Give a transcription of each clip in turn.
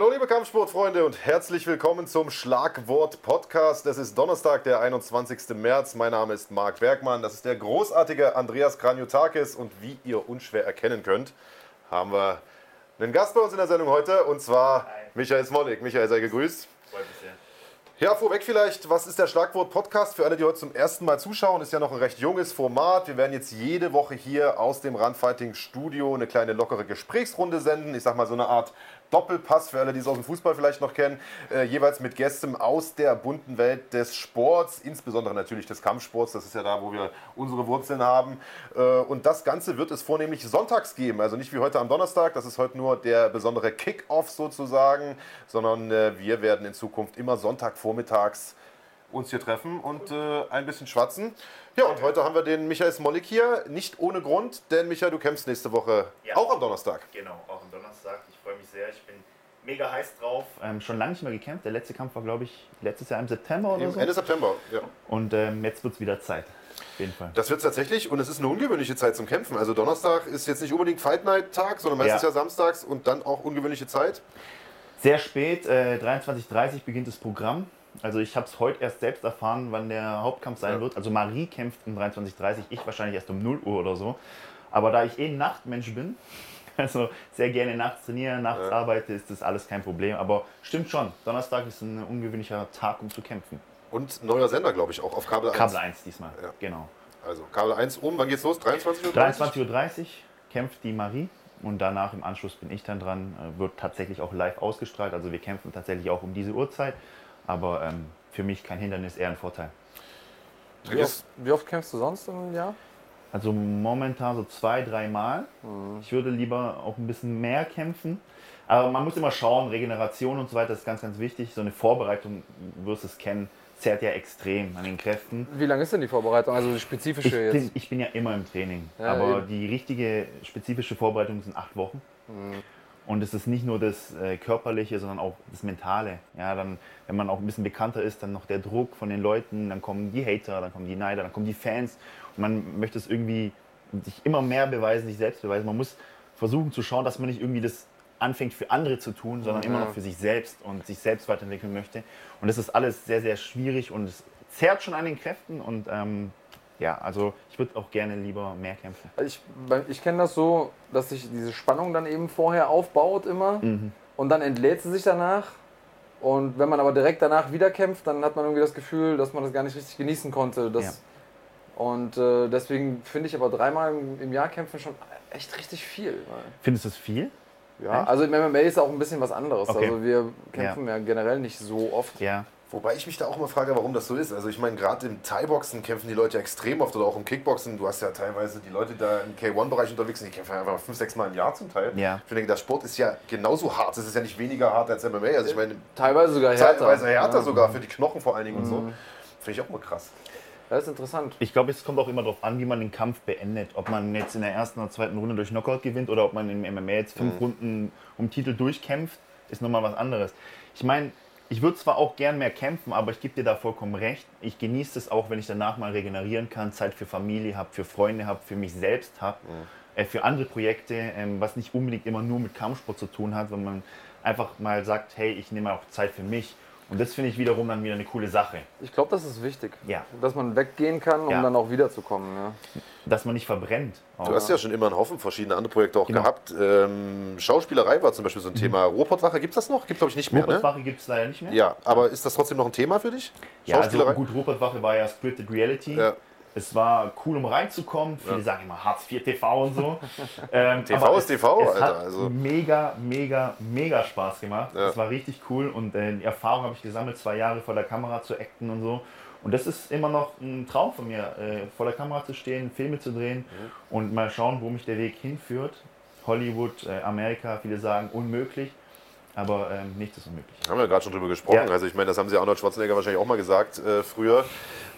Hallo liebe Kampfsportfreunde und herzlich willkommen zum Schlagwort Podcast. Es ist Donnerstag, der 21. März. Mein Name ist Marc Bergmann. Das ist der großartige Andreas Kranjotakis und wie ihr unschwer erkennen könnt, haben wir einen Gast bei uns in der Sendung heute und zwar Hi. Michael Smolik. Michael, sei gegrüßt. Freut mich sehr. Ja, vorweg vielleicht, was ist der Schlagwort Podcast? Für alle, die heute zum ersten Mal zuschauen, ist ja noch ein recht junges Format. Wir werden jetzt jede Woche hier aus dem Runfighting Studio eine kleine lockere Gesprächsrunde senden. Ich sag mal so eine Art Doppelpass für alle, die es aus dem Fußball vielleicht noch kennen, äh, jeweils mit Gästen aus der bunten Welt des Sports, insbesondere natürlich des Kampfsports. Das ist ja da, wo wir unsere Wurzeln haben. Äh, und das Ganze wird es vornehmlich sonntags geben. Also nicht wie heute am Donnerstag, das ist heute nur der besondere Kick-Off sozusagen, sondern äh, wir werden in Zukunft immer Sonntagvormittags uns hier treffen und äh, ein bisschen schwatzen. Ja, und heute haben wir den Michael Smolik hier, nicht ohne Grund, denn Michael, du kämpfst nächste Woche ja. auch am Donnerstag. Genau, auch am Donnerstag. Ich freue mich sehr, ich bin mega heiß drauf. Ähm, schon lange nicht mehr gekämpft. Der letzte Kampf war, glaube ich, letztes Jahr im September oder Im so. Ende September, ja. Und ähm, jetzt wird es wieder Zeit. Auf jeden Fall. Das wird tatsächlich und es ist eine ungewöhnliche Zeit zum Kämpfen. Also Donnerstag ist jetzt nicht unbedingt Fight Night Tag, sondern meistens ja, ja samstags und dann auch ungewöhnliche Zeit. Sehr spät, äh, 23.30 beginnt das Programm. Also ich habe es heute erst selbst erfahren, wann der Hauptkampf sein ja. wird. Also Marie kämpft um 23.30 ich wahrscheinlich erst um 0 Uhr oder so. Aber da ich eh ein Nachtmensch bin, also sehr gerne nachts trainiere, nachts ja. arbeite, ist das alles kein Problem. Aber stimmt schon, Donnerstag ist ein ungewöhnlicher Tag, um zu kämpfen. Und neuer Sender, glaube ich, auch auf Kabel 1. Kabel 1 diesmal, ja. genau. Also Kabel 1 um, wann geht's los? 23.30 Uhr? 23.30 Uhr kämpft die Marie und danach im Anschluss bin ich dann dran. Äh, wird tatsächlich auch live ausgestrahlt. Also wir kämpfen tatsächlich auch um diese Uhrzeit. Aber ähm, für mich kein Hindernis, eher ein Vorteil. Wie oft, wie oft kämpfst du sonst im Jahr? Also momentan so zwei, dreimal. Mhm. Ich würde lieber auch ein bisschen mehr kämpfen. Aber man muss immer schauen, Regeneration und so weiter ist ganz, ganz wichtig. So eine Vorbereitung, du wirst es kennen, zerrt ja extrem an den Kräften. Wie lange ist denn die Vorbereitung, also die spezifische ich jetzt? Bin, ich bin ja immer im Training, ja, aber eben. die richtige spezifische Vorbereitung sind acht Wochen. Mhm. Und es ist nicht nur das äh, Körperliche, sondern auch das Mentale. Ja, dann, wenn man auch ein bisschen bekannter ist, dann noch der Druck von den Leuten, dann kommen die Hater, dann kommen die Neider, dann kommen die Fans. Man möchte es irgendwie sich immer mehr beweisen, sich selbst beweisen. Man muss versuchen zu schauen, dass man nicht irgendwie das anfängt für andere zu tun, sondern mhm. immer noch für sich selbst und sich selbst weiterentwickeln möchte. Und das ist alles sehr, sehr schwierig und es zerrt schon an den Kräften und ähm, ja, also ich würde auch gerne lieber mehr kämpfen. Also ich, ich kenne das so, dass sich diese Spannung dann eben vorher aufbaut immer mhm. und dann entlädt sie sich danach. Und wenn man aber direkt danach wieder kämpft, dann hat man irgendwie das Gefühl, dass man das gar nicht richtig genießen konnte. Das, ja. Und äh, deswegen finde ich aber dreimal im Jahr kämpfen schon echt richtig viel. Findest du das viel? Ja, also im MMA ist auch ein bisschen was anderes. Okay. Also wir kämpfen ja. ja generell nicht so oft. Ja. Wobei ich mich da auch immer frage, warum das so ist. Also ich meine, gerade im Thai-Boxen kämpfen die Leute extrem oft oder auch im Kickboxen. Du hast ja teilweise die Leute da im K1-Bereich unterwegs sind, die kämpfen einfach fünf, sechs Mal im Jahr zum Teil. Ja. Ich denke, der Sport ist ja genauso hart. Es ist ja nicht weniger hart als MMA. Also ich meine, teilweise sogar härter. Teilweise härter ja. sogar, für die Knochen vor allen Dingen mhm. und so. Mhm. Finde ich auch mal krass. Das ist interessant. Ich glaube, es kommt auch immer darauf an, wie man den Kampf beendet. Ob man jetzt in der ersten oder zweiten Runde durch Knockout gewinnt oder ob man im MMA jetzt fünf mhm. Runden um Titel durchkämpft, ist nochmal was anderes. Ich meine, ich würde zwar auch gern mehr kämpfen, aber ich gebe dir da vollkommen recht. Ich genieße es auch, wenn ich danach mal regenerieren kann, Zeit für Familie habe, für Freunde habe, für mich selbst habe, mhm. äh, für andere Projekte, ähm, was nicht unbedingt immer nur mit Kampfsport zu tun hat, wenn man einfach mal sagt, hey, ich nehme auch Zeit für mich. Und das finde ich wiederum dann wieder eine coole Sache. Ich glaube, das ist wichtig. Ja. Dass man weggehen kann, um ja. dann auch wiederzukommen. Ja. Dass man nicht verbrennt. Auch. Du hast ja schon immer einen Haufen verschiedene andere Projekte auch genau. gehabt. Ähm, Schauspielerei war zum Beispiel so ein mhm. Thema. Ruhrpottwache gibt es das noch? Gibt glaube ich nicht mehr. Ruhrpottwache ne? gibt es leider nicht mehr. Ja, aber ist das trotzdem noch ein Thema für dich? Ja, also gut, Ruhrpottwache war ja Scripted Reality. Ja. Es war cool, um reinzukommen. Viele ja. sagen immer Hartz IV TV und so. ähm, TV ist TV, es Alter. Hat also. Mega, mega, mega Spaß gemacht. Es war richtig cool und äh, die Erfahrung habe ich gesammelt, zwei Jahre vor der Kamera zu acten und so. Und das ist immer noch ein Traum von mir, äh, vor der Kamera zu stehen, Filme zu drehen mhm. und mal schauen, wo mich der Weg hinführt. Hollywood, äh, Amerika, viele sagen unmöglich. Aber ähm, nichts ist unmöglich. Haben wir gerade schon drüber gesprochen. Ja. Also ich meine, das haben Sie Arnold Schwarzenegger wahrscheinlich auch mal gesagt äh, früher.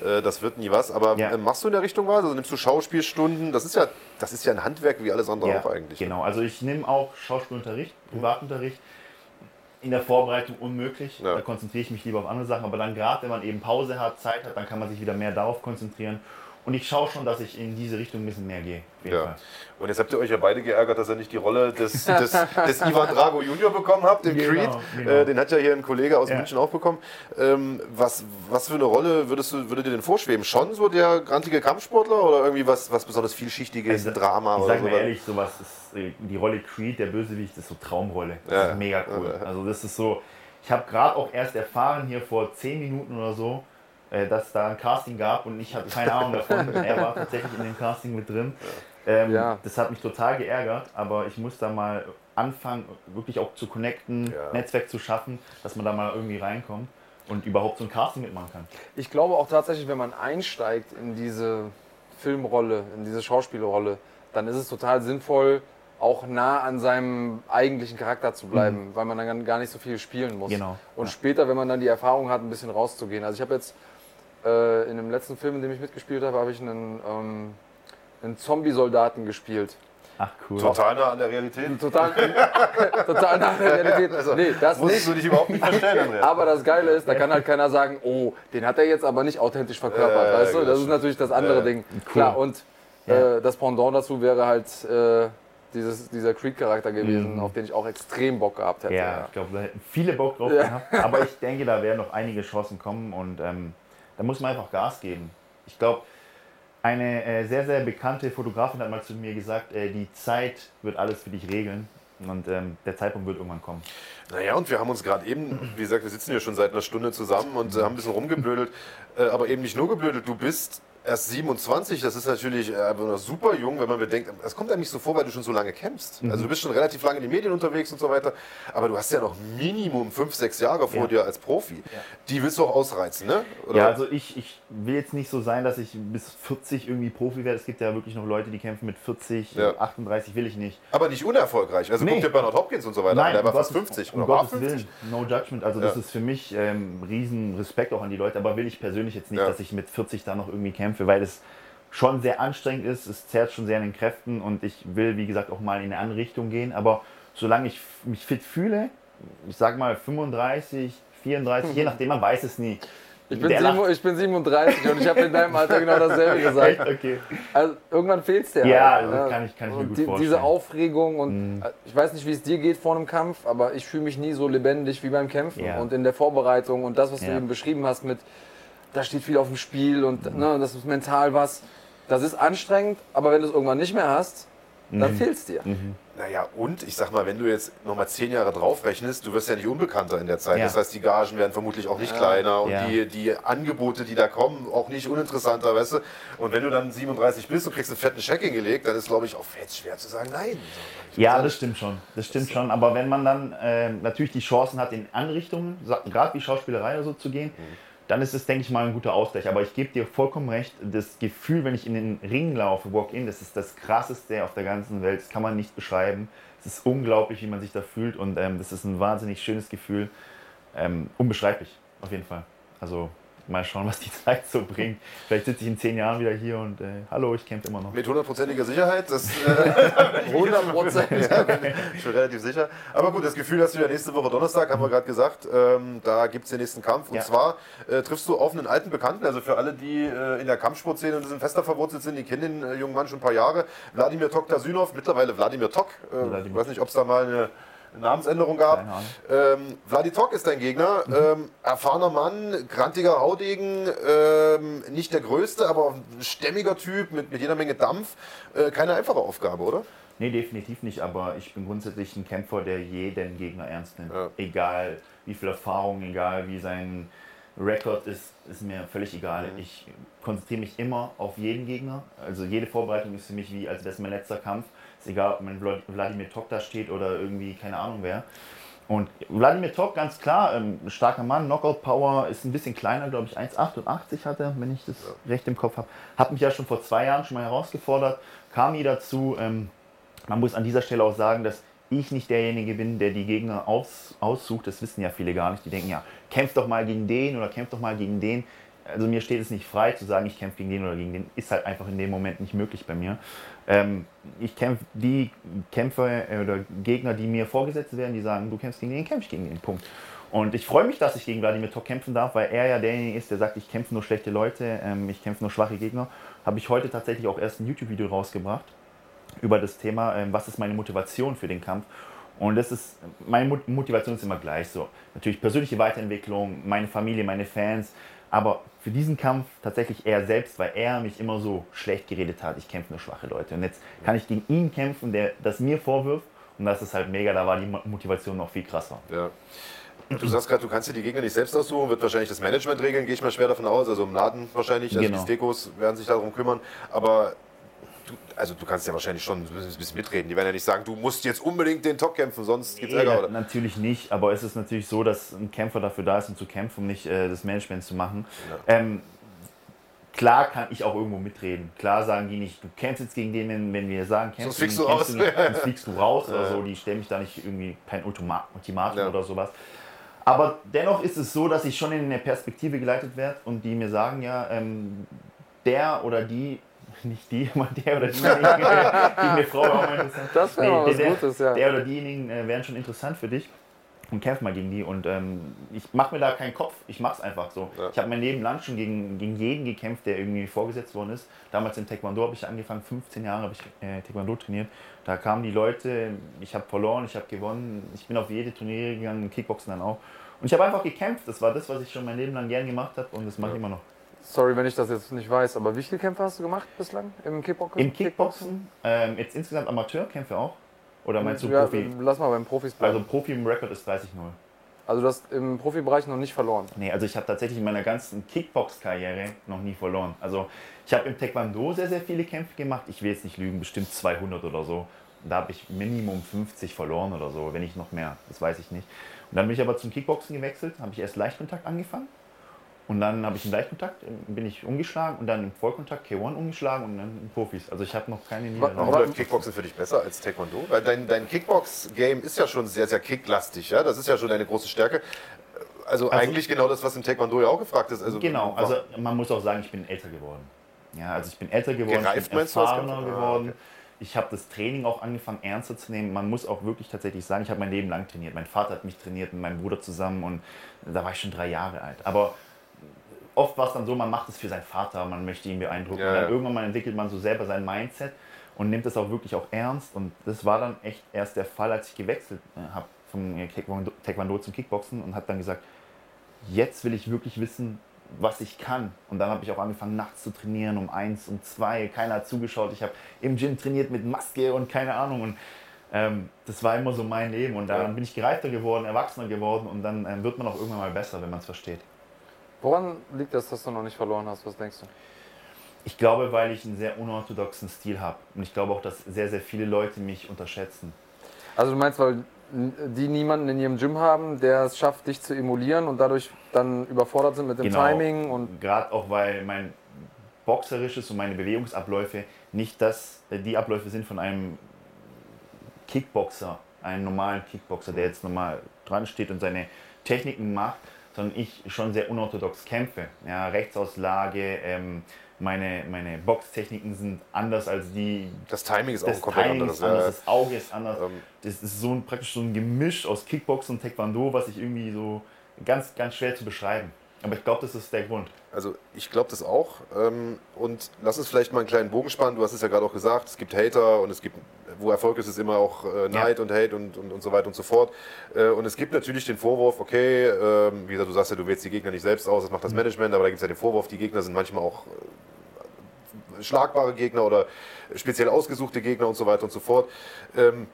Äh, das wird nie was. Aber ja. äh, machst du in der Richtung was? Also nimmst du Schauspielstunden? Das ist ja, das ist ja ein Handwerk wie alles andere ja, auch eigentlich. Genau, also ich nehme auch Schauspielunterricht, Privatunterricht. In der Vorbereitung unmöglich. Da konzentriere ich mich lieber auf andere Sachen. Aber dann gerade, wenn man eben Pause hat, Zeit hat, dann kann man sich wieder mehr darauf konzentrieren. Und ich schaue schon, dass ich in diese Richtung ein bisschen mehr gehe. Ja. Und jetzt habt ihr euch ja beide geärgert, dass ihr nicht die Rolle des, des, des Ivan Drago Junior bekommen habt, den genau, Creed. Genau. Äh, den hat ja hier ein Kollege aus ja. München auch bekommen. Ähm, was, was für eine Rolle würdest du, würde dir denn vorschweben? Schon so der grantige Kampfsportler oder irgendwie was, was besonders vielschichtiges, also, Drama? Ich sag mal ehrlich, sowas ist äh, die Rolle Creed, der Bösewicht, ist so Traumrolle. Das ja. ist mega cool. Also das ist so, ich habe gerade auch erst erfahren hier vor zehn Minuten oder so, dass da ein Casting gab und ich hatte keine Ahnung davon. er war tatsächlich in dem Casting mit drin. Ähm, ja. Das hat mich total geärgert, aber ich muss da mal anfangen, wirklich auch zu connecten, ja. Netzwerk zu schaffen, dass man da mal irgendwie reinkommt und überhaupt so ein Casting mitmachen kann. Ich glaube auch tatsächlich, wenn man einsteigt in diese Filmrolle, in diese Schauspielrolle, dann ist es total sinnvoll, auch nah an seinem eigentlichen Charakter zu bleiben, mhm. weil man dann gar nicht so viel spielen muss. Genau. Und ja. später, wenn man dann die Erfahrung hat, ein bisschen rauszugehen. Also ich habe jetzt äh, in dem letzten Film, in dem ich mitgespielt habe, habe ich einen, ähm, einen Zombie-Soldaten gespielt. Ach cool. Total nah an der Realität. Total, total nah an der Realität. Also, nee, das nicht. du dich überhaupt nicht verstehen, Andreas. Aber das Geile ist, da kann halt keiner sagen, oh, den hat er jetzt aber nicht authentisch verkörpert, äh, weißt du? Das ist natürlich das andere äh, Ding. Cool. Klar, und äh, das Pendant dazu wäre halt äh, dieses, dieser Creed-Charakter gewesen, mhm. auf den ich auch extrem Bock gehabt hätte. Ja, ja. ich glaube, da hätten viele Bock drauf ja. gehabt. Aber ich denke, da werden noch einige Chancen kommen und ähm, da muss man einfach Gas geben. Ich glaube, eine äh, sehr, sehr bekannte Fotografin hat mal zu mir gesagt, äh, die Zeit wird alles für dich regeln. Und ähm, der Zeitpunkt wird irgendwann kommen. Naja, und wir haben uns gerade eben, wie gesagt, wir sitzen hier schon seit einer Stunde zusammen und äh, haben ein bisschen rumgeblödelt, äh, aber eben nicht nur geblödelt. Du bist erst 27, das ist natürlich äh, super jung, wenn man bedenkt, es kommt einem nicht so vor, weil du schon so lange kämpfst. Mhm. Also du bist schon relativ lange in den Medien unterwegs und so weiter, aber du hast ja noch Minimum 5, 6 Jahre vor ja. dir als Profi. Ja. Die willst du auch ausreizen, ne? Oder? Ja, also ich, ich will jetzt nicht so sein, dass ich bis 40 irgendwie Profi werde. Es gibt ja wirklich noch Leute, die kämpfen mit 40, ja. 38 will ich nicht. Aber nicht unerfolgreich. Also nee. guck dir Bernard Hopkins und so weiter Nein, der war fast 50. Um Gottes Willen, no judgment. Also das ist für mich ähm, riesen Respekt auch an die Leute, aber will ich persönlich jetzt nicht, dass ich mit 40 da noch irgendwie kämpfe, weil es schon sehr anstrengend ist. Es zerrt schon sehr an den Kräften und ich will, wie gesagt, auch mal in eine andere Richtung gehen. Aber solange ich mich fit fühle, ich sag mal 35, 34, je nachdem, man weiß es nie. Ich bin, sieben, ich bin 37 und ich habe in deinem Alter genau dasselbe gesagt. Okay. Also irgendwann fehlt es dir. Ja, halt, also kann ich, kann ich mir gut die, vorstellen. Diese Aufregung und mhm. ich weiß nicht, wie es dir geht vor einem Kampf, aber ich fühle mich nie so lebendig wie beim Kämpfen ja. und in der Vorbereitung und das, was ja. du eben beschrieben hast mit, da steht viel auf dem Spiel und ne, das ist mental was. Das ist anstrengend, aber wenn du es irgendwann nicht mehr hast, dann mhm. fehlt es dir. Mhm. Naja, und ich sag mal, wenn du jetzt nochmal zehn Jahre draufrechnest, du wirst ja nicht unbekannter in der Zeit. Ja. Das heißt, die Gagen werden vermutlich auch nicht ja. kleiner und ja. die, die Angebote, die da kommen, auch nicht uninteressanter, weißt du? Und wenn du dann 37 bist und kriegst einen fetten Scheck hingelegt, dann ist, glaube ich, auch fett schwer zu sagen, nein. Ja, das stimmt schon. Das stimmt schon. Aber wenn man dann äh, natürlich die Chancen hat, in Anrichtungen, gerade wie Schauspielerei oder so zu gehen, mhm dann ist es, denke ich mal, ein guter Ausgleich. Aber ich gebe dir vollkommen recht, das Gefühl, wenn ich in den Ring laufe, Walk-In, das ist das Krasseste auf der ganzen Welt. Das kann man nicht beschreiben. Es ist unglaublich, wie man sich da fühlt und ähm, das ist ein wahnsinnig schönes Gefühl. Ähm, unbeschreiblich, auf jeden Fall. Also mal schauen, was die Zeit so bringt. Vielleicht sitze ich in zehn Jahren wieder hier und äh, hallo, ich kämpfe immer noch. Mit hundertprozentiger Sicherheit? Das, äh, 100 Prozent. ja, schon relativ sicher. Aber gut, das Gefühl hast du ja nächste Woche Donnerstag, haben wir gerade gesagt. Ähm, da gibt es den nächsten Kampf. Und ja. zwar äh, triffst du auf einen alten Bekannten, also für alle, die äh, in der Kampfsportszene und fester verwurzelt sind, die kennen den äh, jungen Mann schon ein paar Jahre. Wladimir Tok Tasynov, mittlerweile Wladimir Tok. Äh, ich weiß nicht, ob es da mal eine Namensänderung gab. Ähm, Vladitok ist dein Gegner. Mhm. Ähm, erfahrener Mann, grantiger Haudegen, ähm, nicht der größte, aber ein stämmiger Typ mit, mit jeder Menge Dampf. Äh, keine einfache Aufgabe, oder? Nee, definitiv nicht, aber ich bin grundsätzlich ein Kämpfer, der jeden Gegner ernst nimmt. Ja. Egal wie viel Erfahrung, egal wie sein Rekord ist, ist mir völlig egal. Mhm. Ich konzentriere mich immer auf jeden Gegner. Also jede Vorbereitung ist für mich wie, als wäre es mein letzter Kampf. Ist egal, ob mein Wladimir Tok da steht oder irgendwie keine Ahnung wer. Und Wladimir Tok, ganz klar, ähm, starker Mann, Knockout Power, ist ein bisschen kleiner, glaube ich, 1,88 hat er, wenn ich das recht im Kopf habe. Hat mich ja schon vor zwei Jahren schon mal herausgefordert, kam nie dazu. Ähm, man muss an dieser Stelle auch sagen, dass ich nicht derjenige bin, der die Gegner aus, aussucht. Das wissen ja viele gar nicht. Die denken ja, kämpf doch mal gegen den oder kämpf doch mal gegen den also mir steht es nicht frei zu sagen, ich kämpfe gegen den oder gegen den, ist halt einfach in dem Moment nicht möglich bei mir. Ähm, ich kämpfe die Kämpfer äh, oder Gegner, die mir vorgesetzt werden, die sagen, du kämpfst gegen den, kämpfe ich gegen den, Punkt. Und ich freue mich, dass ich gegen Wladimir Tok kämpfen darf, weil er ja derjenige ist, der sagt, ich kämpfe nur schlechte Leute, ähm, ich kämpfe nur schwache Gegner. Habe ich heute tatsächlich auch erst ein YouTube-Video rausgebracht über das Thema, ähm, was ist meine Motivation für den Kampf. Und das ist, meine Motivation ist immer gleich so. Natürlich persönliche Weiterentwicklung, meine Familie, meine Fans, aber für diesen Kampf tatsächlich er selbst, weil er mich immer so schlecht geredet hat, ich kämpfe nur schwache Leute. Und jetzt kann ich gegen ihn kämpfen, der das mir vorwirft. Und das ist halt mega, da war die Motivation noch viel krasser. Ja. Du sagst gerade, du kannst dir die Gegner nicht selbst aussuchen, wird wahrscheinlich das Management regeln, gehe ich mal schwer davon aus. Also im Laden wahrscheinlich, also genau. die Stekos werden sich darum kümmern. Aber du, also du kannst ja wahrscheinlich schon ein bisschen mitreden. Die werden ja nicht sagen, du musst jetzt unbedingt den Top kämpfen, sonst gibt es Ärger. Oder? Natürlich nicht, aber es ist natürlich so, dass ein Kämpfer dafür da ist, um zu kämpfen, um nicht äh, das Management zu machen. Ja. Ähm, klar kann ich auch irgendwo mitreden. Klar sagen die nicht, du kämpfst jetzt gegen den, wenn, wenn wir sagen, kämpfst sonst fliegst du, raus. Du nicht, sonst fliegst du raus oder so. Die stellen mich da nicht irgendwie kein Ultimatum ja. oder sowas. Aber dennoch ist es so, dass ich schon in eine Perspektive geleitet werde und die mir sagen, ja, ähm, der oder die, nicht die, aber der oder die, die eine Frau auch mal interessant. Das wäre nee, was der, Gutes, ja. Der oder diejenigen äh, wären schon interessant für dich und kämpf mal gegen die. Und ähm, ich mache mir da keinen Kopf, ich mache es einfach so. Ja. Ich habe mein Leben lang schon gegen, gegen jeden gekämpft, der irgendwie vorgesetzt worden ist. Damals in Taekwondo habe ich angefangen, 15 Jahre habe ich äh, Taekwondo trainiert. Da kamen die Leute, ich habe verloren, ich habe gewonnen. Ich bin auf jede Turniere gegangen, Kickboxen dann auch. Und ich habe einfach gekämpft. Das war das, was ich schon mein Leben lang gern gemacht habe und das mache ich immer noch. Sorry, wenn ich das jetzt nicht weiß, aber wie viele Kämpfe hast du gemacht bislang im Kickboxen? Im Kickboxen, ähm, jetzt insgesamt Amateurkämpfe auch. Oder meinst du ja, Profi? Lass mal beim Profis bleiben. Also Profi im Rekord ist 30-0. Also du hast im Profibereich noch nicht verloren? Nee, also ich habe tatsächlich in meiner ganzen Kickbox-Karriere noch nie verloren. Also ich habe im Taekwondo sehr, sehr viele Kämpfe gemacht. Ich will jetzt nicht lügen, bestimmt 200 oder so. Da habe ich Minimum 50 verloren oder so, wenn nicht noch mehr. Das weiß ich nicht. Und dann bin ich aber zum Kickboxen gewechselt, habe ich erst Leichtkontakt angefangen und dann habe ich im Leichtkontakt, bin ich umgeschlagen und dann im Vollkontakt K1 umgeschlagen und dann in Profis. Also ich habe noch keine Niederlage. Warum läuft Kickboxen für dich besser als Taekwondo? Weil dein, dein Kickbox-Game ist ja schon sehr, sehr kicklastig. Ja? Das ist ja schon deine große Stärke. Also, also eigentlich genau das, was im Taekwondo ja auch gefragt ist. Also genau, also man muss auch sagen, ich bin älter geworden. Ja, also ich bin älter geworden, Gereift, ich bin erfahrener ah, geworden. Okay. Ich habe das Training auch angefangen ernster zu nehmen. Man muss auch wirklich tatsächlich sagen, ich habe mein Leben lang trainiert. Mein Vater hat mich trainiert mit meinem Bruder zusammen und da war ich schon drei Jahre alt. Aber oft war es dann so, man macht es für seinen Vater, man möchte ihn beeindrucken. Ja, dann ja. irgendwann mal entwickelt man so selber sein Mindset und nimmt es auch wirklich auch ernst. Und das war dann echt erst der Fall, als ich gewechselt äh, habe vom Taekwondo zum Kickboxen und habe dann gesagt, jetzt will ich wirklich wissen, was ich kann. Und dann habe ich auch angefangen, nachts zu trainieren, um eins, um zwei. Keiner hat zugeschaut. Ich habe im Gym trainiert mit Maske und keine Ahnung. Und ähm, das war immer so mein Leben. Und dann bin ich gereifter geworden, erwachsener geworden. Und dann ähm, wird man auch irgendwann mal besser, wenn man es versteht. Woran liegt das, dass du noch nicht verloren hast? Was denkst du? Ich glaube, weil ich einen sehr unorthodoxen Stil habe. Und ich glaube auch, dass sehr, sehr viele Leute mich unterschätzen. Also du meinst, weil die niemanden in ihrem Gym haben, der es schafft, dich zu emulieren und dadurch dann überfordert sind mit dem genau. Timing und gerade auch weil mein boxerisches und meine Bewegungsabläufe nicht das äh, die Abläufe sind von einem Kickboxer, einem normalen Kickboxer, der jetzt normal dran steht und seine Techniken macht, sondern ich schon sehr unorthodox kämpfe. Ja, Rechtsauslage, ähm, meine, meine Boxtechniken sind anders als die. Das Timing ist auch komplett Timing anderes. Ist anders, Das Auge ist anders. Ähm, das ist so ein, praktisch so ein Gemisch aus Kickboxen und Taekwondo, was ich irgendwie so ganz, ganz schwer zu beschreiben. Aber ich glaube, das ist der Grund. Also ich glaube das auch. Ähm, und lass uns vielleicht mal einen kleinen Bogen spannen. Du hast es ja gerade auch gesagt, es gibt Hater und es gibt, wo Erfolg ist, ist immer auch äh, Neid ja. und Hate und, und, und so weiter und so fort. Äh, und es gibt natürlich den Vorwurf, okay, ähm, wie gesagt, du sagst ja, du wählst die Gegner nicht selbst aus, das macht das mhm. Management, aber da gibt es ja den Vorwurf, die Gegner sind manchmal auch äh, schlagbare Gegner oder speziell ausgesuchte Gegner und so weiter und so fort. Ähm,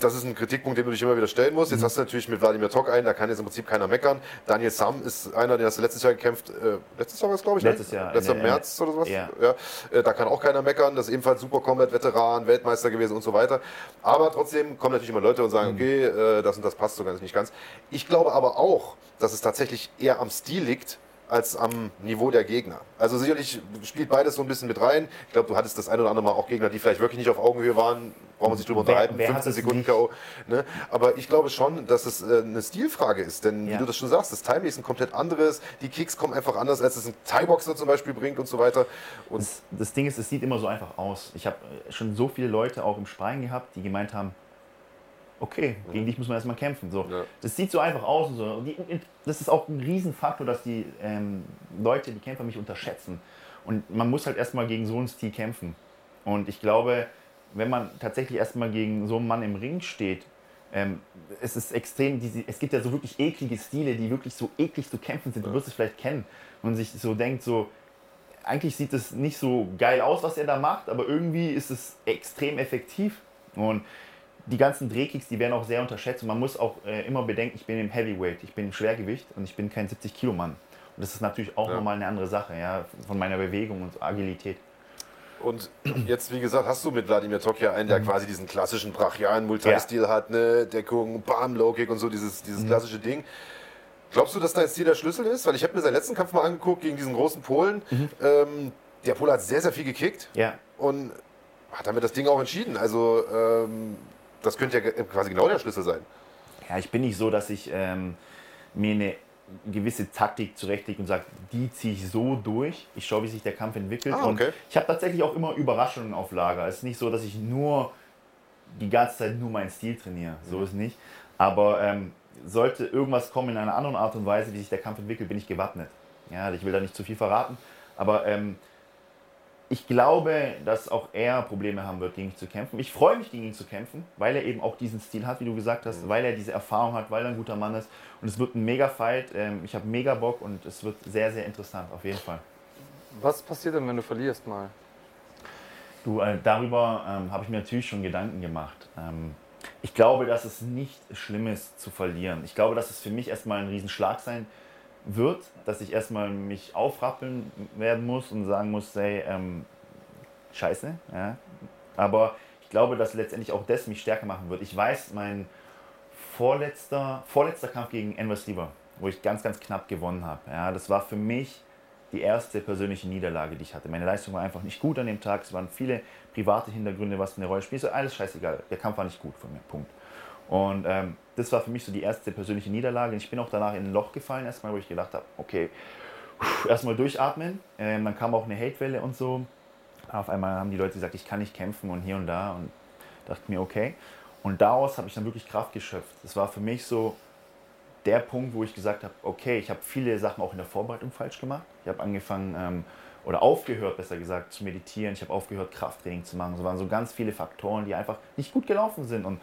das ist ein Kritikpunkt, den du dich immer wieder stellen musst. Jetzt mhm. hast du natürlich mit Wladimir Tok einen, da kann jetzt im Prinzip keiner meckern. Daniel Sam ist einer, der hast du letztes Jahr gekämpft. Äh, letztes Jahr war es, glaube ich, ne? Letztes? Jahr. Letzter März oder sowas. Ja. ja. Äh, da kann auch keiner meckern. Das ist ebenfalls super Combat, Veteran, Weltmeister gewesen und so weiter. Aber trotzdem kommen natürlich immer Leute und sagen, mhm. okay, äh, das und das passt sogar nicht ganz. Ich glaube aber auch, dass es tatsächlich eher am Stil liegt, als am Niveau der Gegner. Also sicherlich spielt beides so ein bisschen mit rein. Ich glaube, du hattest das ein oder andere Mal auch Gegner, die vielleicht wirklich nicht auf Augenhöhe waren, brauchen wir sich drüber unterhalten, wer 15 Sekunden K.O. Ne? Aber ich glaube schon, dass es äh, eine Stilfrage ist, denn ja. wie du das schon sagst, das Timing ist ein komplett anderes, die Kicks kommen einfach anders, als es ein Thai-Boxer zum Beispiel bringt und so weiter. Und das, das Ding ist, es sieht immer so einfach aus. Ich habe äh, schon so viele Leute auch im Sparring gehabt, die gemeint haben, okay, gegen dich muss man erstmal kämpfen. So. Ja. Das sieht so einfach aus. Und so. Die, das ist auch ein Riesenfaktor, dass die ähm, Leute, die Kämpfer mich unterschätzen. Und man muss halt erstmal gegen so einen Stil kämpfen. Und ich glaube, wenn man tatsächlich erstmal gegen so einen Mann im Ring steht, ähm, es ist extrem, diese, es gibt ja so wirklich eklige Stile, die wirklich so eklig zu kämpfen sind. Du wirst es vielleicht kennen. Und sich so denkt, so, eigentlich sieht es nicht so geil aus, was er da macht, aber irgendwie ist es extrem effektiv. Und die ganzen Drehkicks, die werden auch sehr unterschätzt. Und man muss auch äh, immer bedenken, ich bin im Heavyweight, ich bin im Schwergewicht und ich bin kein 70 Kilo Mann. Und das ist natürlich auch Ja. nochmal eine andere Sache, ja, von meiner Bewegung und Agilität. Und jetzt, wie gesagt, hast du mit Wladimir Tokia einen, der quasi diesen klassischen brachialen Multistil hat, ne? Deckung, Bam, Low Kick und so, dieses, dieses klassische Ding. Glaubst du, dass dein Stil der Schlüssel ist? Weil ich habe mir seinen letzten Kampf mal angeguckt gegen diesen großen Polen. Ähm, der Pole hat sehr, sehr viel gekickt Ja, und hat damit das Ding auch entschieden. Also ähm, das könnte ja quasi genau der Schlüssel sein. Ja, ich bin nicht so, dass ich ähm, mir eine gewisse Taktik zurechtlege und sage, die ziehe ich so durch. Ich schaue, wie sich der Kampf entwickelt. Ah, okay. Und ich habe tatsächlich auch immer Überraschungen auf Lager. Es ist nicht so, dass ich nur die ganze Zeit nur meinen Stil trainiere. So ist nicht. Aber ähm, sollte irgendwas kommen in einer anderen Art und Weise, wie sich der Kampf entwickelt, bin ich gewappnet. Ja, ich will da nicht zu viel verraten. Aber ähm, ich glaube, dass auch er Probleme haben wird, gegen mich zu kämpfen. Ich freue mich, gegen ihn zu kämpfen, weil er eben auch diesen Stil hat, wie du gesagt hast, weil er diese Erfahrung hat, weil er ein guter Mann ist. Und es wird ein mega Fight. Ähm, Ich habe mega Bock und es wird sehr, sehr interessant, auf jeden Fall. Was passiert denn, wenn du verlierst mal? Du, äh, darüber ähm, habe ich mir natürlich schon Gedanken gemacht. Ähm, ich glaube, dass es nicht schlimm ist zu verlieren. Ich glaube, dass es für mich erstmal ein Riesenschlag sein wird, dass ich erstmal mich aufrappeln werden muss und sagen muss, hey, ähm, scheiße. Ja. Aber ich glaube, dass letztendlich auch das mich stärker machen wird. Ich weiß, mein vorletzter, vorletzter Kampf gegen Enver Stieber, wo ich ganz, ganz knapp gewonnen habe, ja, das war für mich die erste persönliche Niederlage, die ich hatte. Meine Leistung war einfach nicht gut an dem Tag. Es waren viele private Hintergründe, was eine Rolle spielt. So, Alles scheißegal. Der Kampf war nicht gut von mir. Punkt. Und ähm, das war für mich so die erste persönliche Niederlage. Ich bin auch danach in ein Loch gefallen, erstmal, wo ich gedacht habe, okay, erstmal durchatmen. Ähm, dann kam auch eine Hatewelle und so. Auf einmal haben die Leute gesagt, ich kann nicht kämpfen und hier und da. Und dachte mir, okay. Und daraus habe ich dann wirklich Kraft geschöpft. Das war für mich so der Punkt, wo ich gesagt habe, okay, ich habe viele Sachen auch in der Vorbereitung falsch gemacht. Ich habe angefangen ähm, oder aufgehört, besser gesagt, zu meditieren. Ich habe aufgehört, Krafttraining zu machen. Es waren so ganz viele Faktoren, die einfach nicht gut gelaufen sind. Und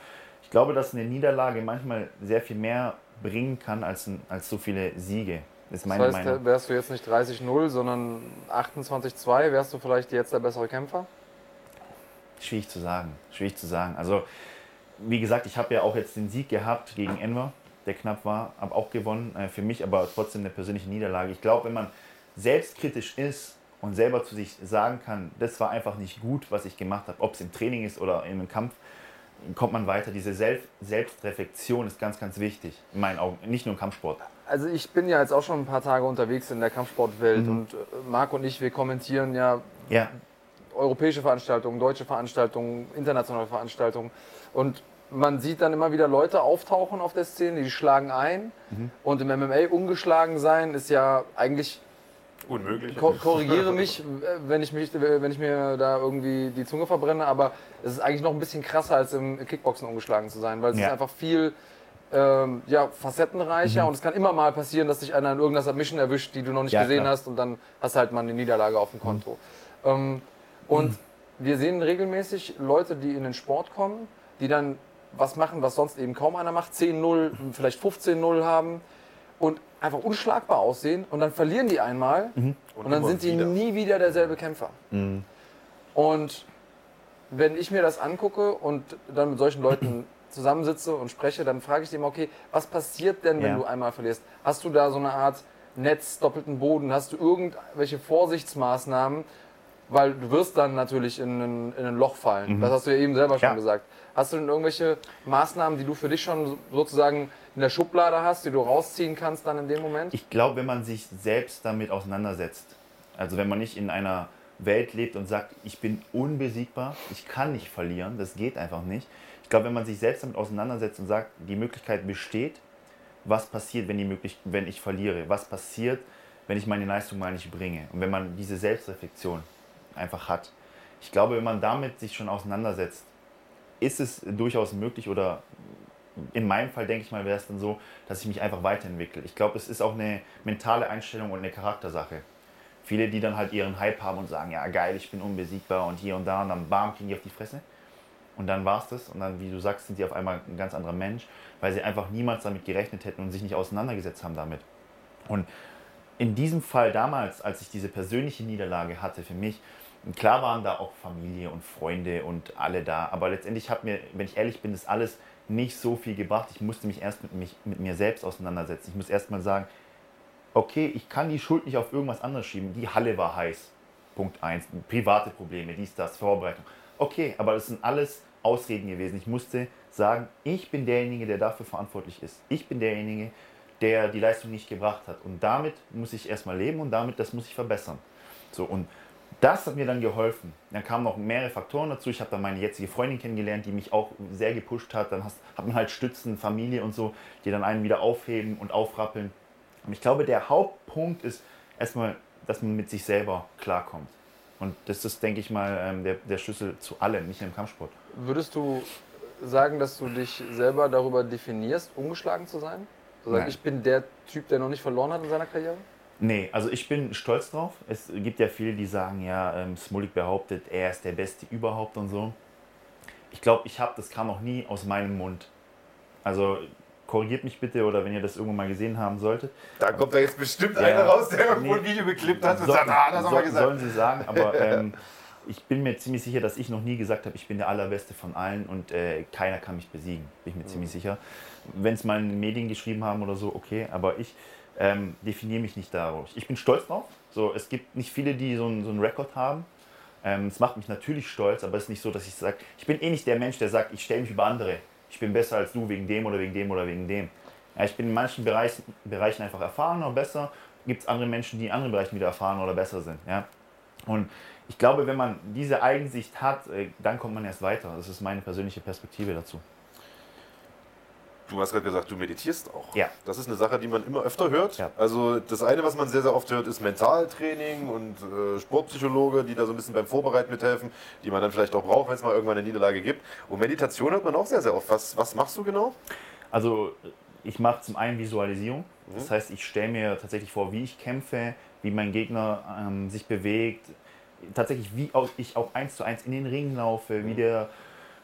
ich glaube, dass eine Niederlage manchmal sehr viel mehr bringen kann als, als so viele Siege. Das ist meine Das heißt, Meinung. wärst du jetzt nicht 30-0, sondern 28-2, wärst du vielleicht jetzt der bessere Kämpfer? Schwierig zu sagen. Schwierig zu sagen. Also, wie gesagt, ich habe ja auch jetzt den Sieg gehabt gegen Enver, der knapp war, habe auch gewonnen. Äh, für mich aber trotzdem eine persönliche Niederlage. Ich glaube, wenn man selbstkritisch ist und selber zu sich sagen kann, das war einfach nicht gut, was ich gemacht habe, ob es im Training ist oder in einem Kampf, kommt man weiter. Diese Selbst Selbstreflexion ist ganz, ganz wichtig. In meinen Augen. Nicht nur im Kampfsport. Also ich bin ja jetzt auch schon ein paar Tage unterwegs in der Kampfsportwelt Mhm. und äh, Marc und ich, wir kommentieren ja Ja, europäische Veranstaltungen, deutsche Veranstaltungen, internationale Veranstaltungen. Und man sieht dann immer wieder Leute auftauchen auf der Szene, die schlagen ein. Und im MMA ungeschlagen sein ist ja eigentlich, Unmöglich. ko korrigiere mich, äh, wenn ich, mich, wenn ich mir da irgendwie die Zunge verbrenne, aber es ist eigentlich noch ein bisschen krasser als im Kickboxen ungeschlagen zu sein, weil es Ja. ist einfach viel ähm, ja, facettenreicher und es kann immer mal passieren, dass dich einer in irgendeiner Submission erwischt, die du noch nicht Ja, gesehen klar. hast und dann hast du halt mal eine Niederlage auf dem Konto. Ähm, und wir sehen regelmäßig Leute, die in den Sport kommen, die dann was machen, was sonst eben kaum einer macht, 10-0, vielleicht 15-0 haben und einfach unschlagbar aussehen und dann verlieren die einmal und, dann immer sind die wieder. nie wieder derselbe Kämpfer. Und wenn ich mir das angucke und dann mit solchen Leuten zusammensitze und spreche, dann frage ich die immer, okay, was passiert denn, wenn Ja. du einmal verlierst? Hast du da so eine Art Netz, doppelten Boden? Hast du irgendwelche Vorsichtsmaßnahmen? Weil du wirst dann natürlich in ein, in ein Loch fallen. Das hast du ja eben selber schon Ja. gesagt. Hast du denn irgendwelche Maßnahmen, die du für dich schon sozusagen in der Schublade hast, die du rausziehen kannst dann in dem Moment? Ich glaube, wenn man sich selbst damit auseinandersetzt, also wenn man nicht in einer Welt lebt und sagt, ich bin unbesiegbar, ich kann nicht verlieren, das geht einfach nicht. Ich glaube, wenn man sich selbst damit auseinandersetzt und sagt, die Möglichkeit besteht, was passiert, wenn, die möglich wenn ich verliere, was passiert, wenn ich meine Leistung mal nicht bringe. Und wenn man diese Selbstreflexion einfach hat. Ich glaube, wenn man damit sich schon auseinandersetzt, ist es durchaus möglich oder in meinem Fall denke ich mal, wäre es dann so, dass ich mich einfach weiterentwickle. Ich glaube, es ist auch eine mentale Einstellung und eine Charaktersache. Viele, die dann halt ihren Hype haben und sagen, ja geil, ich bin unbesiegbar und hier und da und dann bam, kriegen die auf die Fresse. Und dann war es das und dann, wie du sagst, sind sie auf einmal ein ganz anderer Mensch, weil sie einfach niemals damit gerechnet hätten und sich nicht auseinandergesetzt haben damit. Und in diesem Fall damals, als ich diese persönliche Niederlage hatte für mich, klar waren da auch Familie und Freunde und alle da, aber letztendlich hat mir, wenn ich ehrlich bin, das alles nicht so viel gebracht. Ich musste mich erst mit, mich, mit mir selbst auseinandersetzen. Ich muss erst mal sagen, okay, ich kann die Schuld nicht auf irgendwas anderes schieben. Die Halle war heiß. Punkt 1. Private Probleme, dies, das, Vorbereitung. Okay, aber das sind alles Ausreden gewesen. Ich musste sagen, ich bin derjenige, der dafür verantwortlich ist. Ich bin derjenige, der die Leistung nicht gebracht hat. Und damit muss ich erstmal leben und damit, das muss ich verbessern. So, und das hat mir dann geholfen. Dann kamen noch mehrere Faktoren dazu. Ich habe dann meine jetzige Freundin kennengelernt, die mich auch sehr gepusht hat. Dann hast, hat man halt Stützen, Familie und so, die dann einen wieder aufheben und aufrappeln. Und ich glaube, der Hauptpunkt ist erstmal, dass man mit sich selber klarkommt. Und das ist, denke ich mal, ähm, der, der Schlüssel zu allem, nicht nur im Kampfsport. Würdest du sagen, dass du dich selber darüber definierst, ungeschlagen zu sein? Du sagst, ich bin der Typ, der noch nicht verloren hat in seiner Karriere? Nee, also ich bin stolz drauf. Es gibt ja viele, die sagen, ja, ähm, Smolik behauptet, er ist der Beste überhaupt und so. Ich glaube, ich habe, das kam noch nie aus meinem Mund. Also korrigiert mich bitte oder wenn ihr das irgendwann mal gesehen haben solltet. Da kommt da jetzt bestimmt ja, einer raus, der irgendwo nee, ein Video geklippt hat und sagt, ah, das haben wir gesagt. Sollen sie sagen, aber ähm, ich bin mir ziemlich sicher, dass ich noch nie gesagt habe, ich bin der Allerbeste von allen und äh, keiner kann mich besiegen. Bin ich mir mhm. ziemlich sicher. Wenn es mal in den Medien geschrieben haben oder so, okay, aber ich ähm, definiere mich nicht darauf. Ich bin stolz drauf. So, es gibt nicht viele, die so einen so Rekord haben. Ähm, es macht mich natürlich stolz, aber es ist nicht so, dass ich sage, ich bin eh nicht der Mensch, der sagt, ich stelle mich über andere ich bin besser als du wegen dem oder wegen dem oder wegen dem. Ja, ich bin in manchen Bereichen, Bereichen einfach erfahrener, besser. Gibt es andere Menschen, die in anderen Bereichen wieder erfahrener oder besser sind. Ja? Und ich glaube, wenn man diese Eigensicht hat, äh, dann kommt man erst weiter. Das ist meine persönliche Perspektive dazu. Du hast gerade gesagt, du meditierst auch. Ja. Das ist eine Sache, die man immer öfter hört. Ja. Also das eine, was man sehr, sehr oft hört, ist Mentaltraining und äh, Sportpsychologe, die da so ein bisschen beim Vorbereiten mithelfen, die man dann vielleicht auch braucht, wenn es mal irgendwann eine Niederlage gibt. Und Meditation hört man auch sehr, sehr oft. Was, was machst du genau? Also ich mache zum einen Visualisierung. Mhm. Das heißt, ich stelle mir tatsächlich vor, wie ich kämpfe, wie mein Gegner ähm, sich bewegt. Tatsächlich, wie ich auch eins zu eins in den Ring laufe, mhm. wie der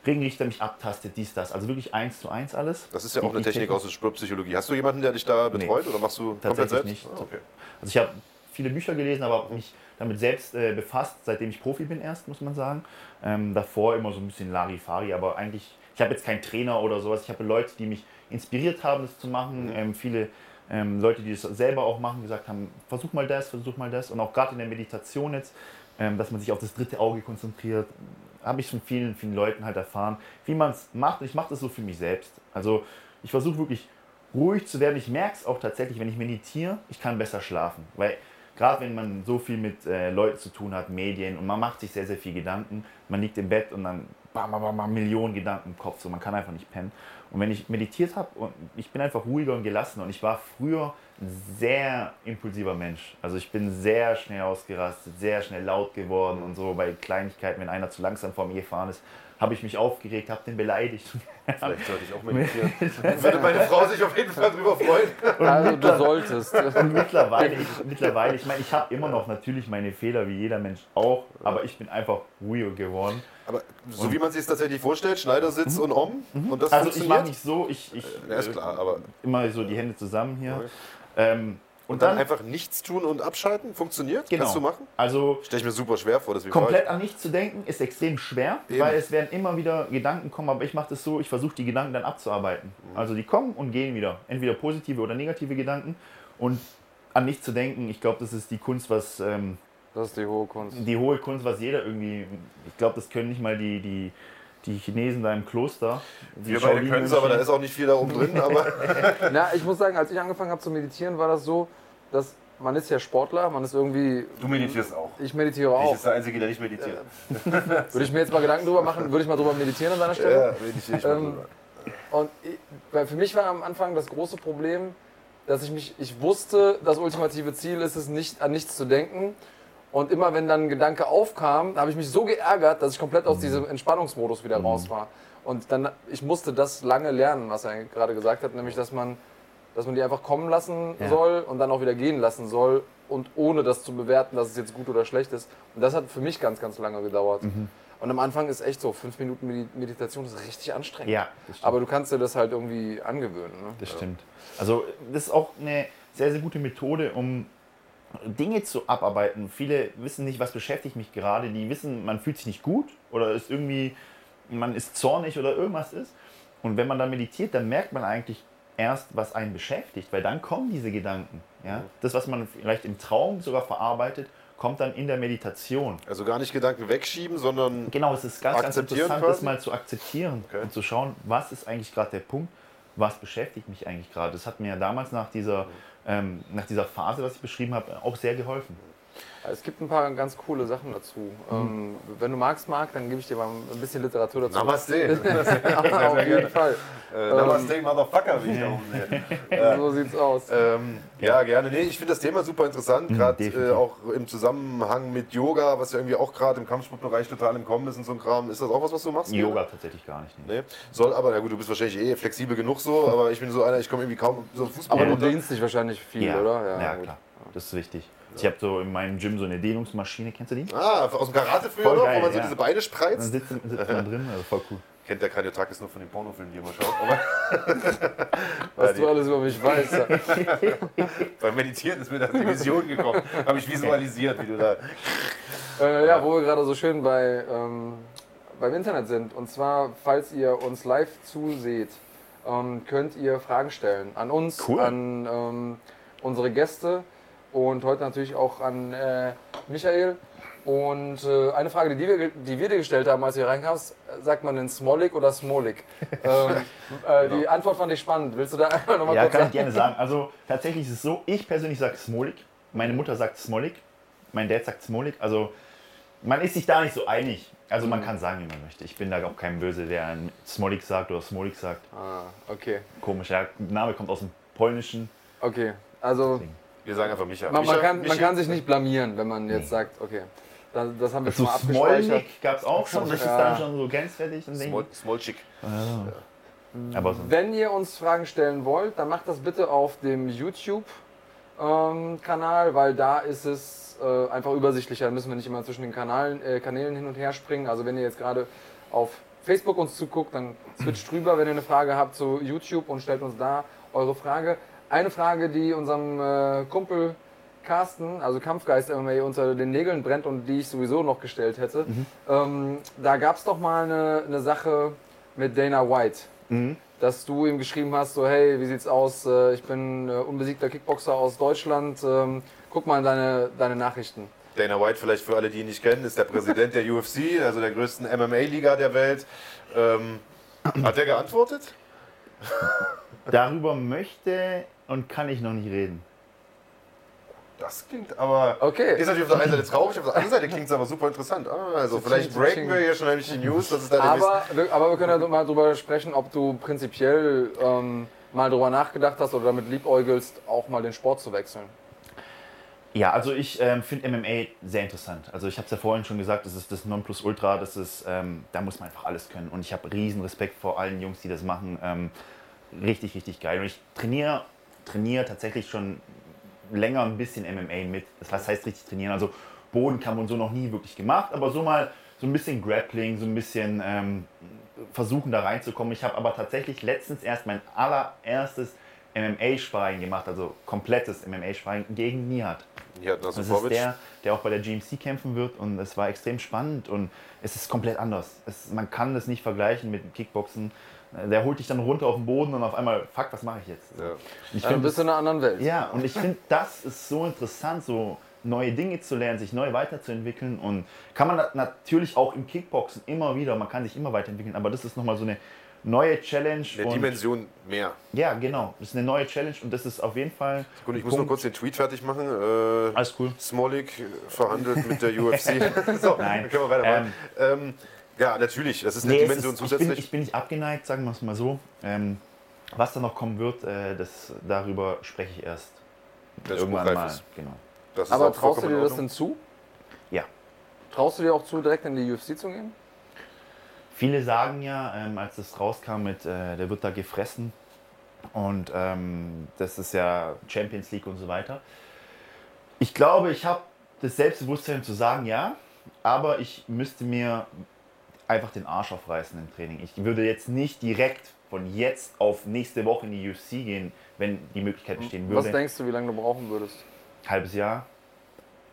Ringrichter mich abtastet, dies, das. Also wirklich eins zu eins alles. Das ist ja auch eine Technik aus der Sportpsychologie. Hast du jemanden, der dich da betreut nee, oder machst du komplett selbst? nicht. Ah, okay. Also ich habe viele Bücher gelesen, aber mich damit selbst äh, befasst, seitdem ich Profi bin erst, muss man sagen. Ähm, davor immer so ein bisschen Larifari, aber eigentlich, ich habe jetzt keinen Trainer oder sowas. Ich habe Leute, die mich inspiriert haben, das zu machen. Mhm. Ähm, viele ähm, Leute, die das selber auch machen, gesagt haben, versuch mal das, versuch mal das. Und auch gerade in der Meditation jetzt, ähm, dass man sich auf das dritte Auge konzentriert, habe ich von vielen, vielen Leuten halt erfahren, wie man es macht. Ich mache das so für mich selbst. Also ich versuche wirklich ruhig zu werden. Ich merke es auch tatsächlich, wenn ich meditiere, ich kann besser schlafen. Weil gerade wenn man so viel mit äh, Leuten zu tun hat, Medien und man macht sich sehr, sehr viel Gedanken, man liegt im Bett und dann bam, bam, bam, Millionen Gedanken im Kopf, so man kann einfach nicht pennen. Und wenn ich meditiert habe und ich bin einfach ruhiger und gelassener und ich war früher sehr impulsiver Mensch. Also ich bin sehr schnell ausgerastet, sehr schnell laut geworden und so bei Kleinigkeiten, wenn einer zu langsam vor mir gefahren ist, habe ich mich aufgeregt, habe den beleidigt. Vielleicht sollte ich auch meditieren. Würde meine Frau sich auf jeden Fall drüber freuen. also du solltest. Und mittlerweile, ich, mittlerweile, ich meine, ich habe immer noch natürlich meine Fehler, wie jeder Mensch auch, aber ich bin einfach ruhiger geworden. Aber so wie man sich es tatsächlich vorstellt, Schneidersitz mhm. und Om. Mhm. Und das also ich mache nicht so, ich, ich ja, ist klar, aber immer so die Hände zusammen hier. Okay. Ähm, und, und dann, dann, einfach nichts tun und abschalten? Funktioniert? Genau. Kannst du machen? Also stelle ich mir super schwer vor. Das komplett an nichts zu denken ist extrem schwer, Eben. weil es werden immer wieder Gedanken kommen, aber ich mache das so, ich versuche die Gedanken dann abzuarbeiten. Mhm. Also die kommen und gehen wieder. Entweder positive oder negative Gedanken. Und an nichts zu denken, ich glaube, das ist die Kunst, was... Ähm, das ist die hohe Kunst. Die hohe Kunst, was jeder irgendwie... Ich glaube, das können nicht mal die... die die Chinesen da im Kloster. Wir beide können es, aber da ist auch nicht viel da oben drin. Aber Na, ich muss sagen, als ich angefangen habe zu meditieren, war das so, dass man ist ja Sportler, man ist irgendwie. Du meditierst auch. Ich meditiere auch. Ich ist der Einzige, der nicht meditiert. würde ich mir jetzt mal Gedanken drüber machen, würde ich mal drüber meditieren an deiner Stelle? Ja, meditiere ich mal ähm, drüber. Und ich, weil für mich war am Anfang das große Problem, dass ich mich, ich wusste, das ultimative Ziel ist es, nicht an nichts zu denken Und immer wenn dann ein Gedanke aufkam, habe ich mich so geärgert, dass ich komplett aus diesem Entspannungsmodus wieder raus war. Und dann, ich musste das lange lernen, was er gerade gesagt hat, nämlich, dass man, dass man die einfach kommen lassen Ja. soll und dann auch wieder gehen lassen soll und ohne das zu bewerten, dass es jetzt gut oder schlecht ist. Und das hat für mich ganz, ganz lange gedauert. Und am Anfang ist echt so, fünf Minuten Medi- Meditation ist richtig anstrengend. Ja. Aber du kannst dir das halt irgendwie angewöhnen. Ne? Das stimmt. Also das ist auch eine sehr, sehr gute Methode, um Dinge zu abarbeiten. Viele wissen nicht, was beschäftigt mich gerade. Die wissen, man fühlt sich nicht gut oder ist irgendwie, man ist zornig oder irgendwas ist. Und wenn man dann meditiert, dann merkt man eigentlich erst, was einen beschäftigt, weil dann kommen diese Gedanken. Ja? Das, was man vielleicht im Traum sogar verarbeitet, kommt dann in der Meditation. Also gar nicht Gedanken wegschieben, sondern Genau, es ist ganz, ganz interessant, das quasi? mal zu akzeptieren Okay. und zu schauen, was ist eigentlich gerade der Punkt, was beschäftigt mich eigentlich gerade. Das hat mir ja damals nach dieser, ähm, nach dieser Phase, was ich beschrieben habe, auch sehr geholfen. Es gibt ein paar ganz coole Sachen dazu. Ähm, wenn du magst, Marc, dann gebe ich dir mal ein bisschen Literatur dazu. Namaste. Auf jeden Fall. äh, Namaste, Motherfucker, wie ich da oben sehe. So sieht's aus. Ähm, ja, gerne. Nee, ich finde das Thema super interessant, gerade äh, auch im Zusammenhang mit Yoga, was ja irgendwie auch gerade im Kampfsportbereich total im Kommen ist und so ein Kram. Ist das auch was, was du machst? Yoga tatsächlich gar nicht. Nee. Nee. Soll aber, na gut, du bist wahrscheinlich eh flexibel genug so, aber ich bin so einer, ich komme irgendwie kaum so Fußball Aber du dehnst dich wahrscheinlich viel, Ja, oder? ja, gut. klar. Das ist wichtig. Ich habe so in meinem Gym so eine Dehnungsmaschine, kennst du die? Ah, aus dem Karate früher Voll noch, geil, wo man so ja. diese Beine Dann spreizt. sitzt, sitzt man drin, also voll cool. Kennt der Kraniotakis nur von den Pornofilmen, die er mal schaut. Aber Was du alles über mich weißt. Ja. beim Meditieren ist mir da die Vision gekommen. Habe ich visualisiert, wie du da. Äh, ja, wo wir gerade so schön bei, ähm, beim Internet sind. Und zwar, falls ihr uns live zuseht, ähm, könnt ihr Fragen stellen an uns, Cool. an ähm, unsere Gäste und heute natürlich auch an äh, Michael. Und äh, eine Frage, die wir, die wir dir gestellt haben, als du hier reinkamst, sagt man denn Smolik oder Smolik? ähm, äh, die Antwort fand ich spannend. Willst du da einfach nochmal Ja, kurz kann ich sagen? gerne sagen. Also tatsächlich ist es so, ich persönlich sage Smolik, meine Mutter sagt Smolik, mein Dad sagt Smolik. Also man ist sich da nicht so einig. Also man kann sagen, wie man möchte. Ich bin da auch kein Böse, der Smolik sagt oder Smolik sagt. Ah, okay. Komisch, der Name kommt aus dem Polnischen. Okay. Also Wir sagen einfach Micha. man, man, kann, man kann sich nicht blamieren, wenn man jetzt sagt, okay. Das, das haben wir So schon mal abgespeichert. Smolnik gab es auch schon. Das ist Ja. dann schon so grenzwertig. Und Smol Smolchik. Aber so, Wenn ihr uns Fragen stellen wollt, dann macht das bitte auf dem YouTube-Kanal, weil da ist es äh, einfach übersichtlicher. Da müssen wir nicht immer zwischen den Kanalen, äh, Kanälen hin und her springen. Also wenn ihr jetzt gerade auf Facebook uns zuguckt, dann switcht drüber, wenn ihr eine Frage habt zu YouTube und stellt uns da eure Frage. Eine Frage, die unserem äh, Kumpel Carsten, also Kampfgeist MMA, unter den Nägeln brennt und die ich sowieso noch gestellt hätte. Ähm, da gab es doch mal eine, eine Sache mit Dana White dass du ihm geschrieben hast, so hey, wie sieht's aus? Äh, Ich bin äh, unbesiegter Kickboxer aus Deutschland. Ähm, Guck mal in deine, deine Nachrichten. Dana White, vielleicht für alle, die ihn nicht kennen, ist der Präsident der UFC, also der größten MMA-Liga der Welt. Ähm, hat er geantwortet? darüber möchte und kann ich noch nicht reden. Das klingt aber. Okay. Ist natürlich auf der einen Seite traurig, auf der anderen Seite klingt es aber super interessant. Ah, also vielleicht breaken wir hier schon bisschen die News, dass es da demnächst- Aber, wir- aber wir können ja mal drüber sprechen, ob du prinzipiell ähm, mal drüber nachgedacht hast oder damit liebäugelst, auch mal den Sport zu wechseln. Ja, also ich ähm, finde MMA sehr interessant. Also ich habe es ja vorhin schon gesagt, das ist das Nonplusultra, das ist, ähm, da muss man einfach alles können. Und ich habe riesen Respekt vor allen Jungs, die das machen. Ähm, richtig, richtig geil. Und ich trainiere trainiere tatsächlich schon länger ein bisschen MMA mit. Das heißt, richtig trainieren. Also Bodenkampf und so noch nie wirklich gemacht, aber so mal so ein bisschen Grappling, so ein bisschen ähm, versuchen da reinzukommen. Ich habe aber tatsächlich letztens erst mein allererstes MMA-Sparring gemacht, also komplettes MMA-Sparring gegen Nihat. Hier hat Das ist der, der auch bei der GMC kämpfen wird und es war extrem spannend und es ist komplett anders. Es, man kann das nicht vergleichen mit Kickboxen. Der holt dich dann runter auf den Boden und auf einmal, fuck, was mache ich jetzt? Ja. Ich Dann find bist du in einer anderen Welt. ja, und ich finde, das ist so interessant, so neue Dinge zu lernen, sich neu weiterzuentwickeln. Und kann man na- natürlich auch im Kickboxen immer wieder, man kann sich immer weiterentwickeln, aber das ist nochmal so eine neue Challenge. Eine und, Dimension mehr. ja, genau. Das ist eine neue Challenge und das ist auf jeden Fall. Gut, ich ein muss nur Punkt- kurz den Tweet fertig machen. Äh, Alles cool. Smolik äh, verhandelt mit der UFC. so, Nein. dann können wir weitermachen. Ähm, ja, natürlich, das ist eine Nee, Dimension ist, ich, bin, zusätzlich. ich bin nicht abgeneigt, sagen wir es mal so. Ähm, was da noch kommen wird, äh, das, darüber spreche ich erst Wenn irgendwann mal. ist. Genau. Das ist Aber traust du dir das denn zu? Ja. Traust du dir auch zu, direkt in die UFC zu gehen? Viele sagen ja, ähm, als das rauskam mit, äh, der wird da gefressen und ähm, das ist ja Champions League und so weiter. Ich glaube, ich habe das Selbstbewusstsein zu sagen, ja, aber ich müsste mir einfach den Arsch aufreißen im Training. Ich würde jetzt nicht direkt von jetzt auf nächste Woche in die UFC gehen, wenn die Möglichkeit bestehen würde. Was denkst du, wie lange du brauchen würdest? Halbes Jahr,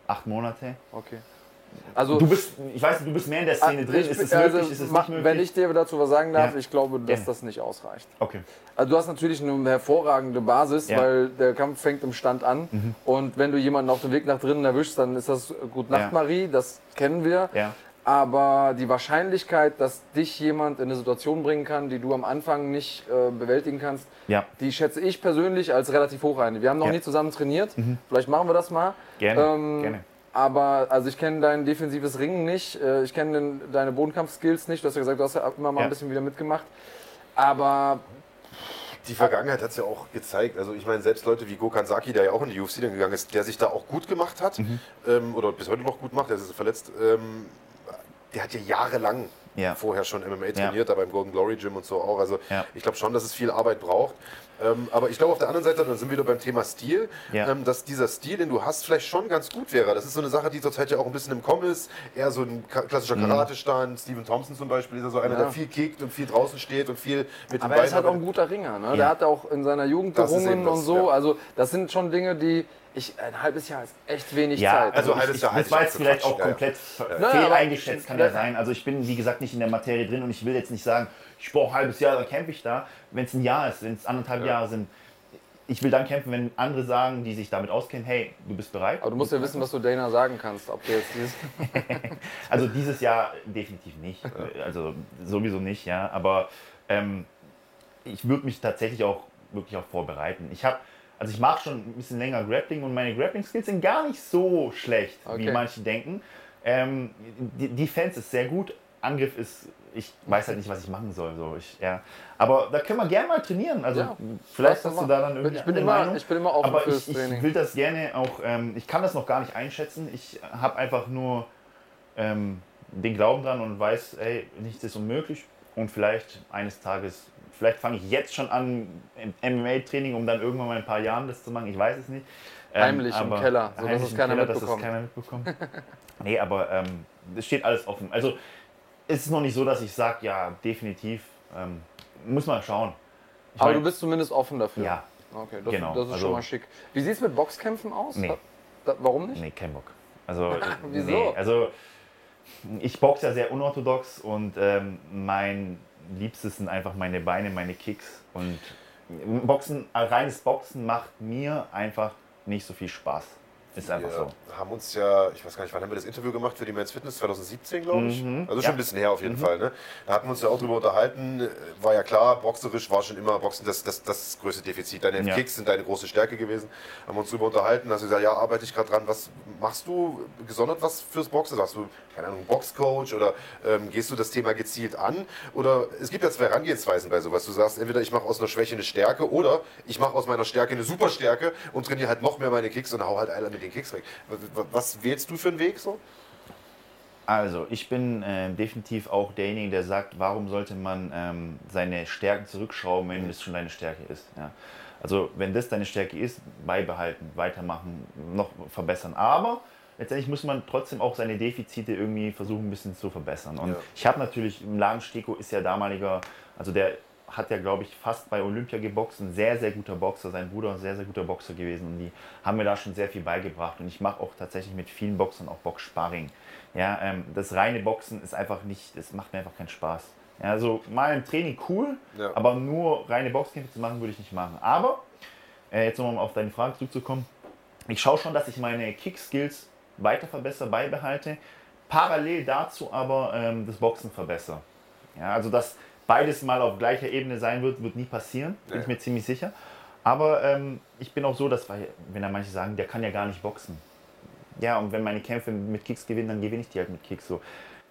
acht Monate. Okay. Also, Du bist, ich weiß, du bist mehr in der Szene drin. ich, Ist es also, möglich? Ist es nicht möglich? Wenn ich dir dazu was sagen darf, Ja. ich glaube, dass Gerne. das nicht ausreicht. okay. Also du hast natürlich eine hervorragende Basis, Ja. Mhm. weil der Kampf fängt im Stand an. Und wenn du jemanden auf dem Weg nach drinnen erwischst, dann ist das gut Nacht Ja. Marie, das kennen wir. Aber die Wahrscheinlichkeit, dass dich jemand in eine Situation bringen kann, die du am Anfang nicht äh, bewältigen kannst, Ja. die schätze ich persönlich als relativ hoch ein. Wir haben noch Ja. Mhm. nie zusammen trainiert. Vielleicht machen wir das mal. Gerne. Ähm, Gerne. Aber also ich kenne dein defensives Ringen nicht, äh, ich kenne deine Bodenkampf-Skills nicht. Du hast ja gesagt, du hast ja immer mal Ja. ein bisschen wieder mitgemacht. Aber Die Vergangenheit hat es ja auch gezeigt. Also ich meine, selbst Leute wie Gokhan Saki, der ja auch in die UFC dann gegangen ist, der sich da auch gut gemacht hat Mhm. ähm, oder bis heute noch gut macht, der ist verletzt, ähm, der hat ja jahrelang Ja. vorher schon MMA trainiert, da beim Golden Glory Gym und so auch. Also Ja. ich glaube schon, dass es viel Arbeit braucht. Ähm, aber ich glaube auf der anderen Seite, dann sind wir wieder beim Thema Stil, Ja. ähm, dass dieser Stil, den du hast, vielleicht schon ganz gut wäre. Das ist so eine Sache, die zurzeit ja auch ein bisschen im Kommen ist. Eher so ein klassischer Mhm. Karatestand. Steven Thompson zum Beispiel ist ja so einer, Ja. der viel kickt und viel draußen steht und viel mit Aber den er ist halt auch ein guter Ringer. Ne? Ja. Der hat auch in seiner Jugend gerungen und so. ja. Also das sind schon Dinge, die ich ein halbes Jahr ist echt wenig Ja, Zeit. also also halbes ich, Jahr ich, halte das war auch jetzt vielleicht auch ja, ja. komplett Nein, fehl eingeschätzt, kann ja sein. Also ich bin, wie gesagt, nicht in der Materie drin und ich will jetzt nicht sagen, ich brauche ein halbes Jahr, dann kämpfe ich da. Wenn es ein Jahr ist, wenn es anderthalb Jahre sind, ich will dann kämpfen, wenn andere sagen, die sich damit auskennen, hey, du bist bereit. aber du musst ja wissen, was du Dana sagen kannst. Ob du jetzt dieses Also dieses Jahr definitiv nicht. Also sowieso nicht, ja. Aber ähm, ich würde mich tatsächlich auch wirklich auch vorbereiten. Ich habe, also ich mache schon ein bisschen länger Grappling und meine Grappling-Skills sind gar nicht so schlecht, wie Okay. manche denken. Ähm, die Defense ist sehr gut, Angriff ist, ich weiß halt nicht, was ich machen soll. So. Ich, ja. Aber da können wir gerne mal trainieren. Also Ja, vielleicht hast du da dann irgendwie ich bin, immer, Meinung. ich bin immer offen Aber ich, Training. ich will das gerne auch, ähm, ich kann das noch gar nicht einschätzen. Ich habe einfach nur ähm, den Glauben dran und weiß, ey, nichts ist unmöglich. Und vielleicht eines Tages, vielleicht fange ich jetzt schon an im MMA-Training, um dann irgendwann mal in ein paar Jahren das zu machen. Ich weiß es nicht. Ähm, Heimlich im Keller, sodass heimlich es keiner Keller, dass es mitbekommt. keiner mitbekommt. nee, aber ähm, es steht alles offen. Also es ist noch nicht so, dass ich sage, ja, definitiv. Ähm, muss man schauen. Ich aber mein, du bist zumindest offen dafür. Ja, Okay, das, Genau, das ist also- schon mal schick. Wie sieht es mit Boxkämpfen aus? Nee. Da, warum nicht? Nee, kein Bock. Also, äh, Wieso? Nee, also ich boxe ja sehr unorthodox und ähm, mein Liebstes sind einfach meine Beine, meine Kicks. Und Boxen, reines Boxen macht mir einfach nicht so viel Spaß. Ist einfach Wir so. haben uns ja, ich weiß gar nicht, wann haben wir das Interview gemacht für die Men's Fitness? 2017, glaube ich. Mhm. Also schon Ja. ein bisschen her auf jeden Fall. Ne? Da hatten wir uns ja auch drüber unterhalten. War ja klar, boxerisch war schon immer Boxen das, das, das größte Defizit. Deine Ja. Kicks sind deine große Stärke gewesen. Haben wir uns drüber unterhalten. Hast du gesagt, ja, arbeite ich gerade dran. Was machst du gesondert was fürs Boxen? Hast du, keine Ahnung, Boxcoach oder ähm, gehst du das Thema gezielt an? Oder es gibt ja zwei Herangehensweisen bei sowas. Du sagst, entweder ich mache aus einer Schwäche eine Stärke oder ich mache aus meiner Stärke eine Superstärke und trainiere halt noch mehr meine Kicks und hau halt alle mit den Kicks weg. Was wählst du für einen Weg so? Also, ich bin äh, definitiv auch derjenige, der sagt, warum sollte man ähm, seine Stärken zurückschrauben, wenn es schon deine Stärke ist. Ja. Also, wenn das deine Stärke ist, beibehalten, weitermachen, noch verbessern. Aber letztendlich muss man trotzdem auch seine Defizite irgendwie versuchen, ein bisschen zu verbessern. Und Ja. ich habe natürlich, im Laden Steko ist ja damaliger, also der hat ja, glaube ich, fast bei Olympia geboxt, ein sehr, sehr guter Boxer, sein Bruder ein sehr, sehr guter Boxer gewesen und die haben mir da schon sehr viel beigebracht und ich mache auch tatsächlich mit vielen Boxern auch Boxsparring. Ja, ähm, das reine Boxen ist einfach nicht, das macht mir einfach keinen Spaß. Ja, also mal im Training cool, Ja. aber nur reine Boxkämpfe zu machen, würde ich nicht machen. Aber, äh, jetzt nochmal auf deine Frage zurückzukommen, ich schaue schon, dass ich meine Kick-Skills weiter verbessere, beibehalte, parallel dazu aber ähm, das Boxen verbessere. Ja, also dass beides mal auf gleicher Ebene sein wird, wird nie passieren, bin Ja. ich mir ziemlich sicher. Aber ähm, ich bin auch so, dass, weil, wenn da manche sagen, der kann ja gar nicht boxen. Ja, und wenn meine Kämpfe mit Kicks gewinnen, dann gewinne ich die halt mit Kicks. So.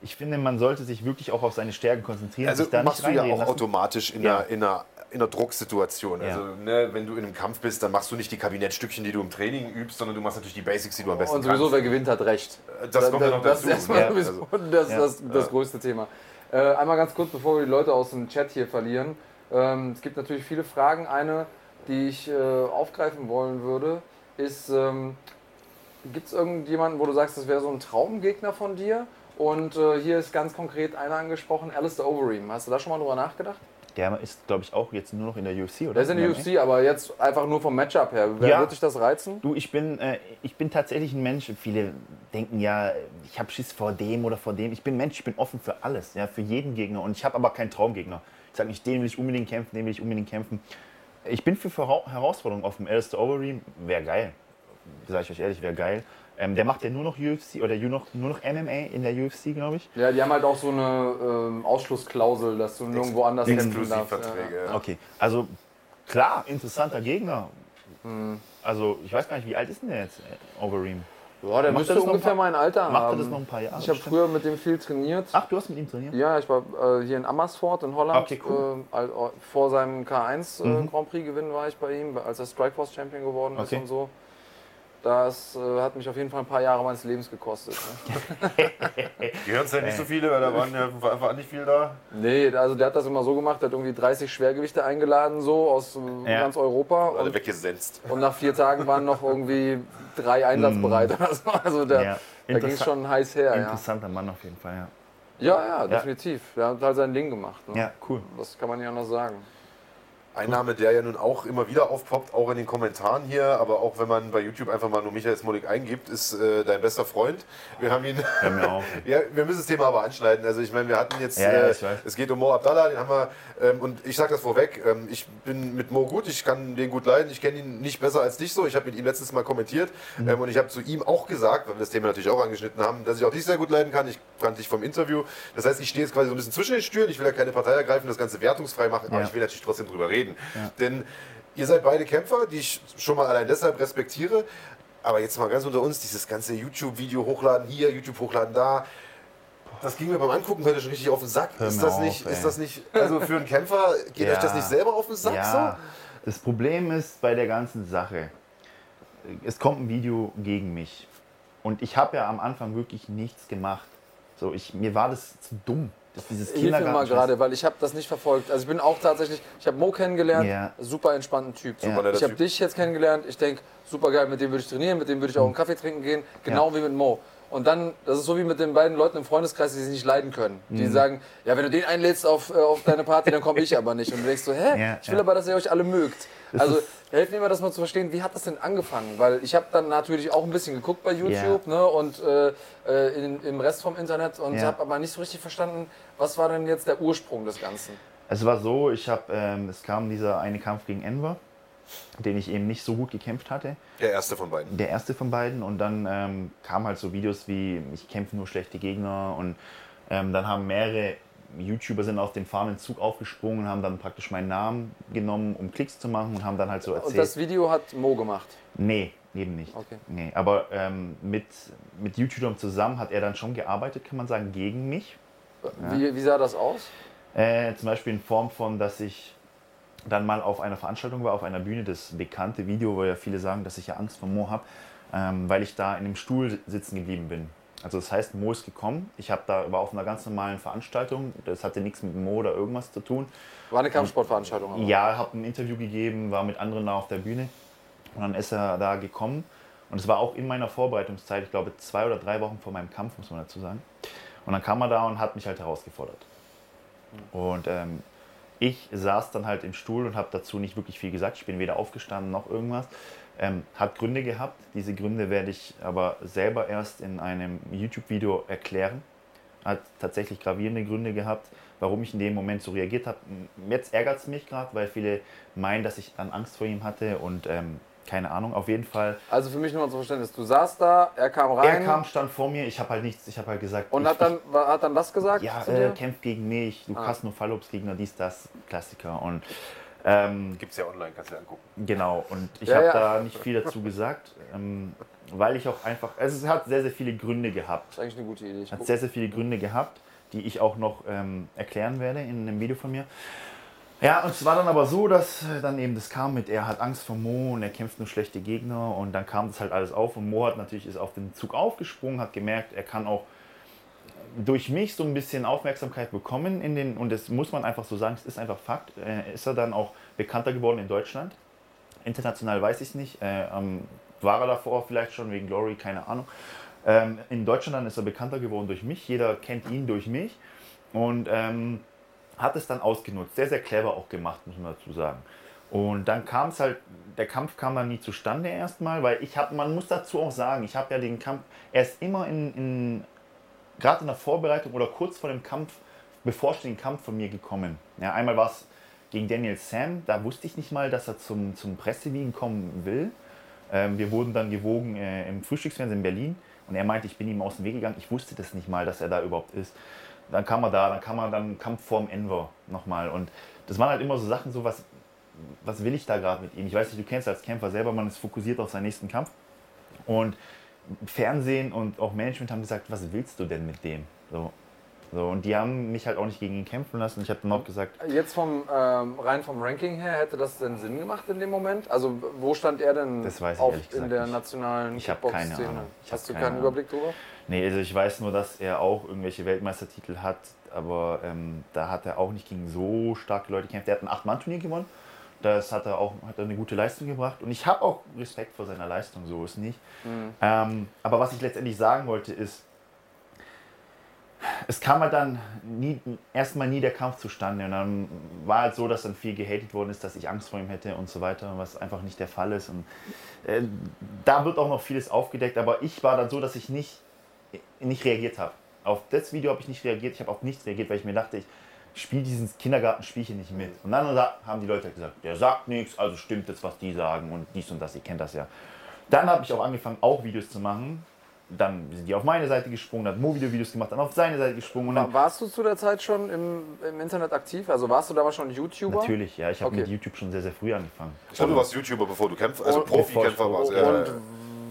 ich finde, man sollte sich wirklich auch auf seine Stärken konzentrieren. Also sich da machst nicht du ja auch lassen. automatisch in, Ja. einer, in, einer, in einer Drucksituation. Ja. Also ne, wenn du in einem Kampf bist, dann machst du nicht die Kabinettstückchen, die du im Training übst, sondern du machst natürlich die Basics, die du am besten Und sowieso, kannst. wer gewinnt, hat recht. Das kommt ja noch das dazu. ist erstmal Ja, sowieso also, das, Ja. das, das größte Thema. Äh, einmal ganz kurz, bevor wir die Leute aus dem Chat hier verlieren. Ähm, es gibt natürlich viele Fragen. Eine, die ich äh, aufgreifen wollen würde, ist, ähm, gibt es irgendjemanden, wo du sagst, das wäre so ein Traumgegner von dir? Und äh, hier ist ganz konkret einer angesprochen, Alistair Overeem. Hast du da schon mal drüber nachgedacht? Der ist, glaube ich, auch jetzt nur noch in der UFC, oder? Der ist in der UFC, aber jetzt einfach nur vom Matchup her. Wer Ja. wird dich das reizen? Du, ich bin, äh, ich bin tatsächlich ein Mensch. Viele denken ja, ich habe Schiss vor dem oder vor dem. Ich bin Mensch, ich bin offen für alles, ja, für jeden Gegner. Und ich habe aber keinen Traumgegner. Ich sage nicht, den will ich unbedingt kämpfen, den will ich unbedingt kämpfen. Ich bin für Herausforderungen offen. Alistair Overeem wäre geil. Sag ich euch ehrlich, wäre geil. Ähm, der macht ja nur noch UFC oder nur noch, nur noch MMA in der UFC, glaube ich. Ja, die haben halt auch so eine ähm, Ausschlussklausel, dass du nirgendwo anders kämpfen darfst. Exklusivverträge. ja. Okay, also klar, interessanter Gegner. Also ich weiß gar nicht, wie alt ist denn der jetzt, äh, Overeem? Ja, der Macht müsste das noch ungefähr ein paar- mein Alter Macht er haben. das noch ein paar Jahre? Ich habe früher mit dem viel trainiert. Ach, du hast mit ihm trainiert? Ja, ich war äh, hier in Amersfoort in Holland. Okay, cool. äh, äh, vor seinem K1 äh, Mhm. Grand Prix Gewinn war ich bei ihm, als er Strikeforce Champion geworden ist Okay. und so. Das äh, hat mich auf jeden Fall ein paar Jahre meines Lebens gekostet. Ne? Die hören es ja nicht so viele, weil da waren ja einfach nicht viel da. nee, also der hat das immer so gemacht, der hat irgendwie 30 Schwergewichte eingeladen, so aus äh, Ja. ganz Europa. Alle Und, weggesenzt. und nach vier Tagen waren noch irgendwie drei einsatzbereit oder so. Also der. Ja. da ging es schon heiß her. Ja. Interessanter Mann auf jeden Fall, ja. ja, ja, definitiv. Der hat halt sein Ding gemacht. Ne? Ja, cool. Das kann man nicht anders sagen. Ein Name, der ja nun auch immer wieder aufpoppt, auch in den Kommentaren hier, aber auch wenn man bei YouTube einfach mal nur Michael Smolik eingibt, ist äh, dein bester Freund. Wir haben ihn. Ja, wir müssen das Thema aber anschneiden. Also ich meine, wir hatten jetzt, Ja, äh, es geht um Mo Abdallah, den haben wir, ähm, und ich sage das vorweg, ähm, ich bin mit Mo gut, ich kann den gut leiden, ich kenne ihn nicht besser als dich so. Ich habe mit ihm letztes Mal kommentiert Mhm. ähm, und ich habe zu ihm auch gesagt, weil wir das Thema natürlich auch angeschnitten haben, dass ich auch dich sehr gut leiden kann. Ich kannte dich vom Interview. Das heißt, ich stehe jetzt quasi so ein bisschen zwischen den Stühlen. Ich will ja keine Partei ergreifen, das Ganze wertungsfrei machen, aber ich will natürlich trotzdem drüber reden. Denn ihr seid beide Kämpfer, die ich schon mal allein deshalb respektiere. Aber jetzt mal ganz unter uns, dieses ganze YouTube-Video hochladen hier, YouTube hochladen da. Das ging mir beim Angucken heute schon richtig auf den Sack. Ist das, auf, nicht, ey. ist das nicht, also für einen Kämpfer, geht Ja. euch das nicht selber auf den Sack Ja, das Problem ist bei der ganzen Sache, es kommt ein Video gegen mich. Und ich habe ja am Anfang wirklich nichts gemacht. So, ich, mir war das zu dumm. Dieses Hilf mir mal gerade, weil ich habe das nicht verfolgt. Also ich bin auch tatsächlich, ich habe Mo kennengelernt, Ja. super entspannten Typ. Super ich habe dich jetzt kennengelernt, ich denke, super geil, mit dem würde ich trainieren, mit dem würde ich auch einen Kaffee trinken gehen, genau wie mit Mo. Und dann, das ist so wie mit den beiden Leuten im Freundeskreis, die sich nicht leiden können. Die Mhm. sagen, ja, wenn du den einlädst auf, äh, auf deine Party, dann komme ich aber nicht. Und du denkst so, hä? Ja, ich will ja. aber, dass ihr euch alle mögt. Also helft mir mal, das mal zu verstehen, wie hat das denn angefangen? Weil ich habe dann natürlich auch ein bisschen geguckt bei YouTube ne, und äh, äh, in, im Rest vom Internet und Ja. habe aber nicht so richtig verstanden, was war denn jetzt der Ursprung des Ganzen? Es war so, ich habe, ähm, es kam dieser eine Kampf gegen Enver, den ich eben nicht so gut gekämpft hatte. Der erste von beiden. Der erste von beiden. Und dann ähm, kamen halt so Videos wie, ich kämpfe nur schlechte Gegner. Und ähm, dann haben mehrere YouTuber sind auf den fahrenden Zug aufgesprungen und haben dann praktisch meinen Namen genommen, um Klicks zu machen und haben dann halt so Und erzählt. das Video hat Mo gemacht. Nee, eben nicht. Okay. Nee, aber ähm, mit, mit YouTubern zusammen hat er dann schon gearbeitet, kann man sagen, gegen mich. Wie, wie sah das aus? Äh, zum Beispiel in Form von, dass ich dann mal auf einer Veranstaltung war, auf einer Bühne, das bekannte Video, wo ja viele sagen, dass ich ja Angst vor Mo habe, ähm, weil ich da in einem Stuhl sitzen geblieben bin. Also das heißt, Mo ist gekommen, ich habe da war auf einer ganz normalen Veranstaltung, das hatte nichts mit Mo oder irgendwas zu tun. War eine Kampfsportveranstaltung. aber. Ja, habe ein Interview gegeben, war mit anderen da auf der Bühne und dann ist er da gekommen und es war auch in meiner Vorbereitungszeit, ich glaube zwei oder drei Wochen vor meinem Kampf, muss man dazu sagen. Und dann kam er da und hat mich halt herausgefordert. Und ähm, ich saß dann halt im Stuhl und habe dazu nicht wirklich viel gesagt. Ich bin weder aufgestanden noch irgendwas. Ähm, hat Gründe gehabt. Diese Gründe werde ich aber selber erst in einem YouTube-Video erklären. Hat tatsächlich gravierende Gründe gehabt, warum ich in dem Moment so reagiert habe. Jetzt ärgert es mich gerade, weil viele meinen, dass ich dann Angst vor ihm hatte und ähm, keine Ahnung. Auf jeden Fall. Also für mich nur mal zum Verständnis, du saßt da, er kam rein Er kam, stand vor mir. Ich habe halt nichts. Ich habe halt gesagt. und ich, hat dann, wa- hat dann was gesagt ja, äh, kämpft gegen mich, du Ah. hast nur Fallobstgegner, dies, das, Klassiker. Und Ähm, Gibt es ja online, kannst du dir angucken. Genau, und ich Ja, habe ja. da nicht viel dazu gesagt, ähm, weil ich auch einfach, also es hat sehr, sehr viele Gründe gehabt. Das ist eigentlich eine gute Idee. Ich Hat sehr, sehr viele Gründe gehabt, die ich auch noch ähm, erklären werde in einem Video von mir. Ja, und es war dann aber so, dass äh, dann eben das kam mit, er hat Angst vor Mo und er kämpft nur schlechte Gegner und dann kam das halt alles auf und Mo hat natürlich ist auf den Zug aufgesprungen, hat gemerkt, er kann auch durch mich so ein bisschen Aufmerksamkeit bekommen in den, und das muss man einfach so sagen, es ist einfach Fakt, äh, ist er dann auch bekannter geworden in Deutschland. International weiß ich nicht, äh, ähm, war er davor vielleicht schon wegen Glory, keine Ahnung. Ähm, in Deutschland dann ist er bekannter geworden durch mich, jeder kennt ihn durch mich und ähm, hat es dann ausgenutzt, sehr, sehr clever auch gemacht, muss man dazu sagen. Und dann kam es halt, der Kampf kam dann nie zustande erstmal, weil ich habe, man muss dazu auch sagen, ich habe ja den Kampf, er ist immer in, in gerade in der Vorbereitung oder kurz vor dem Kampf, bevorstehenden Kampf von mir gekommen. Ja, einmal war es gegen Daniel Sam, da wusste ich nicht mal, dass er zum, zum Pressewiegen kommen will. Ähm, wir wurden dann gewogen äh, im Frühstücksfernsehen in Berlin und er meinte, ich bin ihm aus dem Weg gegangen. Ich wusste das nicht mal, dass er da überhaupt ist. Dann kam er da, dann kam er dann Kampf vorm Enver nochmal und das waren halt immer so Sachen, so was, was will ich da gerade mit ihm? Ich weiß nicht, du kennst als Kämpfer selber, man ist fokussiert auf seinen nächsten Kampf und Fernsehen und auch Management haben gesagt, was willst du denn mit dem? So, so und die haben mich halt auch nicht gegen ihn kämpfen lassen. Ich habe dann auch gesagt, Jetzt vom ähm, rein vom Ranking her hätte das denn Sinn gemacht in dem Moment? Also wo stand er denn Das weiß ich auf, ehrlich in der nicht. nationalen Ich hab keine? Ahnung. Ich Hast du keine keinen Ahnung. Überblick drüber? nee, also ich weiß nur, dass er auch irgendwelche Weltmeistertitel hat, aber ähm, da hat er auch nicht gegen so starke Leute gekämpft. Er hat ein Acht-Mann-Turnier gewonnen. Das hat er auch hat er eine gute Leistung gebracht. Und ich habe auch Respekt vor seiner Leistung, so ist nicht. Ähm, aber was ich letztendlich sagen wollte, ist, es kam halt dann nie, erstmal nie der Kampf zustande. Und dann war halt so, dass dann viel gehatet worden ist, dass ich Angst vor ihm hätte und so weiter, was einfach nicht der Fall ist. Und äh, da wird auch noch vieles aufgedeckt, aber ich war dann so, dass ich nicht, nicht reagiert habe. Auf das Video habe ich nicht reagiert, ich habe auf nichts reagiert, weil ich mir dachte, ich spiele dieses Kindergartenspielchen nicht mit. Und dann haben die Leute halt gesagt, der sagt nichts, also stimmt das, was die sagen und dies und das, ihr kennt das ja. Dann habe ich auch angefangen, auch Videos zu machen. Dann sind die auf meine Seite gesprungen, dann hat Mo wieder Videos gemacht, dann auf seine Seite gesprungen. Und Warst du zu der Zeit schon im, im Internet aktiv? Also warst du damals schon YouTuber? natürlich, ja, ich habe Okay. mit YouTube schon sehr, sehr früh angefangen. Ich glaube, du warst YouTuber, bevor du kämpfst, also Profikämpfer warst. Ja, Und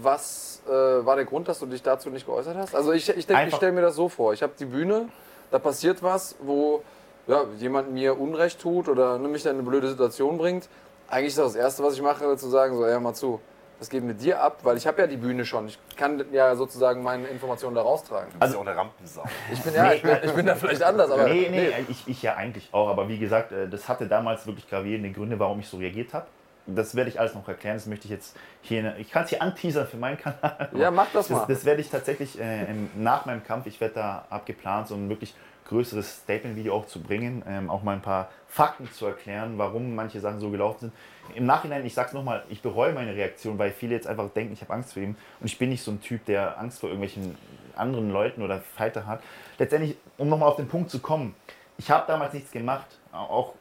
was äh, war der Grund, dass du dich dazu nicht geäußert hast? Also ich, ich denke, ich stelle mir das so vor. Ich habe die Bühne, da passiert was, wo ja, jemand mir Unrecht tut oder ne, mich dann in eine blöde Situation bringt. Eigentlich ist das, das Erste, was ich mache, zu sagen, so, ja, mal zu, das geht mit dir ab, weil ich habe ja die Bühne schon. Ich kann ja sozusagen meine Informationen da raustragen. Ja auch eine Rampensau. Ich bin, ja, ich bin, ich bin da vielleicht anders, aber Nee, nee, Ich, ich ja eigentlich auch, aber wie gesagt, äh, das hatte damals wirklich gravierende Gründe, warum ich so reagiert habe. Das werde ich alles noch erklären, das möchte ich jetzt hier, ich kann es hier anteasern für meinen Kanal. ja, mach das mal. Das, das werde ich tatsächlich äh, nach meinem Kampf, ich werde da abgeplant, so ein wirklich größeres Statement-Video auch zu bringen, ähm, auch mal ein paar Fakten zu erklären, warum manche Sachen so gelaufen sind. Im Nachhinein, ich sag's nochmal, ich bereue meine Reaktion, weil viele jetzt einfach denken, ich habe Angst vor ihm und ich bin nicht so ein Typ, der Angst vor irgendwelchen anderen Leuten oder Fighter hat. Letztendlich, um nochmal auf den Punkt zu kommen, ich habe damals nichts gemacht, auch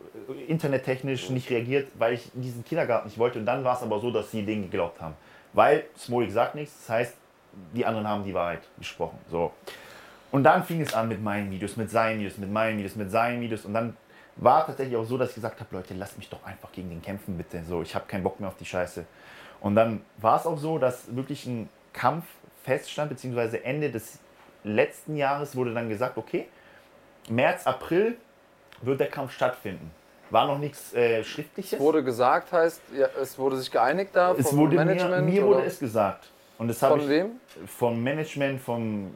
internettechnisch nicht reagiert, weil ich diesen Kindergarten nicht wollte. Und dann war es aber so, dass sie denen geglaubt haben. Weil Smolik sagt nichts, das heißt, die anderen haben die Wahrheit gesprochen. So. Und dann fing es an mit meinen Videos, mit seinen Videos, mit meinen Videos, mit seinen Videos. Und dann war tatsächlich auch so, dass ich gesagt habe, Leute, lasst mich doch einfach gegen den kämpfen, bitte. So, ich habe keinen Bock mehr auf die Scheiße. Und dann war es auch so, dass wirklich ein Kampf feststand, beziehungsweise Ende des letzten Jahres wurde dann gesagt, okay, März, April wird der Kampf stattfinden. War noch nichts äh, Schriftliches. wurde gesagt, heißt, ja, es wurde sich geeinigt da es vom wurde mir, Management? mir wurde oder? es gesagt. Und das habe Von ich wem? vom Management, vom,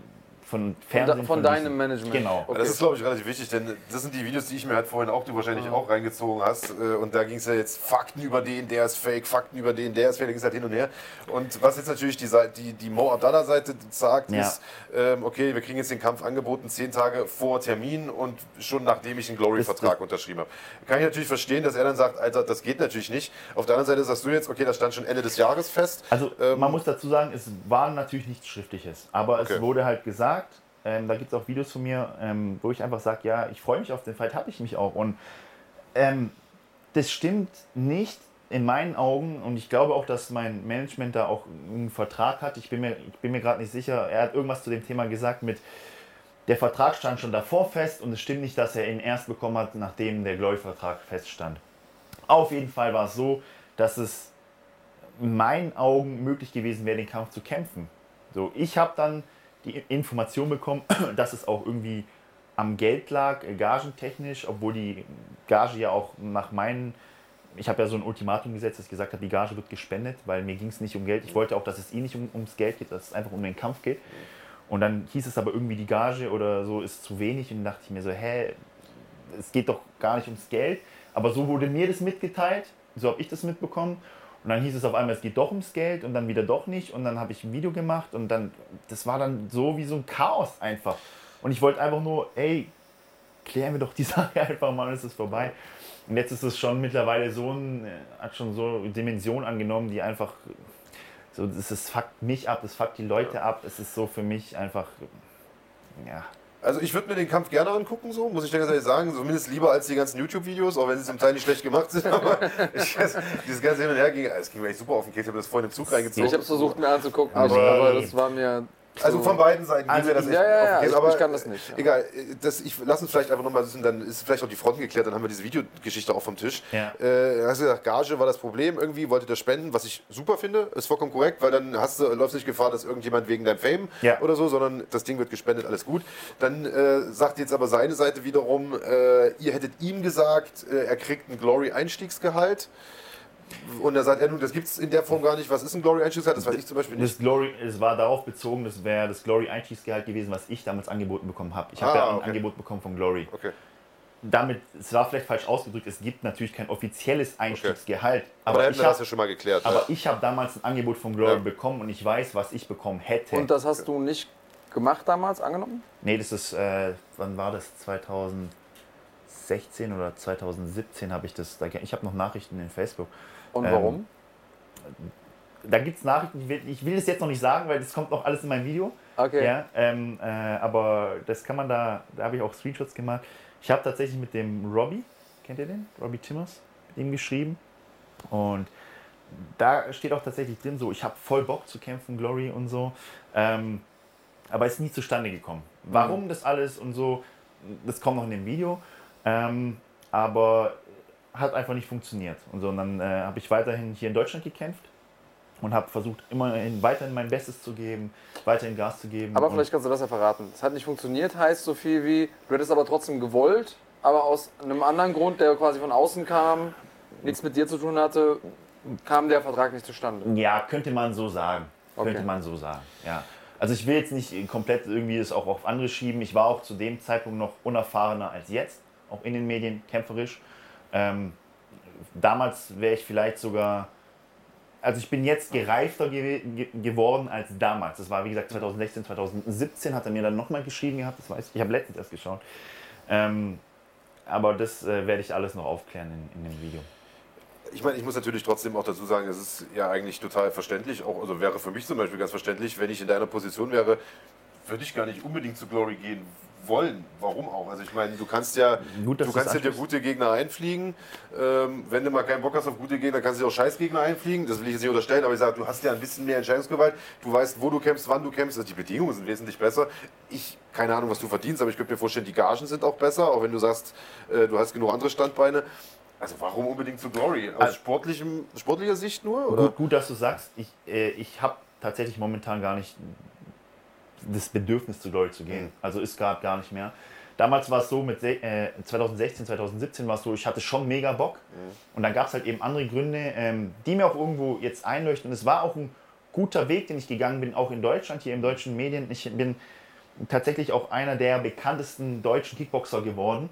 von Von, Fernsehen. von diesen- deinem Management? Genau. Okay. Das ist, glaube ich, relativ wichtig, denn das sind die Videos, die ich mir halt vorhin auch, du wahrscheinlich auch reingezogen hast. Äh, Und da ging es ja jetzt Fakten über den, der ist fake, Fakten über den, der ist fake, da ging es halt hin und her. Und was jetzt natürlich die, Seite- die, die Mo Abdallah-Seite sagt, Ja. ist, ähm, okay, wir kriegen jetzt den Kampf angeboten, zehn Tage vor Termin und schon nachdem ich einen Glory-Vertrag unterschrieben habe. Kann ich natürlich verstehen, dass er dann sagt, Alter, das geht natürlich nicht. Auf der anderen Seite sagst du jetzt, okay, das stand schon Ende des Jahres fest. Also Ähm, man muss dazu sagen, es war natürlich nichts Schriftliches, aber Okay. es wurde halt gesagt, ähm, da gibt es auch Videos von mir, ähm, wo ich einfach sage, ja, ich freue mich auf den Fight, habe ich mich auch. Und ähm, das stimmt nicht in meinen Augen und ich glaube auch, dass mein Management da auch einen Vertrag hat. Ich bin mir, ich bin mir gerade nicht sicher, er hat irgendwas zu dem Thema gesagt mit, der Vertrag stand schon davor fest und es stimmt nicht, dass er ihn erst bekommen hat, nachdem der Glory-Vertrag feststand. Auf jeden Fall war es so, dass es in meinen Augen möglich gewesen wäre, den Kampf zu kämpfen. So, ich habe dann die Information bekommen, dass es auch irgendwie am Geld lag, äh, gagentechnisch, obwohl die Gage ja auch nach meinen, ich habe ja so ein Ultimatum gesetzt, dass ich gesagt habe, die Gage wird gespendet, weil mir ging es nicht um Geld. Ich wollte auch, dass es eh nicht um, ums Geld geht, dass es einfach um den Kampf geht. Und dann hieß es aber irgendwie, die Gage oder so ist zu wenig und dachte ich mir so, hä, es geht doch gar nicht ums Geld. Aber so wurde mir das mitgeteilt, so habe ich das mitbekommen. Und dann hieß es auf einmal, es geht doch ums Geld und dann wieder doch nicht. Und dann habe ich ein Video gemacht und dann, das war dann so wie so ein Chaos einfach. Und ich wollte einfach nur, ey, klären wir doch die Sache einfach mal und es ist vorbei. Und jetzt ist es schon mittlerweile so ein, hat schon so Dimension angenommen, die einfach, so, ist, fuckt mich ab, das fuckt die Leute ab. Es ist so für mich einfach, ja, also ich würde mir den Kampf gerne angucken, so muss ich ganz ehrlich sagen. Zumindest lieber als die ganzen YouTube-Videos, auch wenn sie zum Teil nicht schlecht gemacht sind. Aber ich, dieses ganze Hin und Her ging, es ging mir echt super auf den Keks. Ich habe das vorhin im Zug reingezogen. Ich habe es versucht mir anzugucken, aber, aber das war mir also von beiden Seiten also mir das ja, ja, ja, ich, aber ich kann das nicht. Ja. Egal, das, ich, lass uns vielleicht einfach nochmal, dann ist vielleicht auch die Fronten geklärt, dann haben wir diese Videogeschichte auch vom Tisch. Ja. Äh, hast du gesagt, Gage war das Problem, irgendwie wollte das spenden, was ich super finde, ist vollkommen korrekt, weil dann hast du, läufst nicht Gefahr, dass irgendjemand wegen deinem Fame ja. oder so, sondern das Ding wird gespendet, alles gut. Dann äh, sagt jetzt aber seine Seite wiederum, äh, ihr hättet ihm gesagt, äh, er kriegt ein Glory-Einstiegsgehalt. Und da sagt er nun, das gibt es in der Form gar nicht. Was ist ein Glory-Einstiegsgehalt? Das weiß ich zum Beispiel nicht. Das Glory, es war darauf bezogen, das wäre das Glory-Einstiegsgehalt gewesen, was ich damals angeboten bekommen habe. Ich habe Ah, ja ein okay. Angebot bekommen von Glory. Okay. Damit, es war vielleicht falsch ausgedrückt, es gibt natürlich kein offizielles Einstiegsgehalt. Aber, da Aber, hätten ich das habe ja schon mal geklärt. aber ja. ich habe damals ein Angebot von Glory Ja. bekommen und ich weiß, was ich bekommen hätte. Und das hast du nicht gemacht damals, angenommen? nee, das ist, äh, wann war das? 2016 oder 2017 habe ich das. da Ich habe noch Nachrichten in Facebook. Und Ähm, warum? Da gibt es Nachrichten, ich will, ich will das jetzt noch nicht sagen, weil das kommt noch alles in meinem Video. Okay. Ja, ähm, äh, aber das kann man da, da habe ich auch Screenshots gemacht. Ich habe tatsächlich mit dem Robbie, kennt ihr den? Robbie Timmers, mit ihm geschrieben. Und da steht auch tatsächlich drin, so, ich habe voll Bock zu kämpfen, Glory und so. Ähm, aber ist nie zustande gekommen. Warum das alles und so, das kommt noch in dem Video. Ähm, aber hat einfach nicht funktioniert. Und so, und dann äh, habe ich weiterhin hier in Deutschland gekämpft und habe versucht, immerhin weiterhin mein Bestes zu geben, weiterhin Gas zu geben. Aber vielleicht kannst du das ja verraten. Es hat nicht funktioniert, heißt so viel wie, du hättest aber trotzdem gewollt, aber aus einem anderen Grund, der quasi von außen kam, nichts mit dir zu tun hatte, kam der Vertrag nicht zustande. Ja, könnte man so sagen. Okay. Könnte man so sagen, ja. Also ich will jetzt nicht komplett irgendwie das auch auf andere schieben. Ich war auch zu dem Zeitpunkt noch unerfahrener als jetzt, auch in den Medien, kämpferisch. Ähm, damals wäre ich vielleicht sogar, also ich bin jetzt gereifter ge ge geworden als damals. Das war wie gesagt 2016, 2017 hat er mir dann nochmal geschrieben gehabt, das weiß ich. Ich habe letztens erst geschaut. Ähm, aber das äh, werde ich alles noch aufklären in, in dem Video. Ich meine, ich muss natürlich trotzdem auch dazu sagen, es ist ja eigentlich total verständlich, auch, also wäre für mich zum Beispiel ganz verständlich, wenn ich in deiner Position wäre, würde ich gar nicht unbedingt zu Glory gehen wollen. Warum auch? Also ich meine, du kannst ja, Gut, du kannst ja dir gute Gegner einfliegen. Ähm, wenn du mal keinen Bock hast auf gute Gegner, kannst du dir auch Scheißgegner einfliegen. Das will ich jetzt nicht unterstellen, aber ich sage, du hast ja ein bisschen mehr Entscheidungsgewalt. Du weißt, wo du kämpfst, wann du kämpfst. Also die Bedingungen sind wesentlich besser. Ich, keine Ahnung, was du verdienst, aber ich könnte mir vorstellen, die Gagen sind auch besser, auch wenn du sagst, äh, du hast genug andere Standbeine. Also warum unbedingt zu Glory? Aus Also- sportlichem, sportlicher Sicht nur? Gut, gut, dass du sagst. Ich, äh, ich habe tatsächlich momentan gar nicht das Bedürfnis zu Glory zu gehen. Mhm. Also ist gerade gar nicht mehr. Damals war es so, mit äh, 2016, 2017 war es so, ich hatte schon mega Bock. Und dann gab es halt eben andere Gründe, ähm, die mir auch irgendwo jetzt einleuchten. Und es war auch ein guter Weg, den ich gegangen bin, auch in Deutschland, hier im deutschen Medien. Ich bin tatsächlich auch einer der bekanntesten deutschen Kickboxer geworden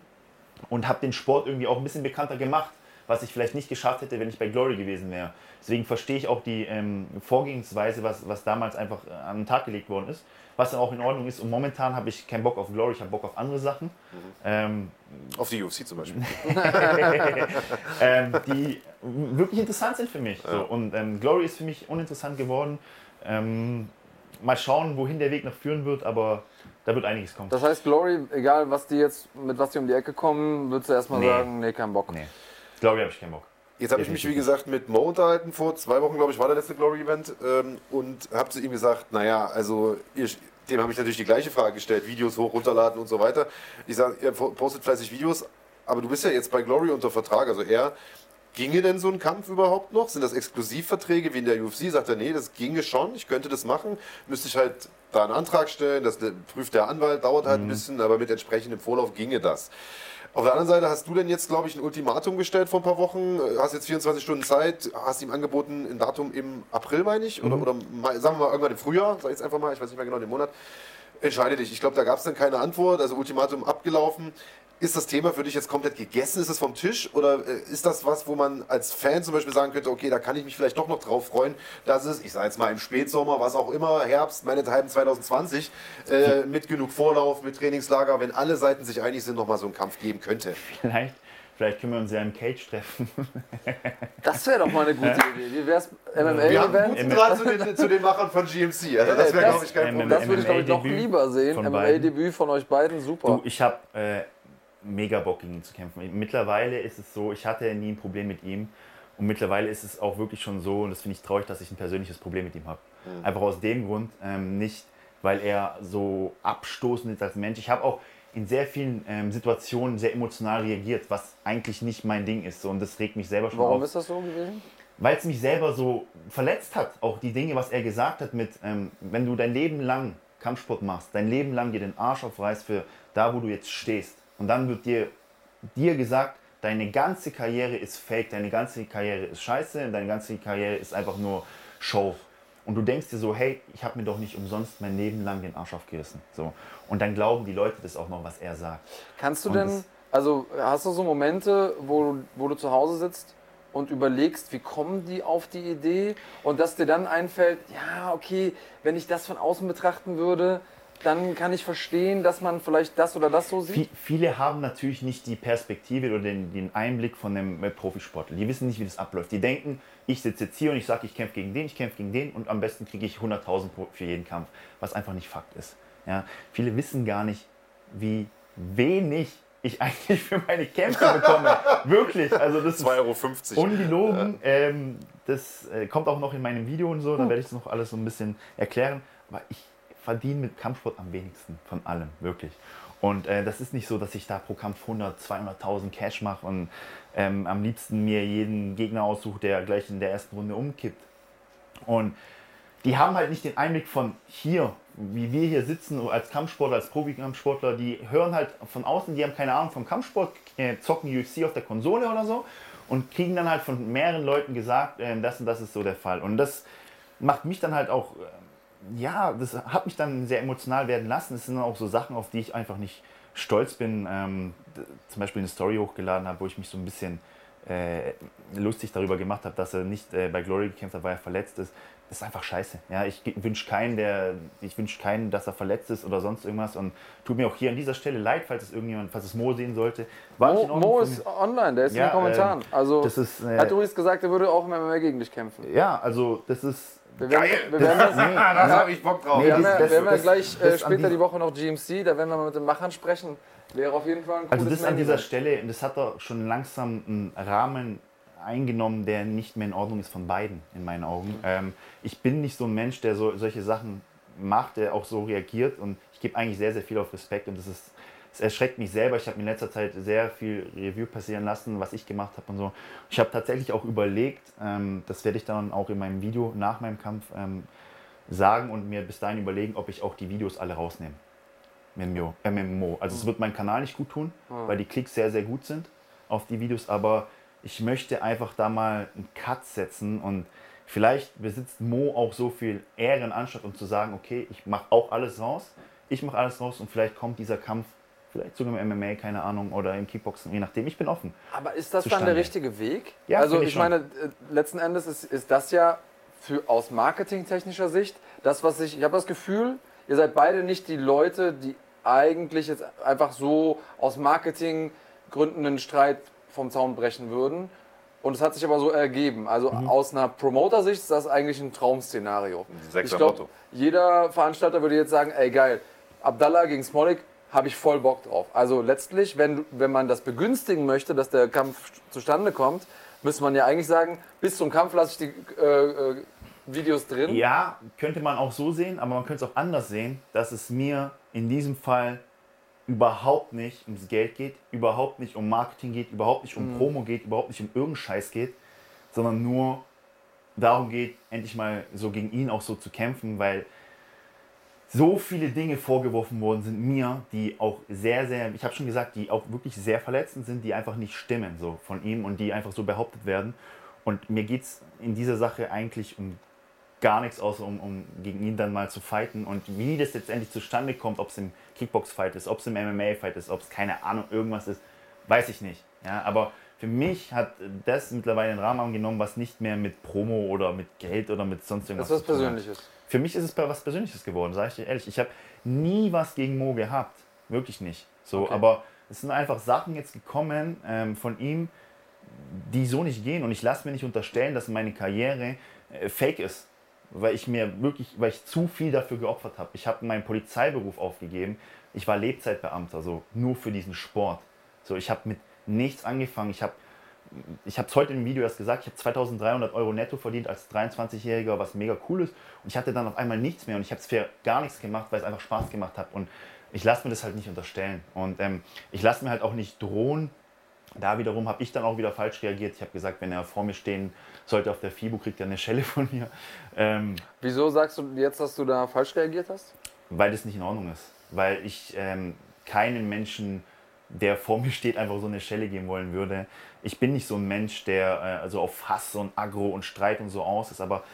und habe den Sport irgendwie auch ein bisschen bekannter gemacht, was ich vielleicht nicht geschafft hätte, wenn ich bei Glory gewesen wäre. Deswegen verstehe ich auch die ähm, Vorgehensweise, was, was damals einfach äh, an den Tag gelegt worden ist, was dann auch in Ordnung ist. Und momentan habe ich keinen Bock auf Glory, ich habe Bock auf andere Sachen, ähm, Auf die UFC zum Beispiel. ähm, die wirklich interessant sind für mich. So. Und ähm, Glory ist für mich uninteressant geworden. Ähm, mal schauen, wohin der Weg noch führen wird, aber da wird einiges kommen. Das heißt, Glory, egal was die jetzt, mit was die um die Ecke kommen, würdest du erstmal Nee. sagen, nee, kein Bock. Nee, Glory habe ich keinen Bock. Jetzt habe ich mich, wie gesagt, mit Mo unterhalten. Vor zwei Wochen, glaube ich, war der letzte Glory-Event. Ähm, und habe zu ihm gesagt, naja, also ihr, dem habe ich natürlich die gleiche Frage gestellt. Videos hoch, runterladen und so weiter. Ich sage, ihr postet fleißig Videos, aber du bist ja jetzt bei Glory unter Vertrag, also er. Ginge denn so ein Kampf überhaupt noch? Sind das Exklusivverträge wie in der UFC? Sagt er, nee, das ginge schon, ich könnte das machen. Müsste ich halt da einen Antrag stellen, das prüft der Anwalt, dauert halt ein bisschen, aber mit entsprechendem Vorlauf ginge das. Auf der anderen Seite hast du denn jetzt, glaube ich, ein Ultimatum gestellt vor ein paar Wochen, hast jetzt 24 Stunden Zeit, hast ihm angeboten, ein Datum im April, meine ich, oder, oder mal- sagen wir mal irgendwann im Frühjahr, sag ich jetzt einfach mal, ich weiß nicht mehr genau den Monat. Entscheide dich. Ich glaube, da gab es dann keine Antwort, also Ultimatum abgelaufen. Ist das Thema für dich jetzt komplett gegessen? Ist es vom Tisch? Oder äh, ist das was, wo man als Fan zum Beispiel sagen könnte, okay, da kann ich mich vielleicht doch noch drauf freuen, dass es, ich sage jetzt mal im Spätsommer, was auch immer, Herbst, meinethalben 2020, äh, mit genug Vorlauf, mit Trainingslager, wenn alle Seiten sich einig sind, nochmal so einen Kampf geben könnte. Vielleicht, vielleicht können wir uns ja im Cage treffen. Das wäre doch mal eine gute Idee. Wie wär's? Wir haben einen MMA-Event? guten Draht zu den, zu den Machern von GMC. Also das wäre, glaube ich, kein Problem. Das würde ich, glaube ich, noch lieber sehen. MMA-Debüt von euch beiden, super. Du, ich habe äh, mega Bock gegen ihn zu kämpfen. Mittlerweile ist es so, ich hatte nie ein Problem mit ihm. Und mittlerweile ist es auch wirklich schon so, und das finde ich traurig, dass ich ein persönliches Problem mit ihm habe. Einfach aus dem Grund, ähm, nicht weil er so abstoßend ist als Mensch. Ich habe auch in sehr vielen ähm, Situationen sehr emotional reagiert, was eigentlich nicht mein Ding ist. So, und das regt mich selber schon Warum auf ist das so gewesen? weil es mich selber so verletzt hat. Auch die Dinge, was er gesagt hat mit, ähm, wenn du dein Leben lang Kampfsport machst, dein Leben lang dir den Arsch aufreißt für da, wo du jetzt stehst. Und dann wird dir, dir gesagt, deine ganze Karriere ist fake, deine ganze Karriere ist scheiße, deine ganze Karriere ist einfach nur Show. Und du denkst dir so, hey, ich habe mir doch nicht umsonst mein Leben lang den Arsch aufgerissen. So. Und dann glauben die Leute das auch noch, was er sagt. Kannst du Und denn, also hast du so Momente, wo, du- wo du zu Hause sitzt und überlegst, wie kommen die auf die Idee und dass dir dann einfällt, ja, okay, wenn ich das von außen betrachten würde, dann kann ich verstehen, dass man vielleicht das oder das so sieht? Vi- Viele haben natürlich nicht die Perspektive oder den, den Einblick von einem äh, Profisportler. Die wissen nicht, wie das abläuft. Die denken, ich sitze jetzt hier und ich sage, ich kämpfe gegen den, ich kämpfe gegen den und am besten kriege ich 100.000 pro- für jeden Kampf, was einfach nicht Fakt ist. Ja? Viele wissen gar nicht, wie wenig ich eigentlich für meine Kämpfe bekomme. Wirklich. Also das ist 2,50 Euro. ungelogen. Ähm, das äh, kommt auch noch in meinem Video und so, da werde ich es noch alles so ein bisschen erklären. Aber ich verdiene mit Kampfsport am wenigsten von allem, wirklich. Und äh, das ist nicht so, dass ich da pro Kampf 100, 200.000 Cash mache und ähm, am liebsten mir jeden Gegner aussuche, der gleich in der ersten Runde umkippt. Und die haben halt nicht den Einblick von hier, wie wir hier sitzen als Kampfsportler, als Profi-Kampfsportler. Die hören halt von außen, die haben keine Ahnung vom Kampfsport, äh, zocken UFC auf der Konsole oder so und kriegen dann halt von mehreren Leuten gesagt, ähm, das und das ist so der Fall. Und das macht mich dann halt auch, ähm, ja, das hat mich dann sehr emotional werden lassen. Das sind auch so Sachen, auf die ich einfach nicht stolz bin. Ähm, zum Beispiel eine Story hochgeladen habe, wo ich mich so ein bisschen äh, lustig darüber gemacht habe, dass er nicht äh, bei Glory gekämpft hat, weil er verletzt ist. Das ist einfach scheiße. Ja, ich wünsche keinen, der, ich wünsche keinen, dass er verletzt ist oder sonst irgendwas. Und tut mir auch hier an dieser Stelle leid, falls es irgendjemand, falls es Mo sehen sollte. War Mo, in Mo ist online, der ist in Ja, den Kommentaren. ähm, also das ist, äh, hat übrigens gesagt, er würde auch im MMA gegen dich kämpfen. ja, also das ist. Wir werden, wir werden das, Nee, Da habe ich Bock drauf. Nee, wir haben das- ja, das- wir haben ja das- gleich das äh, an später die- die Woche noch GMC, da werden wir mal mit den Machern sprechen. Wäre auf jeden Fall ein cooles Also das an dieser. Stelle, das hat doch schon langsam einen Rahmen eingenommen, der nicht mehr in Ordnung ist von beiden, in meinen Augen. Ähm, ich bin nicht so ein Mensch, der so, solche Sachen macht, der auch so reagiert und ich gebe eigentlich sehr, sehr viel auf Respekt und das ist, es erschreckt mich selber. Ich habe mir in letzter Zeit sehr viel Review passieren lassen, was ich gemacht habe und so. Ich habe tatsächlich auch überlegt, ähm, das werde ich dann auch in meinem Video nach meinem Kampf ähm, sagen und mir bis dahin überlegen, ob ich auch die Videos alle rausnehme. MMO. Äh, MMO. Also es wird meinen Kanal nicht gut tun, weil die Klicks sehr, sehr gut sind auf die Videos, aber ich möchte einfach da mal einen Cut setzen und vielleicht besitzt Mo auch so viel Ehre in Anstatt, um zu sagen, okay, ich mache auch alles raus, ich mache alles raus und vielleicht kommt dieser Kampf vielleicht sogar im MMA, keine Ahnung, oder im Kickboxen, je nachdem. Ich bin offen. Aber ist das dann der richtige Weg? Ja, also ich ich meine, äh, letzten Endes ist, ist das ja für, aus marketingtechnischer Sicht das, was ich, ich habe das Gefühl, ihr seid beide nicht die Leute, die eigentlich jetzt einfach so aus Marketinggründen einen Streit vom Zaun brechen würden. Und es hat sich aber so ergeben. Also Mhm. aus einer Promoter-Sicht ist das eigentlich ein Traum-Szenario. Ich glaube, Motto. jeder Veranstalter würde jetzt sagen, ey geil, Abdallah gegen Smolik, habe ich voll Bock drauf. Also letztlich, wenn, wenn man das begünstigen möchte, dass der Kampf zustande kommt, müsste man ja eigentlich sagen, bis zum Kampf lasse ich die äh, äh, Videos drin. Ja, könnte man auch so sehen, aber man könnte es auch anders sehen, dass es mir in diesem Fall überhaupt nicht ums Geld geht, überhaupt nicht um Marketing geht, überhaupt nicht um mhm. Promo geht, überhaupt nicht um irgendeinen Scheiß geht, sondern nur darum geht, endlich mal so gegen ihn auch so zu kämpfen, weil so viele Dinge vorgeworfen worden sind mir, die auch sehr, sehr, ich habe schon gesagt, die auch wirklich sehr verletzend sind, die einfach nicht stimmen so von ihm und die einfach so behauptet werden. Und mir geht es in dieser Sache eigentlich um gar nichts, außer um, um gegen ihn dann mal zu fighten. Und wie das jetzt endlich zustande kommt, ob es im Kickbox-Fight ist, ob es im MMA-Fight ist, ob es keine Ahnung irgendwas ist, weiß ich nicht. Ja, aber für mich hat das mittlerweile einen Rahmen angenommen, was nicht mehr mit Promo oder mit Geld oder mit sonst irgendwas das ist was Persönliches. Für mich ist es was Persönliches geworden, sage ich dir ehrlich. Ich habe nie was gegen Mo gehabt. Wirklich nicht. So, okay. aber es sind einfach Sachen jetzt gekommen ähm, von ihm, die so nicht gehen. Und ich lasse mir nicht unterstellen, dass meine Karriere äh, fake ist weil ich mir wirklich, weil ich zu viel dafür geopfert habe. Ich habe meinen Polizeiberuf aufgegeben. Ich war Lebzeitbeamter, so nur für diesen Sport. So, ich habe mit nichts angefangen. Ich habe ich habe es heute im Video erst gesagt, ich habe 2300 Euro netto verdient als 23-Jähriger, was mega cool ist. Und ich hatte dann auf einmal nichts mehr und ich habe es für gar nichts gemacht, weil es einfach Spaß gemacht hat. Und ich lasse mir das halt nicht unterstellen. Und ähm, ich lasse mir halt auch nicht drohen, da wiederum habe ich dann auch wieder falsch reagiert. Ich habe gesagt, wenn er vor mir stehen sollte auf der FIBO, kriegt er eine Schelle von mir. Ähm, Wieso sagst du jetzt, dass du da falsch reagiert hast? Weil das nicht in Ordnung ist. Weil ich ähm, keinen Menschen, der vor mir steht, einfach so eine Schelle geben wollen würde. Ich bin nicht so ein Mensch, der äh, also auf Hass und Aggro und Streit und so aus ist, aber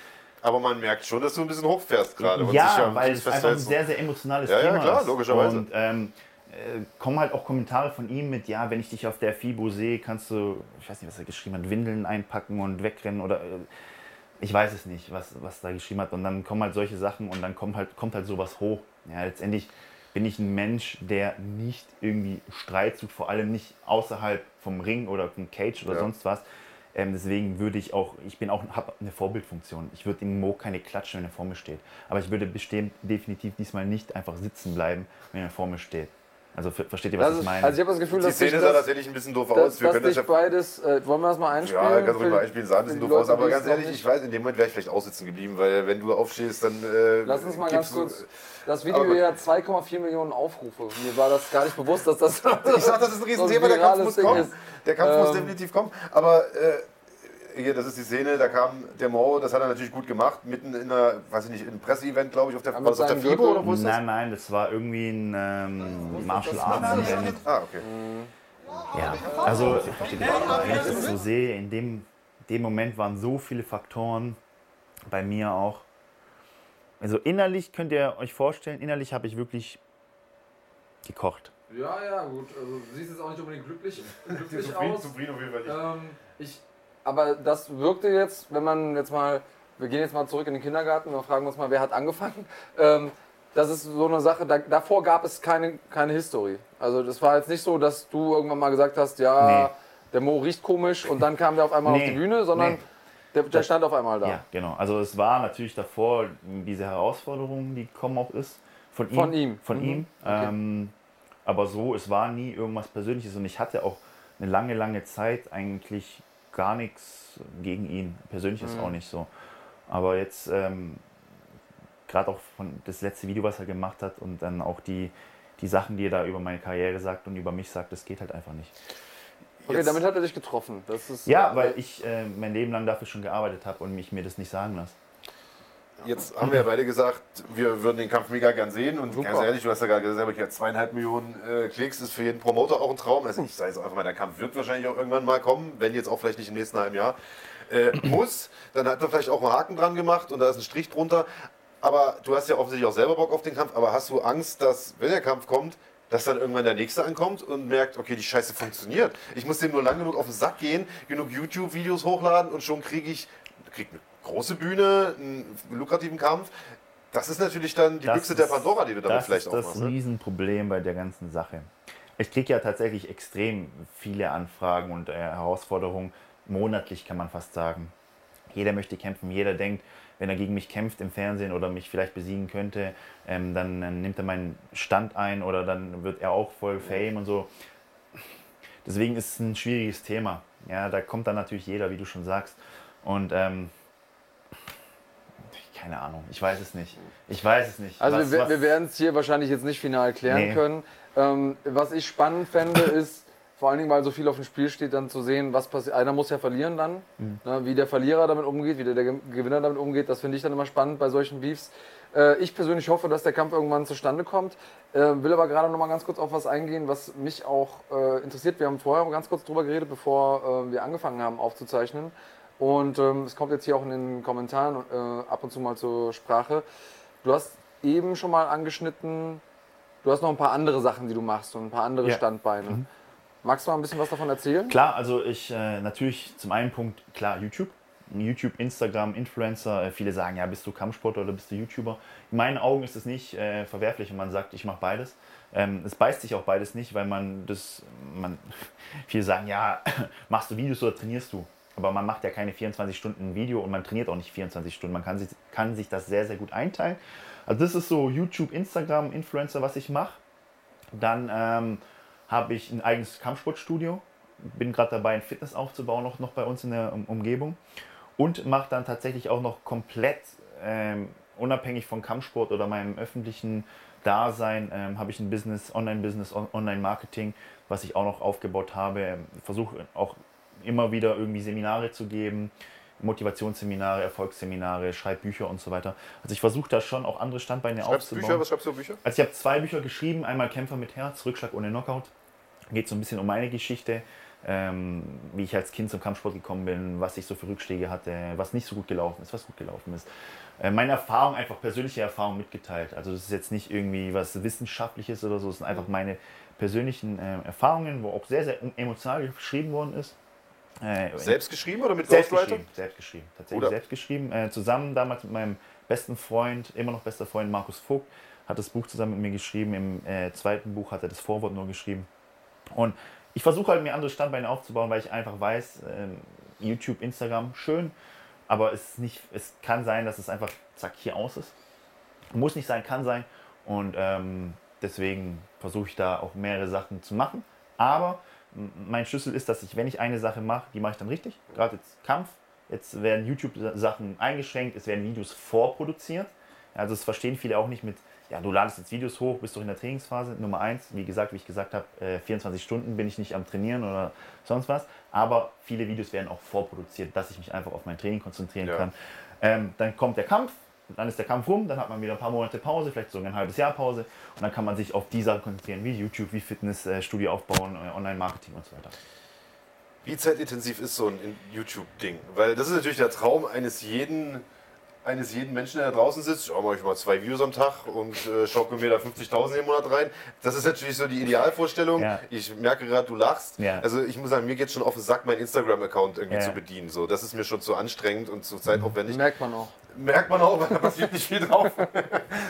aber man merkt schon, dass du ein bisschen hochfährst gerade. Ja, weil es einfach ein sehr, sehr emotionales ja, Thema ist. Ja, klar, logischerweise. Und, ähm, äh, kommen halt auch Kommentare von ihm mit, ja, wenn ich dich auf der FIBO sehe, kannst du, ich weiß nicht, was er geschrieben hat, Windeln einpacken und wegrennen oder äh, ich weiß es nicht, was, was da geschrieben hat. Und dann kommen halt solche Sachen und dann kommt halt, kommt halt sowas hoch. Ja, letztendlich bin ich ein Mensch, der nicht irgendwie Streit sucht, vor allem nicht außerhalb vom Ring oder vom Cage oder ja. sonst was. Ähm, deswegen würde ich auch, ich bin auch, habe eine Vorbildfunktion. Ich würde dem Mo keine klatschen, wenn er vor mir steht. Aber ich würde bestimmt definitiv diesmal nicht einfach sitzen bleiben, wenn er vor mir steht. Also versteht ihr, was ist, ich meine? Also ich habe das Gefühl, die dass Szene sah tatsächlich ein bisschen doof aus. Wir können das ja beides. Äh, wollen wir das mal einspielen? Ja, ganz ruhig mal einspielen. Sah ein bisschen doof aus. Aber ganz ehrlich, ich weiß, in dem Moment wäre ich vielleicht aussitzen geblieben, weil wenn du aufstehst, dann. Äh, Lass uns mal ganz kurz. Das Video hier hat 2,4 Millionen Aufrufe. Mir war das gar nicht bewusst, dass das. ich sag, das ist ein Riesenthema. Der Kampf muss kommen. Der Kampf ähm, muss definitiv kommen. Aber. Äh, hier, das ist die Szene, da kam der Mo, das hat er natürlich gut gemacht, mitten in einer, weiß ich nicht, in einem Presseevent, glaube ich, auf der, war das auf der FIBO oder wo ist das? Nein, nein, das war irgendwie ein ähm, Martial Arts Event. Ah, okay. Ja, also, wenn ich das so sehe, in dem, dem Moment waren so viele Faktoren, bei mir auch. Also innerlich könnt ihr euch vorstellen, innerlich habe ich wirklich gekocht. Ja, ja, gut. Also du siehst jetzt auch nicht unbedingt glücklich, glücklich zufrieden, aus. Zufrieden auf jeden Fall nicht. Ähm, ich aber das wirkte jetzt, wenn man jetzt mal, wir gehen jetzt mal zurück in den Kindergarten und fragen uns mal, wer hat angefangen. Ähm, das ist so eine Sache, da, davor gab es keine, keine History. Also das war jetzt nicht so, dass du irgendwann mal gesagt hast, ja, nee. der Mo riecht komisch und dann kam der auf einmal nee. auf die Bühne, sondern nee. der, der stand auf einmal da. Ja, genau. Also es war natürlich davor diese Herausforderung, die kommen auch ist, von ihm. Von ihm. Von mhm. ihm. Okay. Ähm, aber so, es war nie irgendwas Persönliches und ich hatte auch eine lange, lange Zeit eigentlich gar nichts gegen ihn. Persönlich ist mhm. auch nicht so. Aber jetzt, ähm, gerade auch von das letzte Video, was er gemacht hat und dann auch die, die Sachen, die er da über meine Karriere sagt und über mich sagt, das geht halt einfach nicht. Okay, jetzt, damit hat er dich getroffen. ja, weil ich äh, mein Leben lang dafür schon gearbeitet habe und mich mir das nicht sagen lasse. Jetzt haben wir ja beide gesagt, wir würden den Kampf mega gern sehen. Und Super. ganz ehrlich, du hast ja gerade gesagt, zweieinhalb Millionen äh, Klicks ist für jeden Promoter auch ein Traum. Also ich sage jetzt einfach mal, der Kampf wird wahrscheinlich auch irgendwann mal kommen, wenn jetzt auch vielleicht nicht im nächsten halben Jahr. Äh, muss, dann hat er vielleicht auch einen Haken dran gemacht und da ist ein Strich drunter. Aber du hast ja offensichtlich auch selber Bock auf den Kampf. Aber hast du Angst, dass, wenn der Kampf kommt, dass dann irgendwann der Nächste ankommt und merkt, okay, die Scheiße funktioniert. Ich muss dem nur lang genug auf den Sack gehen, genug YouTube-Videos hochladen und schon kriege ich krieg große Bühne, einen lukrativen Kampf. Das ist natürlich dann die das Büchse ist, der Pandora, die du damit vielleicht aufmachst. Das ist das Riesenproblem bei der ganzen Sache. Ich kriege ja tatsächlich extrem viele Anfragen und äh, Herausforderungen, monatlich kann man fast sagen. Jeder möchte kämpfen, jeder denkt, wenn er gegen mich kämpft im Fernsehen oder mich vielleicht besiegen könnte, ähm, dann, dann nimmt er meinen Stand ein oder dann wird er auch voll Fame und so. Deswegen ist es ein schwieriges Thema. Ja, da kommt dann natürlich jeder, wie du schon sagst. Und ähm, keine Ahnung. Ich weiß es nicht. Ich weiß es nicht. Also Was- wir, wir werden es hier wahrscheinlich jetzt nicht final klären Nee. können. Ähm, was ich spannend fände, ist, vor allen Dingen, weil so viel auf dem Spiel steht, dann zu sehen, was passiert. Einer muss ja verlieren dann. Mhm. Ne, wie der Verlierer damit umgeht, wie der, der Ge- Gewinner damit umgeht, das finde ich dann immer spannend bei solchen Beefs. Äh, ich persönlich hoffe, dass der Kampf irgendwann zustande kommt. Äh, will aber gerade noch mal ganz kurz auf was eingehen, was mich auch äh, interessiert. Wir haben vorher ganz kurz drüber geredet, bevor äh, wir angefangen haben aufzuzeichnen. Und ähm, es kommt jetzt hier auch in den Kommentaren äh, ab und zu mal zur Sprache. Du hast eben schon mal angeschnitten, du hast noch ein paar andere Sachen, die du machst und ein paar andere Ja. Standbeine. Magst du mal ein bisschen was davon erzählen? Klar, also ich äh, natürlich zum einen Punkt, klar, YouTube. YouTube, Instagram, Influencer. Äh, viele sagen, ja, bist du Kampfsportler oder bist du YouTuber? In meinen Augen ist es nicht äh, verwerflich, wenn man sagt, ich mache beides. Ähm, es beißt sich auch beides nicht, weil man das, man, viele sagen, ja, machst du Videos oder trainierst du? Aber man macht ja keine 24 Stunden Video und man trainiert auch nicht 24 Stunden. Man kann sich, kann sich das sehr, sehr gut einteilen. Also das ist so YouTube, Instagram, Influencer, was ich mache. Dann ähm, habe ich ein eigenes Kampfsportstudio. Bin gerade dabei, ein Fitness aufzubauen, noch, noch bei uns in der um Umgebung. Und mache dann tatsächlich auch noch komplett ähm, unabhängig von Kampfsport oder meinem öffentlichen Dasein, ähm, habe ich ein Business, Online-Business, On- Online-Marketing, was ich auch noch aufgebaut habe. Versuche auch immer wieder irgendwie Seminare zu geben, Motivationsseminare, Erfolgsseminare, Schreibbücher und so weiter. Also ich versuche da schon auch andere Standbeine Schreibst aufzubauen. Bücher? Was schreibst du Bücher? Also ich habe zwei Bücher geschrieben, einmal Kämpfer mit Herz, Rückschlag ohne Knockout. Geht so ein bisschen um meine Geschichte, ähm, wie ich als Kind zum Kampfsport gekommen bin, was ich so für Rückschläge hatte, was nicht so gut gelaufen ist, was gut gelaufen ist. Äh, meine Erfahrung, einfach persönliche Erfahrung mitgeteilt. Also das ist jetzt nicht irgendwie was Wissenschaftliches oder so, es sind einfach meine persönlichen äh, Erfahrungen, wo auch sehr, sehr emotional geschrieben worden ist. Äh, Selbst geschrieben oder mit selbst Ghostwriter? geschrieben, selbst geschrieben, tatsächlich Oder? selbst geschrieben. Äh, zusammen damals mit meinem besten Freund, immer noch bester Freund Markus Vogt, hat das Buch zusammen mit mir geschrieben. Im äh, zweiten Buch hat er das Vorwort nur geschrieben. Und ich versuche halt mir andere Standbeine aufzubauen, weil ich einfach weiß, ähm, YouTube, Instagram, schön, aber es, ist nicht, es kann sein, dass es einfach zack hier aus ist. Muss nicht sein, kann sein. Und ähm, deswegen versuche ich da auch mehrere Sachen zu machen. Aber mein Schlüssel ist, dass ich, wenn ich eine Sache mache, die mache ich dann richtig. Gerade jetzt Kampf. Jetzt werden YouTube-Sachen eingeschränkt, es werden Videos vorproduziert. Also das verstehen viele auch nicht mit, ja, du ladest jetzt Videos hoch, bist doch in der Trainingsphase. Nummer eins, wie gesagt, wie ich gesagt habe, äh, 24 Stunden bin ich nicht am Trainieren oder sonst was. Aber viele Videos werden auch vorproduziert, dass ich mich einfach auf mein Training konzentrieren Ja. kann. Ähm, dann kommt der Kampf, dann ist der Kampf rum, dann hat man wieder ein paar Monate Pause, vielleicht sogar ein halbes Jahr Pause und dann kann man sich auf die Sachen konzentrieren, wie YouTube, wie Fitnessstudio aufbauen, äh, Online-Marketing und so weiter. Wie zeitintensiv ist so ein YouTube-Ding? Weil das ist natürlich der Traum eines jeden, eines jeden Menschen, der da draußen sitzt. Oh, mache ich mal zwei Videos am Tag und äh, schaukel mir da 50.000 im Monat rein. Das ist natürlich so die Idealvorstellung. Ja. Ich merke gerade, du lachst. Ja. Also ich muss sagen, mir geht schon auf den Sack, meinen Instagram-Account irgendwie Ja. zu bedienen. So, das ist mir schon zu anstrengend und zu zeitaufwendig. Merkt man auch. Merkt man auch, da passiert nicht viel drauf.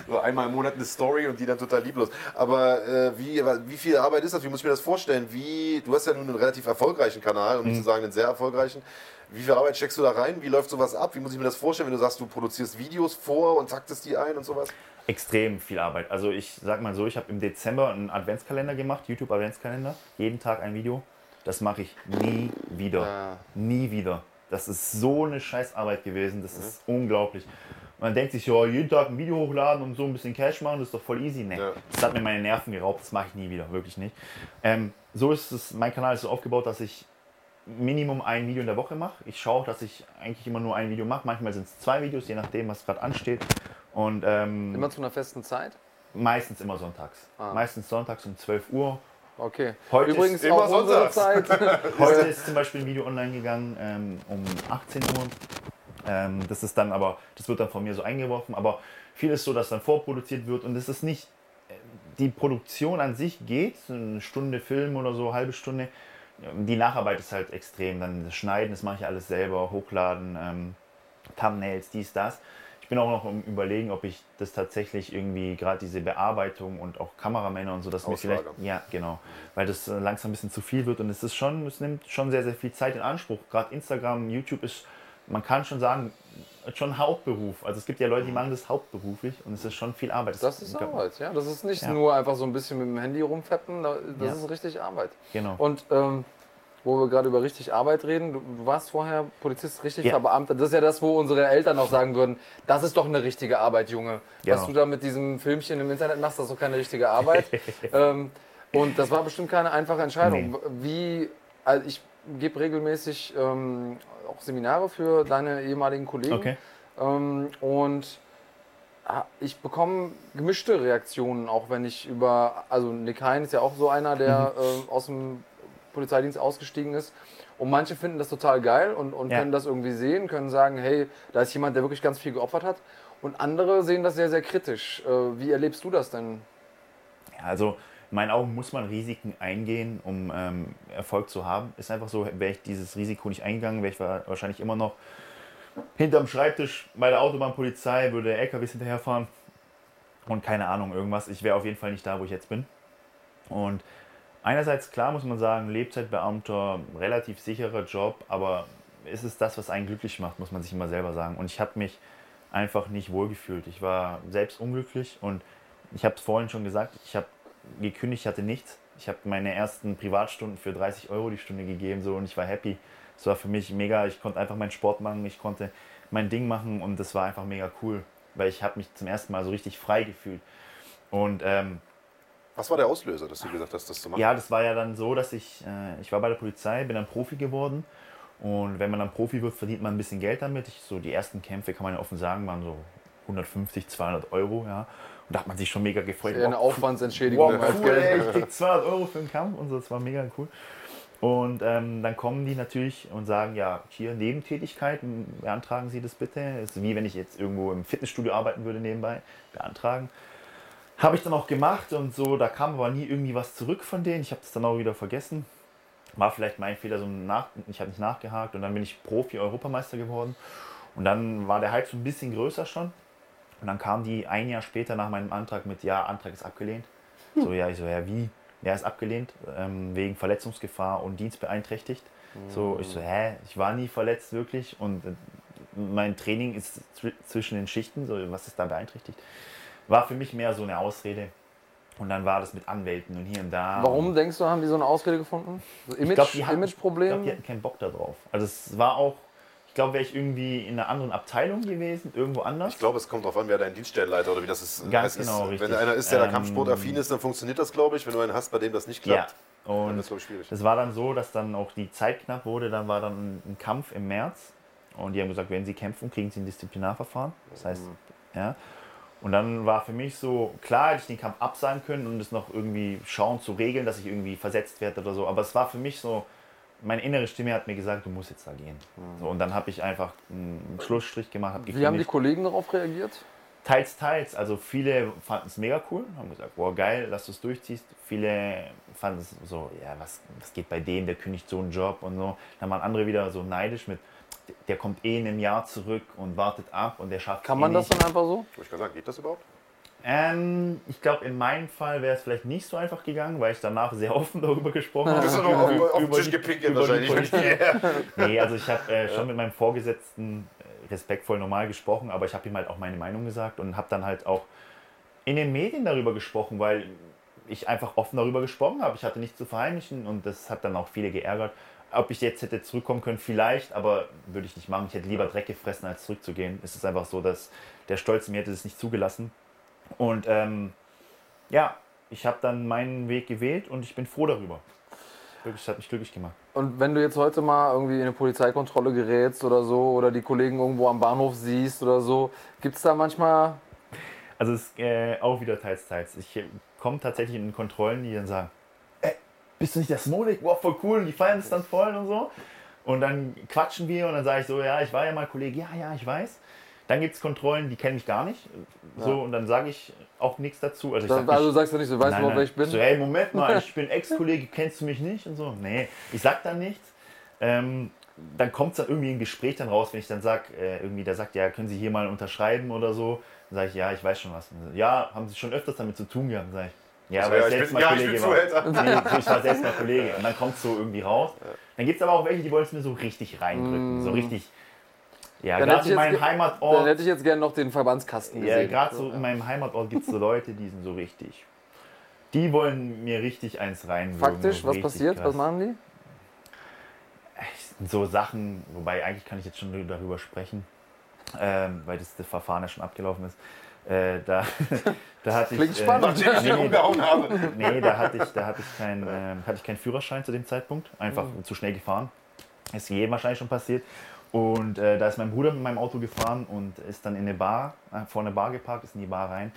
so einmal im Monat eine Story und die dann total lieblos. Aber äh, wie, wie viel Arbeit ist das? Wie muss ich mir das vorstellen? Wie, du hast ja nun einen relativ erfolgreichen Kanal, um nicht zu sagen einen sehr erfolgreichen. Wie viel Arbeit steckst du da rein? Wie läuft sowas ab? Wie muss ich mir das vorstellen, wenn du sagst, du produzierst Videos vor und taktest die ein und sowas? Extrem viel Arbeit. Also ich sag mal so, ich habe im Dezember einen Adventskalender gemacht, YouTube Adventskalender, jeden Tag ein Video. Das mache ich nie wieder. Ah. Nie wieder. Das ist so eine Scheißarbeit gewesen, das ist unglaublich. Man denkt sich, ja, jeden Tag ein Video hochladen und so ein bisschen Cash machen, das ist doch voll easy. Nee, Ja. das hat mir meine Nerven geraubt, das mache ich nie wieder, wirklich nicht. Ähm, so ist es, mein Kanal ist so aufgebaut, dass ich Minimum ein Video in der Woche mache. Ich schaue, dass ich eigentlich immer nur ein Video mache. Manchmal sind es zwei Videos, je nachdem, was gerade ansteht. Und ähm, Immer zu einer festen Zeit? meistens immer sonntags. Ah. Meistens sonntags um 12 Uhr. Okay. Heute Übrigens ist immer auch unsere. Zeit. Heute ist zum Beispiel ein Video online gegangen ähm, um 18 Uhr. Ähm, das ist dann aber, das wird dann von mir so eingeworfen, aber viel ist so, dass dann vorproduziert wird und es ist nicht, äh, die Produktion an sich geht, so eine Stunde Film oder so, halbe Stunde. Ähm, Die Nacharbeit ist halt extrem, dann das Schneiden, das mache ich alles selber, hochladen, ähm, Thumbnails, dies, das. Ich bin auch noch im Überlegen, ob ich das tatsächlich irgendwie, gerade diese Bearbeitung und auch Kameramänner und so, dass mir vielleicht, ja, genau, weil das äh, langsam ein bisschen zu viel wird und es ist schon, es nimmt schon sehr, sehr viel Zeit in Anspruch. Gerade Instagram, YouTube ist, man kann schon sagen, schon Hauptberuf. Also es gibt ja Leute, die machen das hauptberuflich und es ist schon viel Arbeit. Das ist Arbeit, ja. Das ist nicht Ja. nur einfach so ein bisschen mit dem Handy rumfeppen, da- das Ja. ist richtig Arbeit. Genau. Und ähm, wo wir gerade über richtig Arbeit reden. Du, du warst vorher Polizist, richtig ja. verbeamtet. Das ist ja das, wo unsere Eltern auch sagen würden, das ist doch eine richtige Arbeit, Junge. Genau. Was du da mit diesem Filmchen im Internet machst, das ist doch keine richtige Arbeit. ähm, und das war bestimmt keine einfache Entscheidung. Nee. Wie, also ich gebe regelmäßig ähm, auch Seminare für deine ehemaligen Kollegen. Okay. Ähm, und ich bekomme gemischte Reaktionen, auch wenn ich über, also Nick Hein ist ja auch so einer, der mhm. äh, aus dem Polizeidienst ausgestiegen ist. Und manche finden das total geil und, und ja. können das irgendwie sehen, können sagen, hey, da ist jemand, der wirklich ganz viel geopfert hat. Und andere sehen das sehr, sehr kritisch. Äh, wie erlebst du das denn? Ja, also in meinen Augen muss man Risiken eingehen, um ähm, Erfolg zu haben. Ist einfach so, wäre ich dieses Risiko nicht eingegangen, wäre ich wahrscheinlich immer noch hinterm Schreibtisch bei der Autobahnpolizei, würde der LKWs hinterherfahren und keine Ahnung, irgendwas. Ich wäre auf jeden Fall nicht da, wo ich jetzt bin. Und einerseits, klar muss man sagen, Lebzeitbeamter, relativ sicherer Job, aber ist es das, was einen glücklich macht, muss man sich immer selber sagen. Und ich habe mich einfach nicht wohlgefühlt. Ich war selbst unglücklich und ich habe es vorhin schon gesagt, ich habe gekündigt, ich hatte nichts. Ich habe meine ersten Privatstunden für 30 Euro die Stunde gegeben so, und ich war happy. Es war für mich mega. Ich konnte einfach meinen Sport machen, ich konnte mein Ding machen und das war einfach mega cool, weil ich habe mich zum ersten Mal so richtig frei gefühlt. Und ähm, was war der Auslöser, dass du gesagt hast, das zu machen? Ja, das war ja dann so, dass ich, äh, ich war bei der Polizei, bin dann Profi geworden. Und wenn man dann Profi wird, verdient man ein bisschen Geld damit. Ich, so die ersten Kämpfe, kann man ja offen sagen, waren so 150, 200 Euro. Ja. Und da hat man sich schon mega gefreut. Ja eine Aufwandsentschädigung. Wow, cool, ey, ich krieg 200 Euro für den Kampf und so, das war mega cool. Und ähm, dann kommen die natürlich und sagen, ja, hier Nebentätigkeit, beantragen Sie das bitte. Das ist wie wenn ich jetzt irgendwo im Fitnessstudio arbeiten würde nebenbei, beantragen. Habe ich dann auch gemacht und so, da kam aber nie irgendwie was zurück von denen. Ich habe das dann auch wieder vergessen. War vielleicht mein Fehler, so nach, ich habe nicht nachgehakt und dann bin ich Profi-Europameister geworden. Und dann war der Hype so ein bisschen größer schon. Und dann kam die ein Jahr später nach meinem Antrag mit, ja, Antrag ist abgelehnt. Hm. So, ja, ich so, ja, wie? Ja, ist abgelehnt, ähm, wegen Verletzungsgefahr und dienstbeeinträchtigt. Mhm. So, ich so, hä, ich war nie verletzt wirklich und äh, mein Training ist zwischen den Schichten, so, was ist da beeinträchtigt? War für mich mehr so eine Ausrede. Und dann war das mit Anwälten und hier und da. Warum denkst du, haben die so eine Ausrede gefunden? So Image, ich glaub, Imageproblem? Ich glaube, die hatten keinen Bock darauf. Also es war auch glaube, wäre ich irgendwie in einer anderen Abteilung gewesen, irgendwo anders. Ich glaube, es kommt darauf an, wer dein Dienststellenleiter oder wie das ist. Ganz genau, ist, richtig. Wenn einer ist, der ähm, da kampfsportaffin ist, dann funktioniert das, glaube ich. Wenn du einen hast, bei dem das nicht klappt, ja. und dann ist das, schwierig. Es war dann so, dass dann auch die Zeit knapp wurde. Dann war dann ein Kampf im März. Und die haben gesagt, wenn sie kämpfen, kriegen sie ein Disziplinarverfahren. Das heißt, mhm. ja. Und dann war für mich so, klar hätte ich den Kampf absagen können und es noch irgendwie schauen zu regeln, dass ich irgendwie versetzt werde oder so. Aber es war für mich so, meine innere Stimme hat mir gesagt, du musst jetzt da gehen. Mhm. So, und dann habe ich einfach einen Schlussstrich gemacht. Wie haben die Kollegen darauf reagiert? Teils, teils. Also viele fanden es mega cool, haben gesagt, boah geil, dass du es durchziehst. Viele fanden es so, ja, was, was geht bei dem, der kündigt so einen Job und so. Dann waren andere wieder so neidisch mit, der kommt eh in einem Jahr zurück und wartet ab und der schafft Kann man eh das dann einfach so? Ich kann sagen, geht das überhaupt? Ähm, ich glaube, in meinem Fall wäre es vielleicht nicht so einfach gegangen, weil ich danach sehr offen darüber gesprochen habe. Du bist über, auf, auf den Tisch gepinkelt wahrscheinlich. nee, also ich habe äh, schon mit meinem Vorgesetzten äh, respektvoll normal gesprochen, aber ich habe ihm halt auch meine Meinung gesagt und habe dann halt auch in den Medien darüber gesprochen, weil ich einfach offen darüber gesprochen habe. Ich hatte nichts zu verheimlichen und das hat dann auch viele geärgert. Ob ich jetzt hätte zurückkommen können, vielleicht, aber würde ich nicht machen. Ich hätte lieber Dreck gefressen, als zurückzugehen. Es ist einfach so, dass der Stolz mir hätte es nicht zugelassen. Und ähm, ja, ich habe dann meinen Weg gewählt und ich bin froh darüber. Das hat mich glücklich gemacht. Und wenn du jetzt heute mal irgendwie in eine Polizeikontrolle gerätst oder so oder die Kollegen irgendwo am Bahnhof siehst oder so, gibt es da manchmal. Also es ist äh, auch wieder teils, teils. Ich äh, komme tatsächlich in Kontrollen, die dann sagen, bist du nicht der Smolik? Wow, voll cool. Und die feiern es dann voll und so. Und dann quatschen wir und dann sage ich so, ja, ich war ja mal Kollege, ja, ja, ich weiß. Dann gibt es Kontrollen, die kenne ich gar nicht. So, ja. und dann sage ich auch nichts dazu. Also, sag also sagst du nicht so, weißt nein, du, wer ich bin? So, hey, Moment mal, ich bin Ex-Kollege, kennst du mich nicht? Und so. Nee, ich sag dann nichts. Ähm, dann kommt es dann irgendwie ein Gespräch dann raus, wenn ich dann sage, äh, irgendwie, der sagt, ja, können Sie hier mal unterschreiben oder so. Dann sage ich, ja, ich weiß schon was. So, ja, haben Sie schon öfters damit zu tun gehabt? Dann sage ich, ja, weil also, ja, ich selbst bin, mal ja, Kollege war. Nee, ich war selbst mal Kollege. Und dann kommt es so irgendwie raus. Dann gibt es aber auch welche, die wollen es mir so richtig reindrücken. Mm. So richtig ja, gerade in meinem Heimatort. Dann hätte ich jetzt gerne noch den Verbandskasten gesehen. Ja, gerade so in meinem Heimatort gibt es so Leute, die sind so richtig. Die wollen mir richtig eins reinwürgen. Faktisch, was passiert? Krass. Was machen die? so Sachen, wobei eigentlich kann ich jetzt schon darüber sprechen, ähm, weil das, das Verfahren ja schon abgelaufen ist. Äh, da, da hatte Klingt ich, spannend. Nachdem ich umgehauen habe. nee, da hatte ich, da hatte ich keinen ähm, hatte ich keinen Führerschein zu dem Zeitpunkt. Einfach Mhm. zu schnell gefahren. Ist jedem wahrscheinlich schon passiert. Und äh, da ist mein Bruder mit meinem Auto gefahren und ist dann in eine Bar, äh, vor eine Bar geparkt, ist in die Bar rein.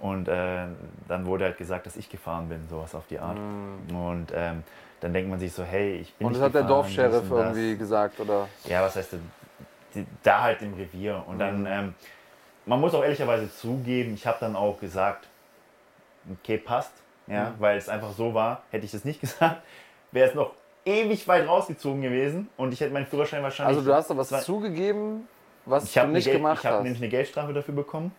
Und äh, dann wurde halt gesagt, dass ich gefahren bin, sowas auf die Art. Und ähm, dann denkt man sich so, hey, ich bin Mhm. Und das hat der gefahren, Dorfscheriff und das. irgendwie gesagt, oder? Ja, was heißt denn? Da halt im Revier. Und dann, ähm, man muss auch ehrlicherweise zugeben, ich habe dann auch gesagt, okay, passt. Ja, weil es einfach so war, hätte ich das nicht gesagt, wäre es noch ewig weit rausgezogen gewesen und ich hätte meinen Führerschein wahrscheinlich. Also du hast da was zwei- zugegeben, was ich du habe nicht Geld, gemacht Ich habe hast. nämlich eine Geldstrafe dafür bekommen,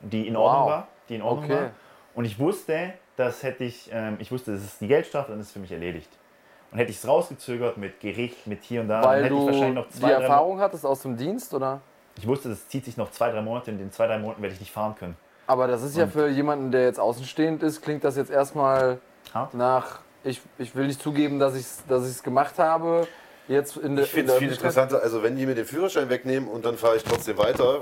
die in Ordnung Wow. war. Die in Ordnung Okay. war. Und ich wusste, dass hätte ich, ähm, ich wusste, das ist die Geldstrafe, dann ist es für mich erledigt. Und hätte ich es rausgezögert mit Gericht, mit hier und da, dann Weil hätte ich wahrscheinlich noch die zwei, Mo- Erfahrung hattest aus dem Dienst, oder? Ich wusste, das zieht sich noch zwei, drei Monate. In den zwei, drei Monaten werde ich nicht fahren können. Aber das ist ja Und- für jemanden, der jetzt außenstehend ist, klingt das jetzt erstmal Hart? nach, ich, ich will nicht zugeben, dass ich es dass ich's gemacht habe. Jetzt in der, Ich in finde es viel interessanter, also wenn die mir den Führerschein wegnehmen und dann fahre ich trotzdem weiter,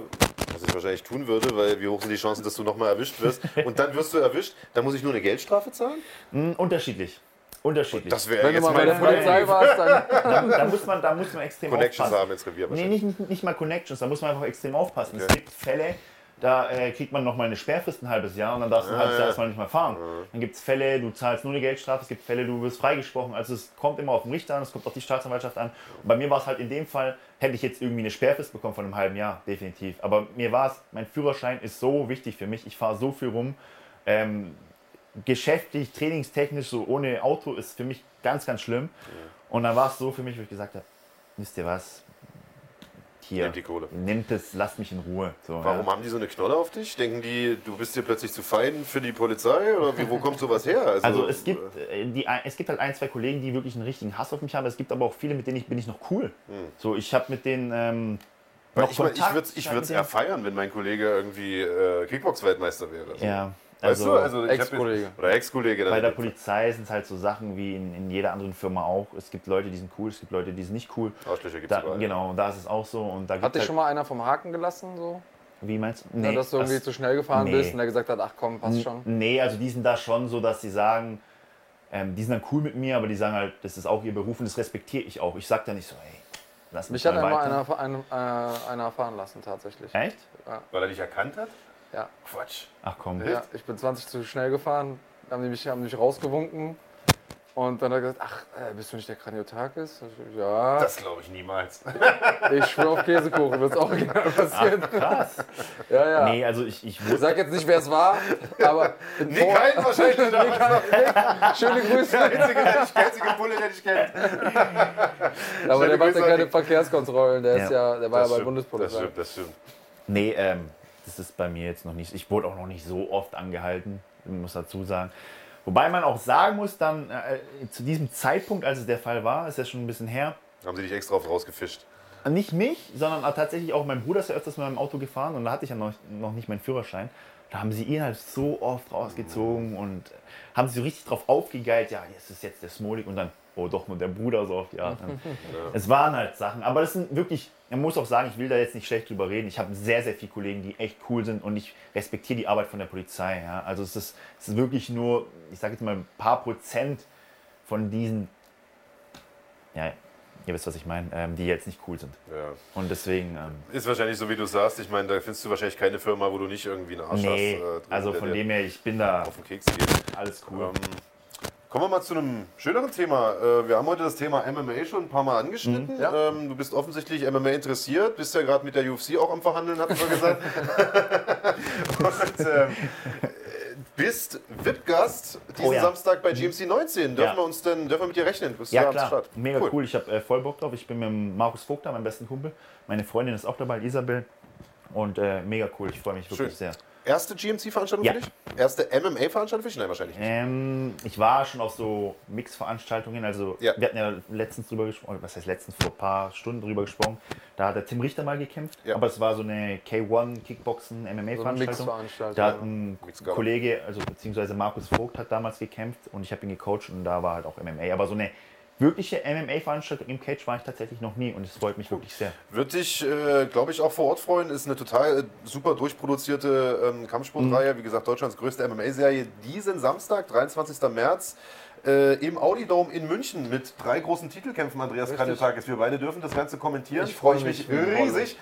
was ich wahrscheinlich tun würde, weil wie hoch sind die Chancen, dass du nochmal erwischt wirst und dann wirst du erwischt, dann muss ich nur eine Geldstrafe zahlen? Hm, unterschiedlich. Unterschiedlich. Das wäre Wenn du jetzt mal bei der meine Polizei warst, dann. da, da, muss man, da muss man extrem Connections aufpassen. haben ins Revier Nee, nicht, nicht, nicht mal Connections, da muss man einfach extrem aufpassen. Es Okay. gibt Fälle, da äh, kriegt man nochmal eine Sperrfrist ein halbes Jahr und dann darfst du ein halbes Jahr ja. erstmal nicht mehr fahren. Dann gibt es Fälle, du zahlst nur eine Geldstrafe, es gibt Fälle, du wirst freigesprochen. Also es kommt immer auf den Richter an, es kommt auf die Staatsanwaltschaft an. Und bei mir war es halt in dem Fall, hätte ich jetzt irgendwie eine Sperrfrist bekommen von einem halben Jahr, definitiv. Aber mir war es, mein Führerschein ist so wichtig für mich, ich fahre so viel rum. Ähm, geschäftlich, trainingstechnisch, so ohne Auto ist für mich ganz, ganz schlimm. Und dann war es so für mich, wo ich gesagt habe, wisst ihr was, hier, Nehmt die Kohle. nimmt es, lasst mich in Ruhe. So, Warum ja. haben die so eine Knolle auf dich? Denken die, du bist hier plötzlich zu fein für die Polizei? Oder wie, wo kommt sowas her? Also es gibt, äh, die, es gibt halt ein, zwei Kollegen, die wirklich einen richtigen Hass auf mich haben. Es gibt aber auch viele, mit denen ich bin ich noch cool. So, ich habe mit denen ähm, noch ich mein, ich würde es eher feiern, wenn mein Kollege irgendwie äh, Kickbox-Weltmeister wäre. So. Ja, Weißt also, du, also Ex-Kollege. Oder Ex-Kollege. bei der Polizei sind es halt so Sachen wie in, in jeder anderen Firma auch. Es gibt Leute, die sind cool, es gibt Leute, die sind nicht cool. Arschlöcher gibt es Da, genau, und da ist es auch so. Und da Hat dich halt, schon mal einer vom Haken gelassen, so? Wie meinst du? Ja, dass du irgendwie das- zu schnell gefahren nee. bist und der gesagt hat, ach komm, passt schon. Nee, also die sind da schon so, dass sie sagen, ähm, die sind dann cool mit mir, aber die sagen halt, das ist auch ihr Beruf und das respektiere ich auch. Ich sag da nicht so, hey, lass mich, Mich hat mal einmal weiter. einer, einer, äh, einer fahren lassen, tatsächlich. Echt? Weil er dich erkannt hat? Ja. Quatsch. Ach komm. ja. Ich bin 20 zu schnell gefahren, haben die mich, haben mich rausgewunken. Und dann hat er gesagt, ach, äh, bist du nicht der Kraniotakis? Ich, Ja, Das glaube ich niemals. ich schwöre auf Käsekuchen, wird es auch gerne passieren. Krass. Ja, ja. Nee, also ich, ich Ich sag jetzt nicht, wer es war, aber Nick Hein wahrscheinlich. der schöne Grüße. einzige, der einzige Bulle, der dich kennt. Aber der macht ja keine. Verkehrskontrollen, der, ist Ja. ja, der war ja bei Das Bundespolizei. stimmt, das stimmt. Nee, ähm, das ist bei mir jetzt noch nicht. Ich wurde auch noch nicht so oft angehalten, ich muss dazu sagen. Wobei man auch sagen muss, dann äh, zu diesem Zeitpunkt, als es der Fall war, ist ja schon ein bisschen her, Haben sie dich extra rausgefischt? nicht mich, sondern tatsächlich auch mein Bruder ist ja öfters mit meinem Auto gefahren und da hatte ich ja noch, noch nicht meinen Führerschein. Da haben sie ihn halt so oft rausgezogen und haben sie so richtig drauf aufgegeilt, ja, es ist jetzt der Smolik und dann, oh doch nur der Bruder so auf die Art. Es waren halt Sachen, aber das sind wirklich, man muss auch sagen, ich will da jetzt nicht schlecht drüber reden. Ich habe sehr, sehr viele Kollegen, die echt cool sind und ich respektiere die Arbeit von der Polizei. Ja. Also es ist, es ist wirklich nur, ich sage jetzt mal ein paar Prozent von diesen, ja, ihr wisst, was ich meine, ähm, die jetzt nicht cool sind. Ja. Und deswegen, ähm, Ist wahrscheinlich so, wie du sagst. Ich meine, da findest du wahrscheinlich keine Firma, wo du nicht irgendwie einen Arsch nee, hast. äh, drin, also der von dem her, ich bin da auf den Keks geht. alles cool. Ähm, kommen wir mal zu einem schöneren Thema. Äh, wir haben heute das Thema MMA schon ein paar Mal angeschnitten. Mhm. Ja. Ähm, du bist offensichtlich MMA interessiert, bist ja gerade mit der UFC auch am Verhandeln, hatten wir gesagt. Und ähm, bist VIP-Gast diesen Oh ja. Samstag bei GMC 19. Dürfen Ja. wir uns denn, dürfen wir mit dir rechnen? Bist Ja, klar. Start? Mega cool. Ich habe äh, voll Bock drauf. Ich bin mit Markus Vogt da, meinem besten Kumpel. Meine Freundin ist auch dabei, Isabel. Und äh, mega cool. Ich freue mich wirklich Schön. sehr. Erste GMC-Veranstaltung Ja. für dich? Erste MMA-Veranstaltung für dich? Nein, wahrscheinlich nicht. Ähm, ich war schon auf so Mix-Veranstaltungen. Also, Ja. wir hatten ja letztens drüber gesprochen, was heißt letztens, vor ein paar Stunden drüber gesprochen. Da hat der Tim Richter mal gekämpft. Ja. Aber es war so eine K1 Kickboxen So. Da hat ein. Kollege, also beziehungsweise Markus Vogt hat damals gekämpft und ich habe ihn gecoacht und da war halt auch MMA. Aber so eine wirkliche MMA-Veranstaltung im Cage war ich tatsächlich noch nie und es freut mich wirklich sehr. Würde dich, äh, glaube ich, auch vor Ort freuen. Ist eine total äh, super durchproduzierte ähm, Kampfsportreihe. Wie gesagt, Deutschlands größte MMA-Serie. Diesen Samstag, 23. März, äh, im Audi Dome in München mit drei großen Titelkämpfen, Andreas Kanyotakis. Wir beide dürfen das Ganze kommentieren. Ich freue mich mich riesig,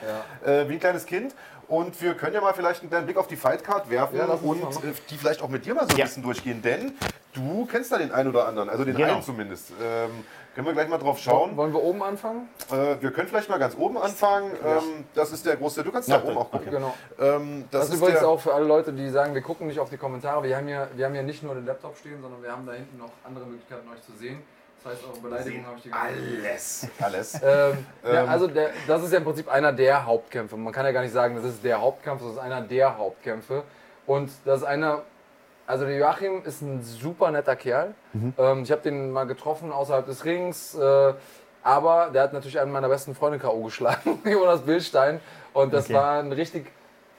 äh, wie ein kleines Kind. Und wir können ja mal vielleicht einen kleinen Blick auf die Fightcard werfen Ja, und äh, die vielleicht auch mit dir mal so ein Ja. bisschen durchgehen. Denn du kennst da den einen oder anderen, also den Genau. einen zumindest. Ähm, können wir gleich mal drauf schauen. Wollen wir oben anfangen? Äh, wir können vielleicht mal ganz oben anfangen. Ähm, das ist der große. Du kannst da Ja, oben auch gucken. Genau. Ähm, das, Das, ist übrigens der, auch für alle Leute, die sagen, wir gucken nicht auf die Kommentare. Wir haben hier, wir haben hier nicht nur den Laptop stehen, sondern wir haben da hinten noch andere Möglichkeiten, euch zu sehen. Das heißt, eure Beleidigung habe ich Zeit. alles. Alles. Ähm, ja, Ähm. also der, das ist ja im Prinzip einer der Hauptkämpfe. Man kann ja gar nicht sagen, das ist der Hauptkampf, das ist einer der Hauptkämpfe. Und das ist einer, also der Joachim ist ein super netter Kerl. Ähm, ich habe den mal getroffen außerhalb des Rings, äh, aber der hat natürlich einen meiner besten Freunde K.O. geschlagen, Jonas Billstein. Und das Okay. war ein richtig.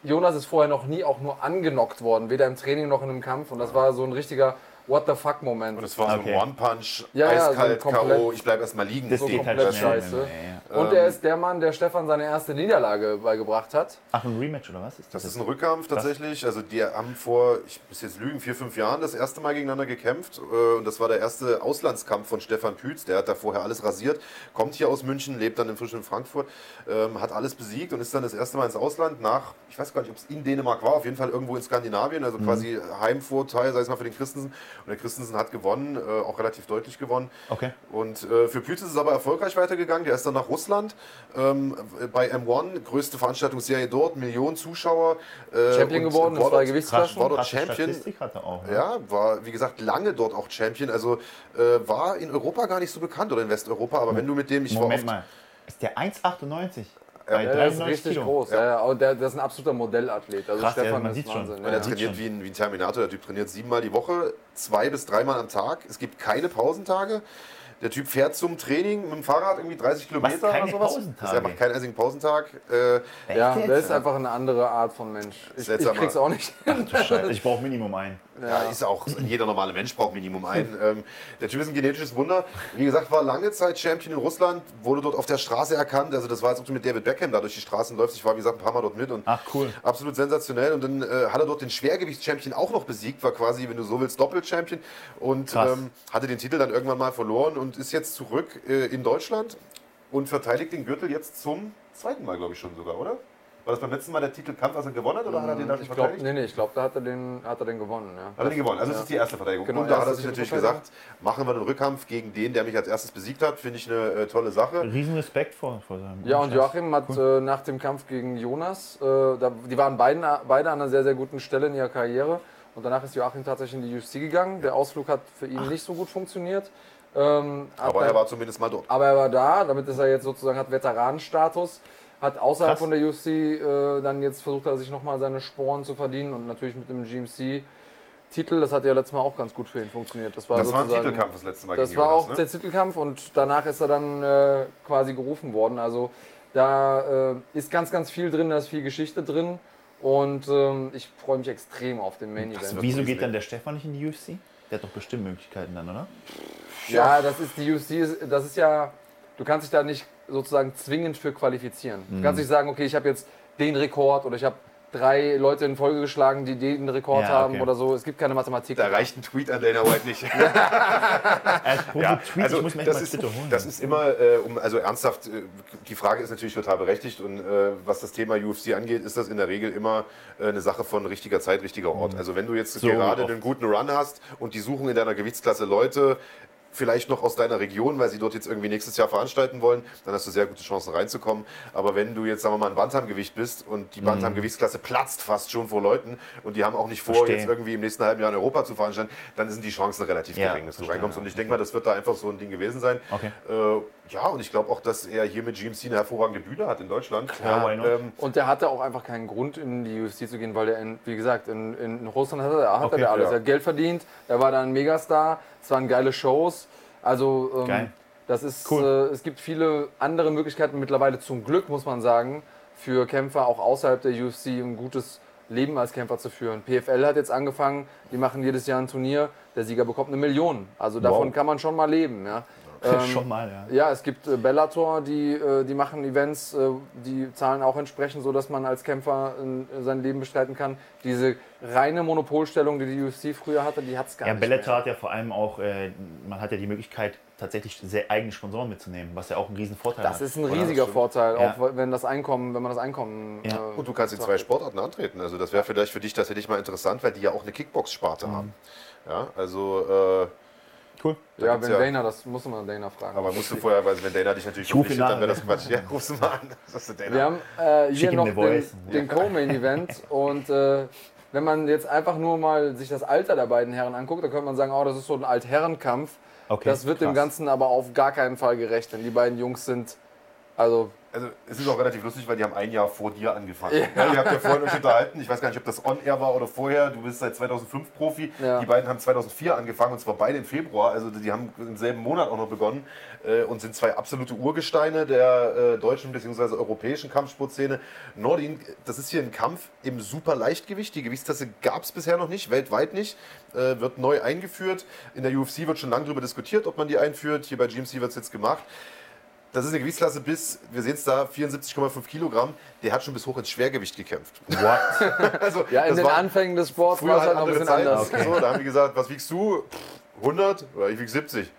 Jonas ist vorher noch nie auch nur angenockt worden, weder im Training noch in einem Kampf. Und das war so ein richtiger What the fuck-Moment. Und es war so Okay. ein One-Punch, Ja, ja, eiskalt, so ein komplett- K.O., ich bleib erst mal liegen. Das So geht halt komplett schnell. scheiße. Ja, ja. Und er ist der Mann, der Stefan seine erste Niederlage beigebracht hat. Ach, ein Rematch oder was? Ist Das ist ein Rückkampf tatsächlich. Also die haben vor, ich muss jetzt lügen, vier, fünf Jahren das erste Mal gegeneinander gekämpft. Äh, Und das war der erste Auslandskampf von Stefan Pütz. Der hat da vorher alles rasiert, kommt hier aus München, lebt dann inzwischen in Frankfurt, ähm, hat alles besiegt und ist dann das erste Mal ins Ausland nach, ich weiß gar nicht, ob es in Dänemark war, auf jeden Fall irgendwo in Skandinavien, also quasi Heimvorteil, sei es mal für den Christensen. Und der Christensen hat gewonnen, äh, auch relativ deutlich gewonnen. Okay. Und äh, für Pütz ist es aber erfolgreich weitergegangen. Der ist dann nach Russland ähm, bei M1, größte Veranstaltungsserie dort, Millionen Zuschauer. Äh, Champion geworden war zwei dort- Gewichtsklassen. war dort Champion. Auch. ne? Ja, war wie gesagt lange dort auch Champion. Also äh, war in Europa gar nicht so bekannt oder in Westeuropa. Aber wenn du mit dem, ich Moment war mal. Ist der 1,98? Bei Ja, der ist 93 richtig Kilo. groß. Ja. Ja, und der, der ist ein absoluter Modellathlet. Also Krass, ja, Stefan man ist sieft's schon. Wahnsinn. Und Ja, er ja. trainiert schon. wie ein, wie ein Terminator. Der Typ trainiert siebenmal die Woche, zwei bis dreimal am Tag. Es gibt keine Pausentage. Der Typ fährt zum Training mit dem Fahrrad irgendwie 30 Kilometer oder sowas. Pausentage? Das ist einfach keinen einzigen Pausentag. Äh, Ja, der ist einfach eine andere Art von Mensch. Ich, ich krieg's auch nicht. Scheiße, ich brauche Minimum ein. Ja, ist auch, jeder normale Mensch braucht Minimum einen. Ähm, der Typ ist ein genetisches Wunder. Wie gesagt, war lange Zeit Champion in Russland, wurde dort auf der Straße erkannt. Also das war, als ob du mit David Beckham da durch die Straßen läufst. Ich war, wie gesagt, ein paar Mal dort mit und Ach, cool. absolut sensationell. Und dann äh, hat er dort den Schwergewichts-Champion auch noch besiegt, war quasi, wenn du so willst, Doppel-Champion. Und ähm, hatte den Titel dann irgendwann mal verloren und ist jetzt zurück äh, in Deutschland und verteidigt den Gürtel jetzt zum zweiten Mal, glaube ich, schon sogar, oder? War das beim letzten Mal der Titelkampf, als er gewonnen hat, oder hat er den da schon Ich glaube, verteidigt? nee, nee, ich glaube, da hat er den, hat er den gewonnen. Ja. Hat er den gewonnen. Also das Ja. ist die erste Verteidigung. Genau, und da hat er sich natürlich gesagt, machen wir den Rückkampf gegen den, der mich als erstes besiegt hat. Finde ich eine äh, tolle Sache. Riesen Respekt vor, vor seinem Ja, und Scheiß. Joachim hat äh, nach dem Kampf gegen Jonas, äh, da, die waren beiden, beide an einer sehr, sehr guten Stelle in ihrer Karriere. Und danach ist Joachim tatsächlich in die UFC gegangen. Der Ausflug hat für ihn nicht so gut funktioniert. Ähm, Aber dann- er war zumindest mal dort. Aber er war da, damit ist er jetzt sozusagen hat Veteranenstatus, hat außerhalb Krass. von der UFC äh, dann jetzt versucht er sich nochmal seine Sporen zu verdienen und natürlich mit dem GMC Titel, das hat ja letztes Mal auch ganz gut für ihn funktioniert. Das war, Das war ein Titelkampf das letzte Mal Das war Jonas, auch ne? der Titelkampf und danach ist er dann äh, quasi gerufen worden. Also da äh, ist ganz, ganz viel drin, da ist viel Geschichte drin und ähm, ich freue mich extrem auf den Main Event. wird Wieso geht dann der Stefan nicht in die UFC? Der hat doch bestimmt Möglichkeiten dann, oder? Ja, das ist die UFC, das ist ja, du kannst dich da nicht sozusagen zwingend für qualifizieren. Mhm. Du kannst nicht sagen, okay, ich habe jetzt den Rekord oder ich habe drei Leute in Folge geschlagen, die den Rekord Ja, haben okay. oder so. Es gibt keine Mathematik. Da reicht ein Tweet an Dana White nicht. Ja, Tweet, also ich muss mir echt das mal ist, das ist immer, äh, um, also ernsthaft, äh, die Frage ist natürlich total berechtigt und äh, was das Thema UFC angeht, ist das in der Regel immer äh, eine Sache von richtiger Zeit, richtiger Ort. Also wenn du jetzt So gerade oft. einen guten Run hast und die suchen in deiner Gewichtsklasse Leute, vielleicht noch aus deiner Region, weil sie dort jetzt irgendwie nächstes Jahr veranstalten wollen, dann hast du sehr gute Chancen reinzukommen. Aber wenn du jetzt, sagen wir mal, ein Bantamgewicht bist und Mhm. die Bantamgewichtsklasse platzt fast schon vor Leuten und die haben auch nicht vor, Verstehe. jetzt irgendwie im nächsten halben Jahr in Europa zu veranstalten, dann sind die Chancen relativ Ja, gering, dass du verstehe, reinkommst. ja. Und ich denke mal, das wird da einfach so ein Ding gewesen sein. Okay. Äh, ja, und ich glaube auch, dass er hier mit GMC eine hervorragende Bühne hat in Deutschland. Ja, why not? ähm, Und der hatte auch einfach keinen Grund, in die UFC zu gehen, weil der, in, wie gesagt, in, in Russland hat er, hat Okay, er alles. ja. Er hat Geld verdient, er war da ein Megastar, es waren geile Shows. Also, ähm, Geil. das ist, Cool. äh, es gibt viele andere Möglichkeiten mittlerweile zum Glück, muss man sagen, für Kämpfer auch außerhalb der UFC ein gutes Leben als Kämpfer zu führen. PFL hat jetzt angefangen, die machen jedes Jahr ein Turnier, der Sieger bekommt eine Million. Also davon Wow. kann man schon mal leben. Ja. Ähm, Schon mal, ja. Ja, es gibt äh, Bellator, die, äh, die machen Events, äh, die zahlen auch entsprechend, so dass man als Kämpfer äh, sein Leben bestreiten kann. Diese reine Monopolstellung, die die UFC früher hatte, die hat es gar Ja, nicht Bellator mehr. hat ja vor allem auch, äh, man hat ja die Möglichkeit, tatsächlich sehr eigene Sponsoren mitzunehmen, was ja auch ein Riesenvorteil Das hat. ist ein Ja, riesiger. Vorteil, Ja. auch wenn das Einkommen, wenn man das Einkommen. Ja. äh, Und du kannst in zwei Sportarten antreten. Also das wäre vielleicht für dich tatsächlich mal interessant, weil die ja auch eine Kickbox-Sparte Mhm. haben. Ja, also, äh, cool. da Ja, wenn Dana, das muss man Dana fragen. aber musst du vorher, weil wenn Dana dich natürlich verpflichtet, dann an, wäre das Quatsch. Ja, rufst du mal an. Das ist Dana. Wir haben äh, hier noch den, den Co-Main-Event und äh, wenn man jetzt einfach nur mal sich das Alter der beiden Herren anguckt, dann könnte man sagen, oh, das ist so ein Altherrenkampf. Okay, das wird dem krass. Ganzen aber auf gar keinen Fall gerecht, denn die beiden Jungs sind, also Also es ist auch relativ lustig, weil die haben ein Jahr vor dir angefangen. Ja. ihr habt ja vorhin euch unterhalten. Ich weiß gar nicht, ob das on-air war oder vorher. Du bist seit 2005 Profi. Ja. Die beiden haben 2004 angefangen und zwar beide im Februar. Also die haben im selben Monat auch noch begonnen äh, und sind zwei absolute Urgesteine der äh, deutschen bzw. europäischen Kampfsportszene. Nordin, das ist hier ein Kampf im super Leichtgewicht. Die Gewichtsklasse gab es bisher noch nicht, weltweit nicht. Äh, wird neu eingeführt. In der UFC wird schon lange darüber diskutiert, ob man die einführt. Hier bei GMC wird es jetzt gemacht. Das ist eine Gewichtsklasse bis, wir sehen es da, 74,5 Kilogramm. Der hat schon bis hoch ins Schwergewicht gekämpft. What? Also, ja, in das den war Anfängen des Sports war es halt halt noch ein andere bisschen Zeiten. anders. So, da haben die gesagt, was wiegst du? Pff, 100? Ja, ich wieg 70.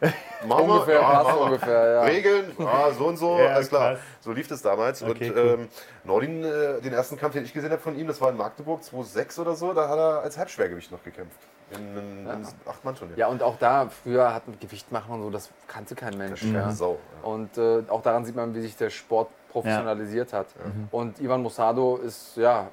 Machen wir? Ungefähr, Ja, passt machen wir. ja. ja. Regeln, ah, so und so, Ja, alles klar. krass. So lief das damals. Okay, und cool. ähm, Nordin, äh, den ersten Kampf, den ich gesehen habe von ihm, das war in Magdeburg 2006 oder so, da hat er als Halbschwergewicht noch gekämpft. In einem Ja. ja. Acht-Mann-Turnier. Ja, und auch da, früher hat mit Gewicht machen und so, das kannte kein Mensch. Ja. Ja. Sau. Ja. Und äh, auch daran sieht man, wie sich der Sport professionalisiert hat. Und Ivan Mosado ist ja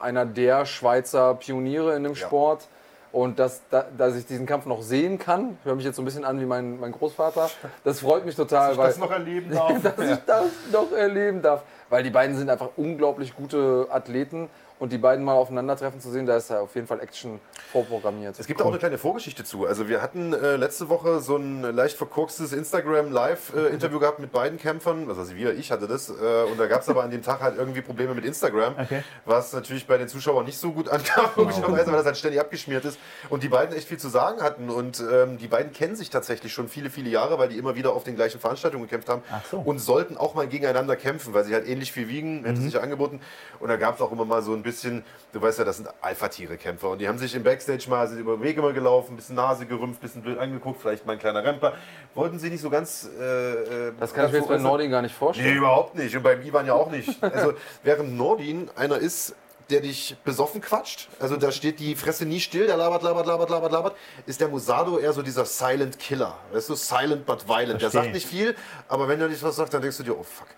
einer der Schweizer Pioniere in dem Ja. Sport. Und dass, da, dass ich diesen Kampf noch sehen kann, höre mich jetzt so ein bisschen an wie mein, mein Großvater, das freut mich total, ich weil das noch erleben darf. dass ich das noch erleben darf. Weil die beiden sind einfach unglaublich gute Athleten und die beiden mal aufeinandertreffen zu sehen, da ist ja auf jeden Fall Action vorprogrammiert. Es gibt auch eine kleine Vorgeschichte zu. Also wir hatten äh, letzte Woche so ein leicht verkorkstes Instagram Live-Interview gehabt mit beiden Kämpfern. Also wir, ich hatte das. Äh, und da gab es aber an dem Tag halt irgendwie Probleme mit Instagram, Okay. was natürlich bei den Zuschauern nicht so gut ankam, logischerweise, weil das halt ständig abgeschmiert ist. Und die beiden echt viel zu sagen hatten. Und ähm, die beiden kennen sich tatsächlich schon viele, viele Jahre, weil die immer wieder auf den gleichen Veranstaltungen gekämpft haben. Ach so. Und sollten auch mal gegeneinander kämpfen, weil sie halt ähnlich viel wiegen, hätte sich ja angeboten. Und da gab es auch immer mal so ein bisschen, du weißt ja, das sind Alpha-Tiere-Kämpfer. Und die haben sich im Backstage mal, sind über Wege mal gelaufen, ein bisschen Nase gerümpft, ein bisschen blöd angeguckt, vielleicht mal ein kleiner Rempler. Wollten sie nicht so ganz. Äh, äh, das kann ich mir jetzt bei Nordin gar nicht Nee, vorstellen. überhaupt nicht. Und beim Ivan ja auch nicht. Also, während Nordin einer ist, der dich besoffen quatscht, also da steht die Fresse nie still, der labert, labert, labert, labert, labert, ist der Musado eher so dieser Silent Killer. Weißt du, silent but violent. Der Verstehe. sagt nicht viel, aber wenn er nicht was sagt, dann denkst du dir, oh fuck.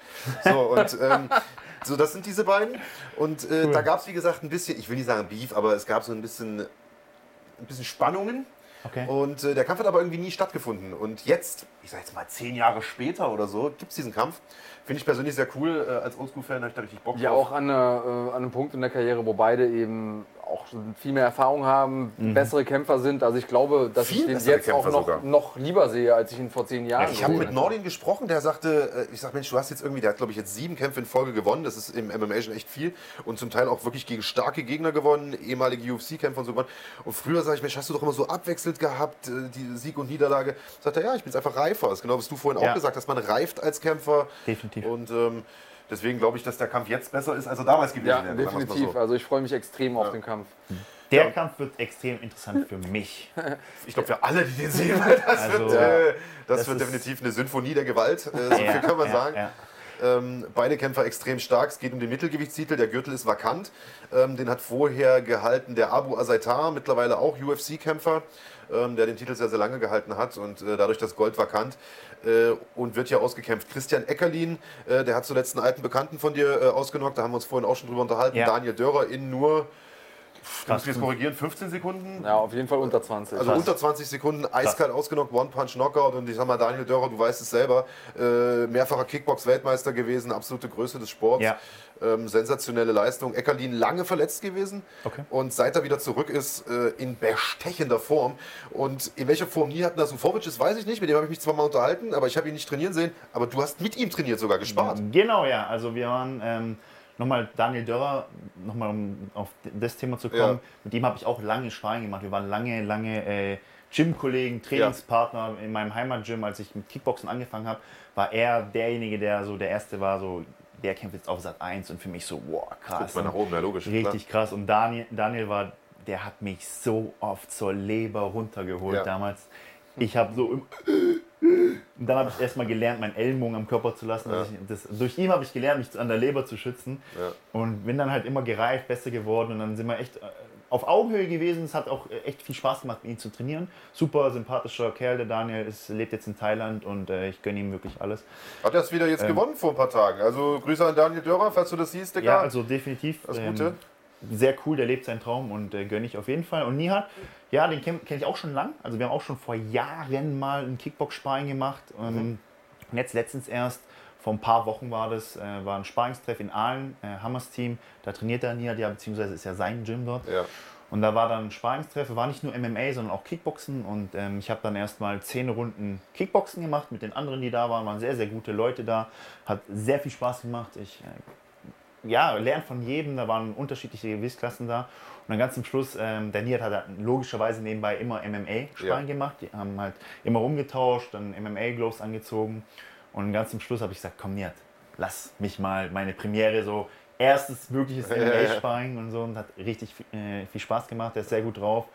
So, und ähm, so, das sind diese beiden. Und äh, da gab es, wie gesagt, ein bisschen, ich will nicht sagen Beef, aber es gab so ein bisschen, ein bisschen Spannungen. Okay. Und äh, der Kampf hat aber irgendwie nie stattgefunden. Und jetzt, ich sag jetzt mal zehn Jahre später oder so, gibt es diesen Kampf. Finde ich persönlich sehr cool. Äh, als Oldschool-Fan habe ich da richtig Bock Ja, drauf. auch an, äh, an einem Punkt in der Karriere, wo beide eben auch viel mehr Erfahrung haben, bessere Kämpfer sind. Also ich glaube, dass Viel ich den jetzt auch Kämpfer noch, sogar. noch lieber sehe, als ich ihn vor zehn Jahren Ich habe mit Nordin gesprochen, der sagte, äh, ich sag Mensch, du hast jetzt irgendwie, der hat glaube ich jetzt sieben Kämpfe in Folge gewonnen, das ist im MMA schon echt viel und zum Teil auch wirklich gegen starke Gegner gewonnen, ehemalige UFC-Kämpfer und so gewonnen. Und früher sage ich, Mensch, hast du doch immer so abwechselnd gehabt, äh, die Sieg und Niederlage. Sagt er, ja, ich bin jetzt einfach reifer. Das ist genau, was du vorhin Ja. auch gesagt hast, man reift als Kämpfer. Definitiv. Und ähm, deswegen glaube ich, dass der Kampf jetzt besser ist, als er damals gewesen Ja, wäre. definitiv. so. Also ich freue mich extrem auf den Kampf. Der Kampf wird extrem interessant für mich. Ich glaube, für alle, die den sehen, weil das, Also, wird, äh, das, das wird definitiv eine Symphonie der Gewalt. Äh, so viel kann man ja, sagen. Ja. Ähm, beide Kämpfer extrem stark. Es geht um den Mittelgewichtstitel. Der Gürtel ist vakant. Ähm, den hat vorher gehalten der Abu Azaitar, mittlerweile auch UFC-Kämpfer, ähm, der den Titel sehr, sehr lange gehalten hat und äh, dadurch das Gold vakant äh, und wird hier ausgekämpft. Christian Eckerlin, äh, der hat zuletzt einen alten Bekannten von dir äh, ausgenockt. Da haben wir uns vorhin auch schon drüber unterhalten. Ja. Daniel Dörrer in nur, du musst mich jetzt Krass. korrigieren, 15 Sekunden. Ja, auf jeden Fall unter 20. Also unter 20 Sekunden eiskalt ausgenockt, One-Punch-Knockout und ich sag mal, Daniel Dörrer, du weißt es selber, äh, mehrfacher Kickbox-Weltmeister gewesen, absolute Größe des Sports, Ja. Ähm, sensationelle Leistung. Eckerlin lange verletzt gewesen Okay. und seit er wieder zurück ist, äh, in bestechender Form. Und in welcher Form Nihat Nasufovic ist, weiß ich nicht, mit dem habe ich mich zwar mal unterhalten, aber ich habe ihn nicht trainieren sehen, aber du hast mit ihm trainiert sogar, gespart. Genau, ja. Also wir waren ähm, nochmal Daniel Dörrer, nochmal um auf das Thema zu kommen, Ja. mit ihm habe ich auch lange Sparring gemacht. Wir waren lange, lange äh, Gym-Kollegen, Trainingspartner in meinem Heimatgym. Als ich mit Kickboxen angefangen habe, war er derjenige, der so der Erste war, so der kämpft jetzt auf Sat 1 und für mich so, wow, krass. Guckt mal nach oben, ja logisch. Richtig krass. Und Daniel, Daniel war, der hat mich so oft zur Leber runtergeholt Ja. damals. Ich habe so im und dann habe ich erstmal gelernt, meinen Ellenbogen am Körper zu lassen. dass Ich, das, durch ihn habe ich gelernt, mich an der Leber zu schützen. Ja. Und bin dann halt immer gereift, besser geworden. Und dann sind wir echt auf Augenhöhe gewesen. Es hat auch äh, echt viel Spaß gemacht, mit ihm zu trainieren. Super sympathischer Kerl, der Daniel ist, lebt jetzt in Thailand und äh, ich gönne ihm wirklich alles. Hat er es wieder jetzt gewonnen vor ein paar Tagen. Also Grüße an Daniel Dörrer, falls du das siehst, Digga. Ja, also definitiv. Alles Gute. sehr cool, der lebt seinen Traum und äh, gönne ich auf jeden Fall. Und Nihat, ja, den kenne kenn ich auch schon lang. Also wir haben auch schon vor Jahren mal ein Kickbox-Sparring gemacht. Ähm, und jetzt letztens erst, vor ein paar Wochen war das, äh, war ein Sparringstreff in Aalen, äh, Hammers Team. Da trainiert der Nihat ja, beziehungsweise ist ja sein Gym dort. Ja. Und da war dann ein Sparringstreff, war nicht nur MMA, sondern auch Kickboxen. Und ähm, ich habe dann erstmal zehn Runden Kickboxen gemacht mit den anderen, die da waren. Waren sehr, sehr gute Leute da. Hat sehr viel Spaß gemacht. Ich äh, ja, lerne von jedem. Da waren unterschiedliche Gewichtsklassen da. Und dann ganz zum Schluss, ähm, der Nihat hat logischerweise nebenbei immer MMA-Sparring Ja. gemacht. Die haben halt immer rumgetauscht, dann MMA-Gloves angezogen. Und ganz zum Schluss habe ich gesagt, komm Nihat, lass mich mal meine Premiere so erstes wirkliches Ja, ja, ja. MMA-Sparring und so und hat richtig viel, äh, viel Spaß gemacht. Der ist sehr gut drauf.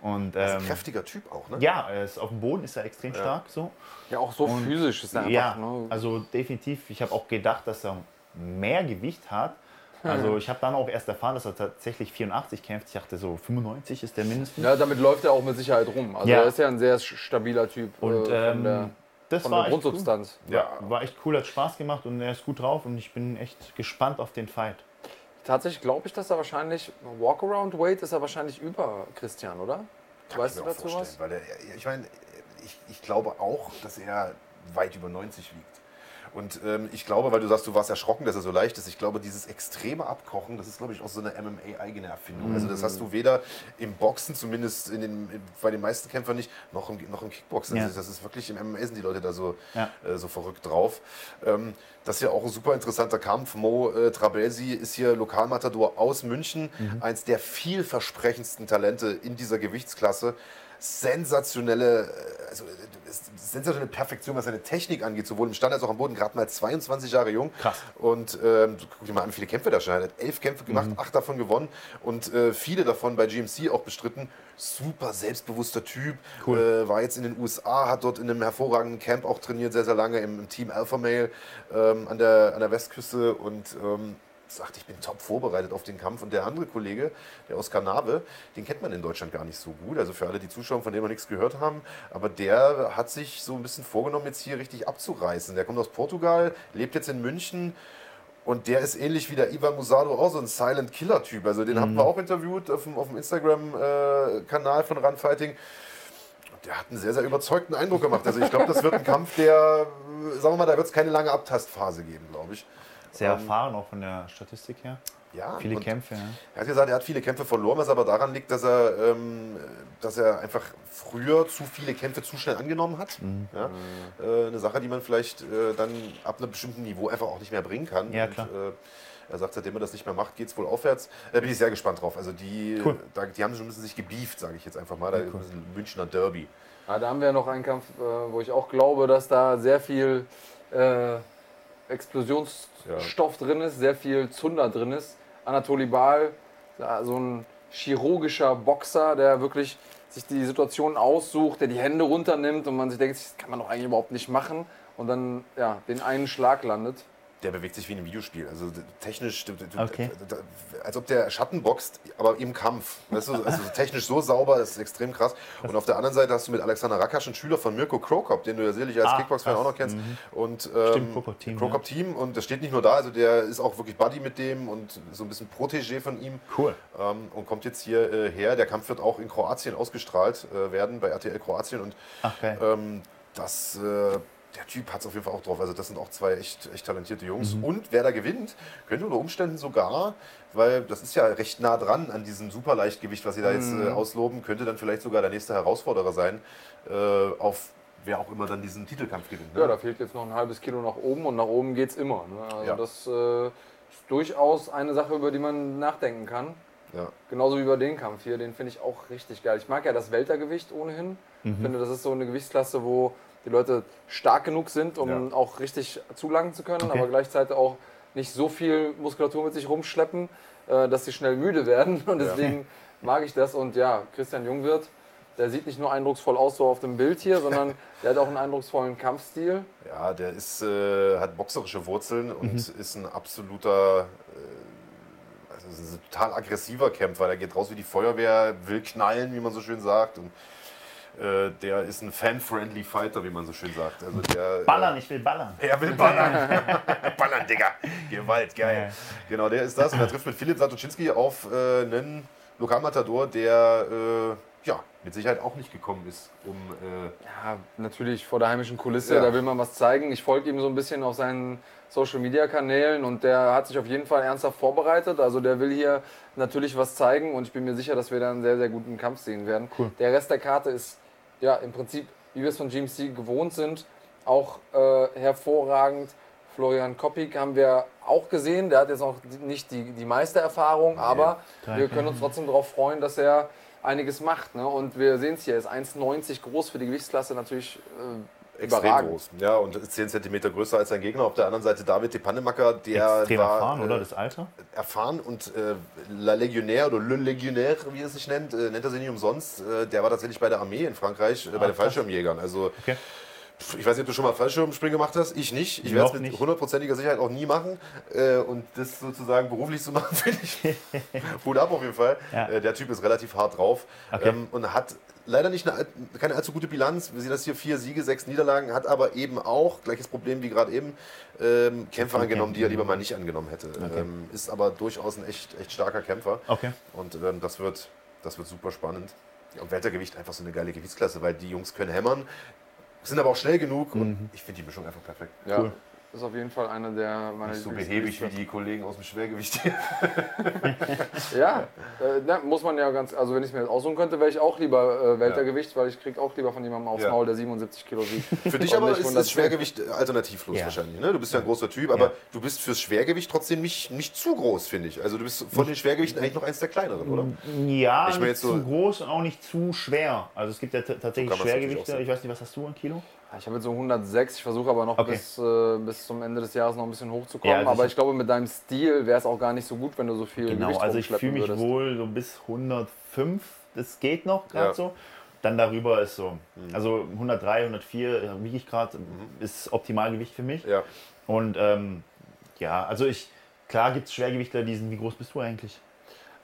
Und Das ist ähm, ein kräftiger Typ auch, ne? ja, er ist auf dem Boden ist er extrem stark so. Ja, auch so Und- physisch ist er einfach. Ja, ne? also definitiv. Ich habe auch gedacht, dass er mehr Gewicht hat. Also ich habe dann auch erst erfahren, dass er tatsächlich 84 kämpft. Ich dachte so 95 ist der mindestens. ja, damit läuft er auch mit Sicherheit rum. Also Ja. er ist ja ein sehr stabiler Typ Und äh, ähm, das von war der echt Grundsubstanz. Cool. Ja, war echt cool, hat Spaß gemacht und er ist gut drauf und ich bin echt gespannt auf den Fight. Tatsächlich glaube ich, dass er wahrscheinlich, Walkaround Weight ist er wahrscheinlich über Christian, oder? Kann weißt ich du dazu vorstellen, was? Weil der, ich meine, ich, ich glaube auch, dass er weit über 90 wiegt. Und ähm, ich glaube, weil du sagst, du warst erschrocken, dass er so leicht ist. Ich glaube, dieses extreme Abkochen, das ist, glaube ich, auch so eine MMA-eigene Erfindung. Also das hast du weder im Boxen, zumindest in den, bei den meisten Kämpfern nicht, noch im, noch im Kickboxen. Ja. Also das ist wirklich, im MMA sind die Leute da so, Ja. äh, so verrückt drauf. Ähm, das ist ja auch ein super interessanter Kampf. Mo äh, Trabelsi ist hier Lokalmatador aus München, eins der vielversprechendsten Talente in dieser Gewichtsklasse. Sensationelle, äh, also, äh, sensationelle Perfektion, was seine Technik angeht, sowohl im Stand als auch am Boden. Gerade mal 22 Jahre jung. Krass. Und ähm, guck dir mal an, wie viele Kämpfe da schon. Er hat elf Kämpfe gemacht, acht davon gewonnen und äh, viele davon bei GMC auch bestritten. Super selbstbewusster Typ. Cool. Äh, war jetzt in den USA, hat dort in einem hervorragenden Camp auch trainiert, sehr, sehr lange im, im Team Alpha Male ähm, an, der, an der Westküste und ähm, sagt, ich bin top vorbereitet auf den Kampf. Und der andere Kollege, der Oskar Nabe, den kennt man in Deutschland gar nicht so gut. Also für alle, die zuschauen, von denen wir nichts gehört haben. Aber der hat sich so ein bisschen vorgenommen, jetzt hier richtig abzureißen. Der kommt aus Portugal, lebt jetzt in München. Und der ist ähnlich wie der Ivan Musado auch so ein Silent Killer Typ. Also den haben wir auch interviewt auf dem, auf dem Instagram-Kanal von Runfighting. Der hat einen sehr, sehr überzeugten Eindruck gemacht. Also ich glaube, das wird ein Kampf, der, sagen wir mal, da wird es keine lange Abtastphase geben, glaube ich. Sehr erfahren auch von der Statistik her. Ja, Viele und Kämpfe. Ja. Er hat gesagt, er hat viele Kämpfe verloren, was aber daran liegt, dass er, ähm, dass er einfach früher zu viele Kämpfe zu schnell angenommen hat. Mhm. Ja? Äh, eine Sache, die man vielleicht äh, dann ab einem bestimmten Niveau einfach auch nicht mehr bringen kann. Ja, klar. Und, äh, er sagt, seitdem er das nicht mehr macht, geht es wohl aufwärts. Da bin ich sehr gespannt drauf. Also die, Cool. da, die haben schon ein bisschen sich gebieft, sage ich jetzt einfach mal. Da ist ein Münchner Derby. Ja, da haben wir noch einen Kampf, äh, wo ich auch glaube, dass da sehr viel Explosionsstoff drin ist, sehr viel Zunder drin ist. Anatoli Baal, ja, so ein chirurgischer Boxer, der wirklich sich die Situation aussucht, der die Hände runternimmt und man sich denkt, das kann man doch eigentlich überhaupt nicht machen und dann ja, den einen Schlag landet. Der bewegt sich wie in einem Videospiel. Also technisch, Okay. als ob der Schatten boxt, aber im Kampf. Weißt du, also technisch so sauber, das ist extrem krass. Und auf der anderen Seite hast du mit Alexander Rakasch einen Schüler von Mirko Krokop, den du ja sicherlich als Ah, Kickbox-Fan auch noch kennst. Und, ähm, Stimmt, Krokop-Team, Krokop-Team. Und das steht nicht nur da, also der ist auch wirklich Buddy mit dem und so ein bisschen Protégé von ihm. Cool. Ähm, und kommt jetzt hier äh, her. Der Kampf wird auch in Kroatien ausgestrahlt äh, werden, bei RTL Kroatien. Und Ach, geil. ähm, das, äh, der Typ hat es auf jeden Fall auch drauf. Also das sind auch zwei echt, echt talentierte Jungs. Und wer da gewinnt, könnte unter Umständen sogar, weil das ist ja recht nah dran an diesem Superleichtgewicht, was sie da jetzt äh, ausloben, könnte dann vielleicht sogar der nächste Herausforderer sein, äh, auf wer auch immer dann diesen Titelkampf gewinnt. Ne? Ja, da fehlt jetzt noch ein halbes Kilo nach oben und nach oben geht es immer. Ne? Also Ja. das äh, ist durchaus eine Sache, über die man nachdenken kann. Ja. Genauso wie über den Kampf hier, den finde ich auch richtig geil. Ich mag ja das Weltergewicht ohnehin. Ich finde, das ist so eine Gewichtsklasse, wo die Leute stark genug sind, um Ja. auch richtig zulangen zu können, Okay. aber gleichzeitig auch nicht so viel Muskulatur mit sich rumschleppen, äh, dass sie schnell müde werden. Und deswegen mag ich das. Und ja, Christian Jungwirth, der sieht nicht nur eindrucksvoll aus so auf dem Bild hier, sondern der hat auch einen eindrucksvollen Kampfstil. Ja, der ist, äh, hat boxerische Wurzeln und ist ein absoluter, äh, also ist ein total aggressiver Kämpfer. Der geht raus wie die Feuerwehr, will knallen, wie man so schön sagt. Und äh, der ist ein fan-friendly Fighter, wie man so schön sagt. Also der, Ballern, ich will ballern. Er will ballern. ballern, Digga. Gewalt, geil. Ja. Genau, der ist das. Und er trifft mit Philipp Satoczynski auf äh, einen Lokalmatador, der äh, ja, mit Sicherheit auch nicht gekommen ist, um. Äh, Ja, natürlich vor der heimischen Kulisse, Ja. da will man was zeigen. Ich folge ihm so ein bisschen auf seinen Social Media Kanälen und der hat sich auf jeden Fall ernsthaft vorbereitet. Also der will hier natürlich was zeigen und ich bin mir sicher, dass wir da einen sehr, sehr guten Kampf sehen werden. Cool. Der Rest der Karte ist ja im Prinzip, wie wir es von GMC gewohnt sind, auch äh, hervorragend. Florian Koppig haben wir auch gesehen. Der hat jetzt noch nicht die, die meiste Erfahrung, aber wir können uns trotzdem darauf freuen, dass er einiges macht. Ne? Und wir sehen es hier, er ist 1,90 groß für die Gewichtsklasse natürlich äh, überragend. groß. Ja, und ist 10 cm größer als sein Gegner. Auf der anderen Seite David de Pannemacker, der Extrem war erfahren, äh, oder? Das Alter? erfahren und äh, La Legionnaire oder Le Legionnaire, wie er sich nennt, äh, nennt er sich nicht umsonst. Äh, der war tatsächlich bei der Armee in Frankreich, äh, bei den. Fallschirmjägern. Also Okay. ich weiß nicht, ob du schon mal Fallschirmspringen gemacht hast. Ich nicht. Ich werde es mit hundertprozentiger Sicherheit auch nie machen. Äh, und das sozusagen beruflich zu machen, finde ich Hut ab auf jeden Fall. Ja. Der Typ ist relativ hart drauf Okay. ähm, und hat leider nicht eine, keine allzu gute Bilanz. Wir sehen das hier, vier Siege, sechs Niederlagen, hat aber eben auch, gleiches Problem wie gerade eben, ähm, Kämpfe Okay. angenommen, die er lieber mal nicht angenommen hätte. Okay. Ähm, ist aber durchaus ein echt, echt starker Kämpfer. Okay. Und ähm, das, wird, das wird super spannend. Und Weltergewicht einfach so eine geile Gewichtsklasse, weil die Jungs können hämmern, sind aber auch schnell genug und ich finde die Mischung einfach perfekt. Ja, Cool. Ist auf jeden Fall einer der meiner Nicht so behäbig wie die Kollegen aus dem Schwergewicht hier. Ja, äh, na, muss man ja ganz, also wenn ich es mir jetzt aussuchen könnte, wäre ich auch lieber äh, Weltergewicht, weil ich kriege auch lieber von jemandem aufs Ja. Maul, der 77 Kilo wiegt. Für dich aber nicht ist das 110. Schwergewicht alternativlos Ja. wahrscheinlich. Ne? Du bist ja ein großer Typ, aber Ja. du bist fürs Schwergewicht trotzdem nicht, nicht zu groß, finde ich. Also du bist von den Schwergewichten eigentlich noch eins der kleineren, oder? Ja, Ich meine nicht jetzt so- zu groß und auch nicht zu schwer. Also es gibt ja tatsächlich Schwergewichte. Ich weiß nicht, was hast du an Kilo? Ich habe jetzt so 106, ich versuche aber noch Okay. bis, äh, bis zum Ende des Jahres noch ein bisschen hochzukommen. Ja, also aber ich- ich glaube, mit deinem Stil wäre es auch gar nicht so gut, wenn du so viel Genau, Gewicht also ich fühle mich würdest. wohl so bis 105, das geht noch gerade Ja. so. Dann darüber ist so, also 103, 104 ja, wiege ich gerade, ist Optimalgewicht für mich. Ja. Und ähm, ja, also ich, klar gibt es Schwergewichtler, die sind, wie groß bist du eigentlich?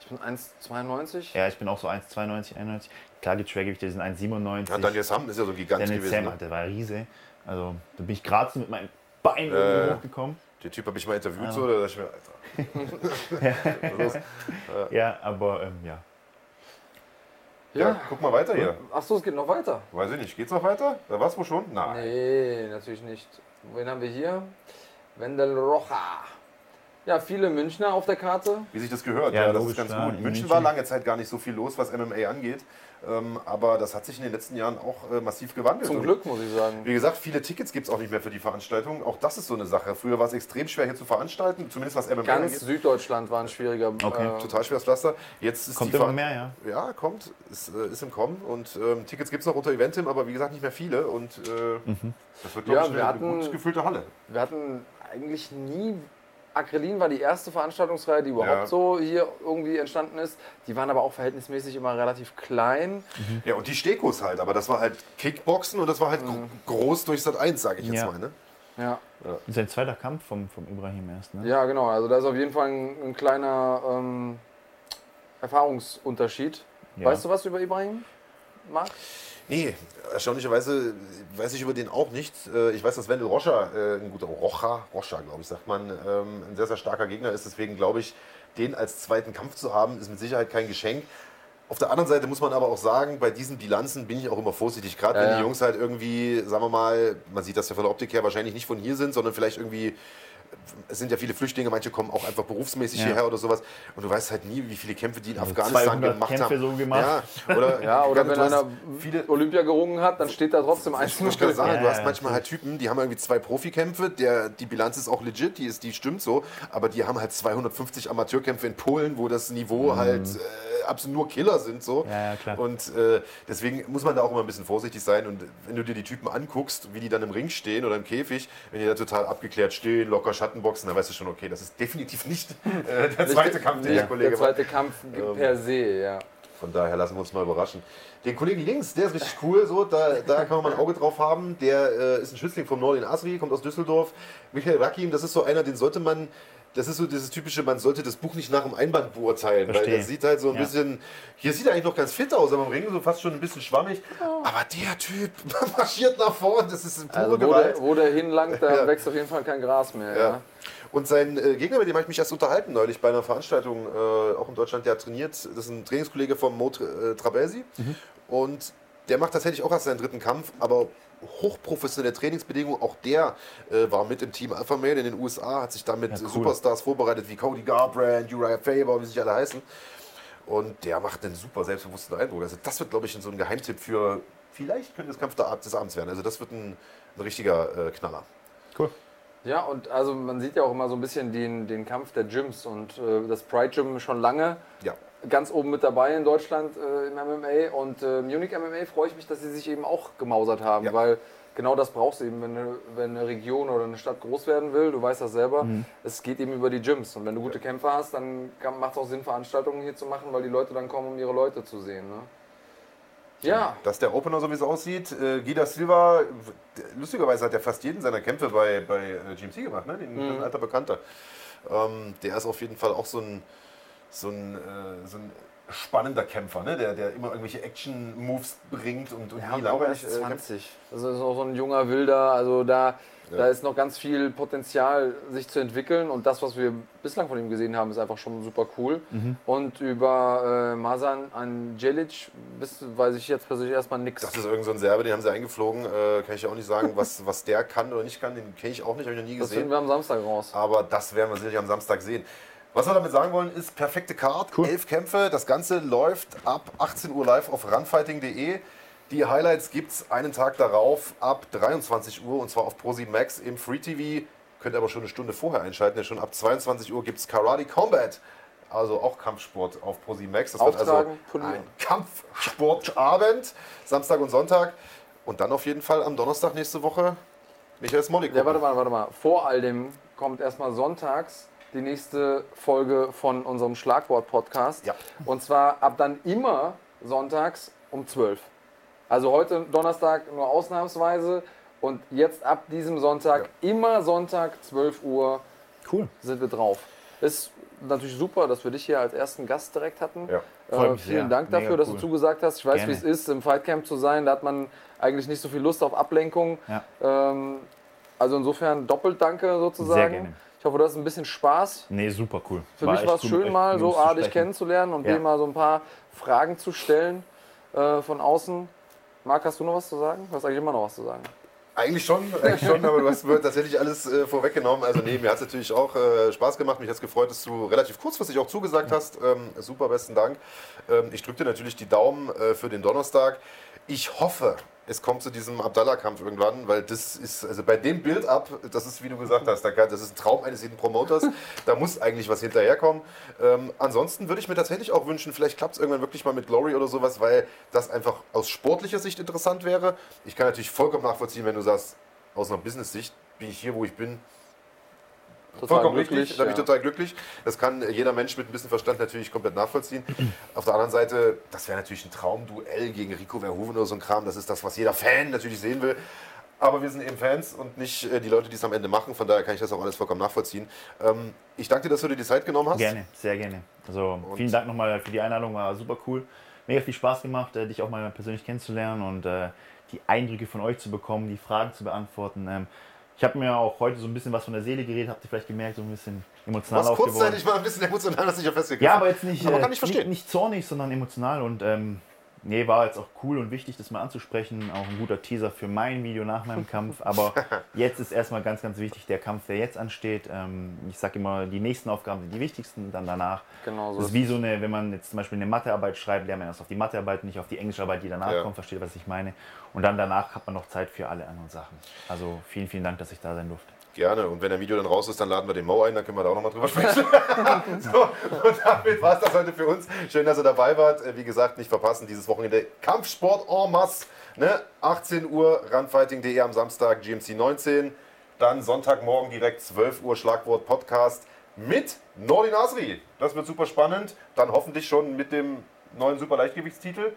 Ich bin 1,92. Ja, ich bin auch so 1,92, 91. Klar gibt es Schwergewichte, die sind 1,97. Ja, Daniel Sam ist ja so ein Gigant Daniel gewesen. Sam, Ne? Alter, der war Riese. Also da bin ich gerade so mit meinem Bein Äh. irgendwie hochgekommen. Den Typ habe ich mal interviewt, Ja. so, da dachte ich mir, Alter. Los? Ja, aber ähm, ja. ja. guck mal weiter hier. Achso, es geht noch weiter. Weiß ich nicht, geht's noch weiter? Da war's wohl schon? Nein. Nee, natürlich nicht. Wen haben wir hier? Wendel Rocha. Ja, viele Münchner auf der Karte. Wie sich das gehört, Ja, ja, das logisch, ist ganz klar. gut. In München München. war lange Zeit gar nicht so viel los, was MMA angeht. Ähm, aber das hat sich in den letzten Jahren auch äh, massiv gewandelt. Zum Und Glück, muss ich sagen. Wie gesagt, viele Tickets gibt es auch nicht mehr für die Veranstaltung. Auch das ist so eine Sache. Früher war es extrem schwer hier zu veranstalten, zumindest was MMA Ganz angeht. Süddeutschland war ein schwieriger. Okay. äh, Total schweres Pflaster. Jetzt ist Kommt die immer Ver- mehr, ja. Ja, kommt. Ist, äh, ist im Kommen. Und ähm, Tickets gibt es noch unter Eventim, aber wie gesagt nicht mehr viele. Und äh, das wird, glaube Ja, ich, wir eine hatten- gut gefüllte Halle. Wir hatten eigentlich nie. Acrelin war die erste Veranstaltungsreihe, die überhaupt Ja. so hier irgendwie entstanden ist. Die waren aber auch verhältnismäßig immer relativ klein. Ja, und die Stekos halt. Aber das war halt Kickboxen und das war halt gro- groß durch Sat 1, sage ich jetzt Ja. mal. Ne? Ja. Sein zweiter Kampf vom, vom Ibrahim erst, ne? ja, genau. Also da ist auf jeden Fall ein, ein kleiner ähm, Erfahrungsunterschied. Ja. Weißt du was über Ibrahim? Marc? Nee, erstaunlicherweise weiß ich über den auch nichts. Äh, Ich weiß, dass Wendel Rocha, äh, ein guter Rocha, Rocha, glaube ich, sagt man, ähm, ein sehr, sehr starker Gegner ist. Deswegen glaube ich, den als zweiten Kampf zu haben, ist mit Sicherheit kein Geschenk. Auf der anderen Seite muss man aber auch sagen, bei diesen Bilanzen bin ich auch immer vorsichtig. Gerade Ja, wenn die Jungs halt irgendwie, sagen wir mal, man sieht das ja von der Optik her wahrscheinlich nicht von hier sind, sondern vielleicht irgendwie es sind ja viele Flüchtlinge, manche kommen auch einfach berufsmäßig Ja. hierher oder sowas. Und du weißt halt nie, wie viele Kämpfe die in Afghanistan 200 gemacht Kämpfe haben. so gemacht. Ja, oder, Ja, oder wenn einer viele, Olympia gerungen hat, dann steht da trotzdem eins ich muss gerade sagen, Ja, du hast ja, manchmal halt Typen, die haben irgendwie zwei Profikämpfe, der, die Bilanz ist auch legit, die, ist, die stimmt so, aber die haben halt 250 Amateurkämpfe in Polen, wo das Niveau halt äh, absolut nur Killer sind. So. Ja, ja, klar. Und äh, deswegen muss man da auch immer ein bisschen vorsichtig sein. Und wenn du dir die Typen anguckst, wie die dann im Ring stehen oder im Käfig, wenn die da total abgeklärt stehen, locker Schattenboxen, dann weißt du schon, okay, das ist definitiv nicht äh, der zweite Kampf, den der Der Kollege macht. zweite Kampf per se, ja. Von daher lassen wir uns mal überraschen. Den Kollegen links, der ist richtig cool, so, da, da kann man mal ein Auge drauf haben. Der äh, ist ein Schützling vom Nordin Asri, kommt aus Düsseldorf. Michael Rakim, das ist so einer, den sollte man, das ist so dieses typische, man sollte das Buch nicht nach dem Einband beurteilen, weil Verstehe. das sieht halt so ein Ja. bisschen, hier sieht er eigentlich noch ganz fit aus, aber im Ring so fast schon ein bisschen schwammig. Aber der Typ marschiert nach vorne, das ist pure Also wo Gewalt. der, wo der hinlangt, da Ja. wächst auf jeden Fall kein Gras mehr. Ja. Ja. Und sein äh, Gegner, mit dem habe ich mich erst unterhalten neulich bei einer Veranstaltung, äh, auch in Deutschland, der trainiert. Das ist ein Trainingskollege von Mo Tra- äh, Trabelsi. Und der macht tatsächlich auch erst seinen dritten Kampf, aber hochprofessionelle Trainingsbedingungen. Auch der äh, war mit im Team Alpha Male in den USA, hat sich damit Ja, cool. Superstars vorbereitet wie Cody Garbrandt, Uriah Faber, wie sie sich alle heißen. Und der macht einen super selbstbewussten Eindruck. Also das wird, glaube ich, so ein Geheimtipp für, vielleicht könnte das Kampf des Abends werden. Also das wird ein, ein richtiger äh, Knaller. Cool. Ja, und also man sieht ja auch immer so ein bisschen den, den Kampf der Gyms und äh, das Pride Gym schon lange Ja. Ganz oben mit dabei in Deutschland äh, im MMA und äh, Munich MMA freue ich mich, dass sie sich eben auch gemausert haben, Ja. weil genau das brauchst du eben, wenn eine, wenn eine Region oder eine Stadt groß werden will, du weißt das selber, es geht eben über die Gyms und wenn du gute Kämpfer hast, dann macht es auch Sinn, Veranstaltungen hier zu machen, weil die Leute dann kommen, um ihre Leute zu sehen. Ne? Ja, Dass der Opener so wie es aussieht, äh, Guida Silva, lustigerweise hat er fast jeden seiner Kämpfe bei, bei äh, GMC gemacht, ne? den, Mhm. ein alter Bekannter. Ähm, der ist auf jeden Fall auch so ein, so ein, äh, so ein spannender Kämpfer, ne? der, der immer irgendwelche Action-Moves bringt und, und Ja, nie äh, kämpft. 20. Also ist auch so ein junger Wilder. Also da, Ja. da ist noch ganz viel Potenzial, sich zu entwickeln. Und das, was wir bislang von ihm gesehen haben, ist einfach schon super cool. Mhm. Und über äh, Masan Angelic bis, weiß ich jetzt persönlich erstmal nichts. Das ist irgend so ein Serbe, den haben sie eingeflogen. Äh, kann ich auch nicht sagen, was, was der kann oder nicht kann. Den kenne ich auch nicht, habe ich noch nie Das gesehen. finden wir am Samstag raus. Aber das werden wir sicherlich am Samstag sehen. Was wir damit sagen wollen, ist perfekte Card, elf Kämpfe. Das Ganze läuft ab 18 Uhr live auf runfighting.de. Die Highlights gibt es einen Tag darauf ab 23 Uhr und zwar auf Pro7 Max im Free TV. Könnt ihr aber schon eine Stunde vorher einschalten, denn schon ab 22 Uhr gibt es Karate Combat. Also auch Kampfsport auf Pro7 Max. Das wird also Auftragen, polieren. ein Kampfsportabend, Samstag und Sonntag. Und dann auf jeden Fall am Donnerstag nächste Woche Michael Smolik. Ja, warte mal, warte mal. Vor all dem kommt erstmal sonntags die nächste Folge von unserem Schlagwort-Podcast. Ja. Und zwar ab dann immer sonntags um 12. Also heute Donnerstag nur ausnahmsweise und jetzt ab diesem Sonntag immer Sonntag 12 Uhr Cool. sind wir drauf. Ist natürlich super, dass wir dich hier als ersten Gast direkt hatten. Ja. Äh, vielen sehr. Dank dafür, Mega dass cool. du zugesagt hast. Ich weiß, wie es ist, im Fightcamp zu sein. Da hat man eigentlich nicht so viel Lust auf Ablenkung. Ja. Ähm, also insofern doppelt danke sozusagen. Sehr gerne. Ich hoffe, du hast ein bisschen Spaß. Nee, super cool. Für mich echt war es schön, mal so A, dich kennenzulernen und Ja. dir mal so ein paar Fragen zu stellen äh, von außen. Marc, hast du noch was zu sagen? Du hast eigentlich immer noch was zu sagen. Eigentlich schon, eigentlich schon, aber du hast mir tatsächlich alles äh, vorweggenommen. Also nee, mir hat es natürlich auch äh, Spaß gemacht. Mich hat es gefreut, dass du relativ kurzfristig auch zugesagt hast. Ähm, super, besten Dank. Ähm, ich drücke dir natürlich die Daumen äh, für den Donnerstag. Ich hoffe, es kommt zu diesem Abdallah-Kampf irgendwann, weil das ist, also bei dem Build-up, das ist, wie du gesagt hast, das ist ein Traum eines jeden Promoters. da muss eigentlich was hinterherkommen. Ähm, ansonsten würde ich mir tatsächlich auch wünschen, vielleicht klappt es irgendwann wirklich mal mit Glory oder sowas, weil das einfach aus sportlicher Sicht interessant wäre. Ich kann natürlich vollkommen nachvollziehen, wenn du sagst, aus einer Business-Sicht bin ich hier, wo ich bin, Total vollkommen glücklich. Da bin ich total glücklich. Das kann jeder Mensch mit ein bisschen Verstand natürlich komplett nachvollziehen. Auf der anderen Seite, das wäre natürlich ein Traumduell gegen Rico Verhoeven oder so ein Kram. Das ist das, was jeder Fan natürlich sehen will. Aber wir sind eben Fans und nicht äh, die Leute, die es am Ende machen. Von daher kann ich das auch alles vollkommen nachvollziehen. Ähm, ich danke dir, dass du dir die Zeit genommen hast. Gerne, sehr gerne. Also vielen Dank nochmal für die Einladung, war super cool. Mega viel Spaß gemacht, äh, dich auch mal persönlich kennenzulernen und äh, die Eindrücke von euch zu bekommen, die Fragen zu beantworten. Ich habe mir auch heute so ein bisschen was von der Seele geredet, habt ihr vielleicht gemerkt, so ein bisschen emotional auch geworden. kurzzeitig mal ein bisschen emotional, hast dich ja festgegriffen. Ja, aber jetzt nicht, Aber äh, kann ich verstehen. nicht, nicht zornig, sondern emotional und ähm, nee, war jetzt auch cool und wichtig, das mal anzusprechen. Auch ein guter Teaser für mein Video nach meinem Kampf. Aber jetzt ist erstmal ganz, ganz wichtig der Kampf, der jetzt ansteht. Ähm, ich sage immer, die nächsten Aufgaben sind die wichtigsten, dann danach. Genau so Das ist wie so eine, wenn man jetzt zum Beispiel eine Mathearbeit schreibt, lernt man erst auf die Mathearbeit, nicht auf die Englischarbeit, die danach Ja. kommt. Versteht, was ich meine? Und dann danach hat man noch Zeit für alle anderen Sachen. Also vielen, vielen Dank, dass ich da sein durfte. Gerne. Und wenn der Video dann raus ist, dann laden wir den Mo ein, dann können wir da auch nochmal drüber sprechen. so, und damit war es das heute für uns. Schön, dass ihr dabei wart. Äh, Wie gesagt, nicht verpassen, dieses Wochenende Kampfsport en masse. Ne? 18 Uhr, runfighting.de am Samstag, GMC 19. Dann Sonntagmorgen direkt 12 Uhr, Schlagwort Podcast mit Nordin Asri. Das wird super spannend. Dann hoffentlich schon mit dem neuen Superleichtgewichtstitel.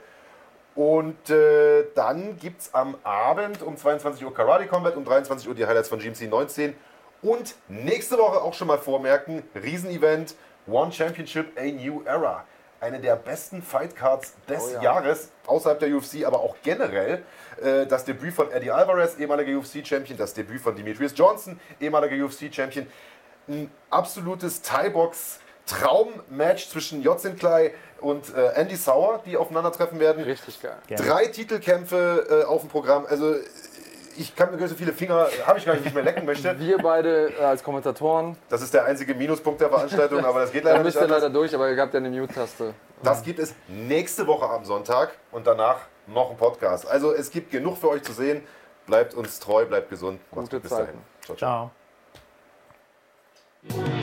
Und äh, dann gibt es am Abend um 22 Uhr Karate Combat, um 23 Uhr die Highlights von GMC 19. Und nächste Woche auch schon mal vormerken, Riesenevent, One Championship, A New Era. Eine der besten Fightcards des Oh ja. Jahres, außerhalb der UFC, aber auch generell. Äh, das Debüt von Eddie Alvarez, ehemaliger UFC-Champion, das Debüt von Demetrius Johnson, ehemaliger UFC-Champion. Ein absolutes Thai-Box Traummatch zwischen Jotzin Klei und äh, Andy Sauer, die aufeinandertreffen werden. Richtig geil. Gerne. Drei Titelkämpfe äh, auf dem Programm. Also ich kann mir so viele Finger, habe ich gar nicht, wie ich mehr lecken möchte. Wir beide äh, als Kommentatoren, Das ist der einzige Minuspunkt der Veranstaltung, aber das geht da leider nicht müsst ihr leider durch, aber ihr habt ja eine Mute-Taste. Das gibt es nächste Woche am Sonntag und danach noch ein Podcast. Also es gibt genug für euch zu sehen. Bleibt uns treu, bleibt gesund. Gute gut, bis dahin. Zeiten. Ciao, ciao. Ciao.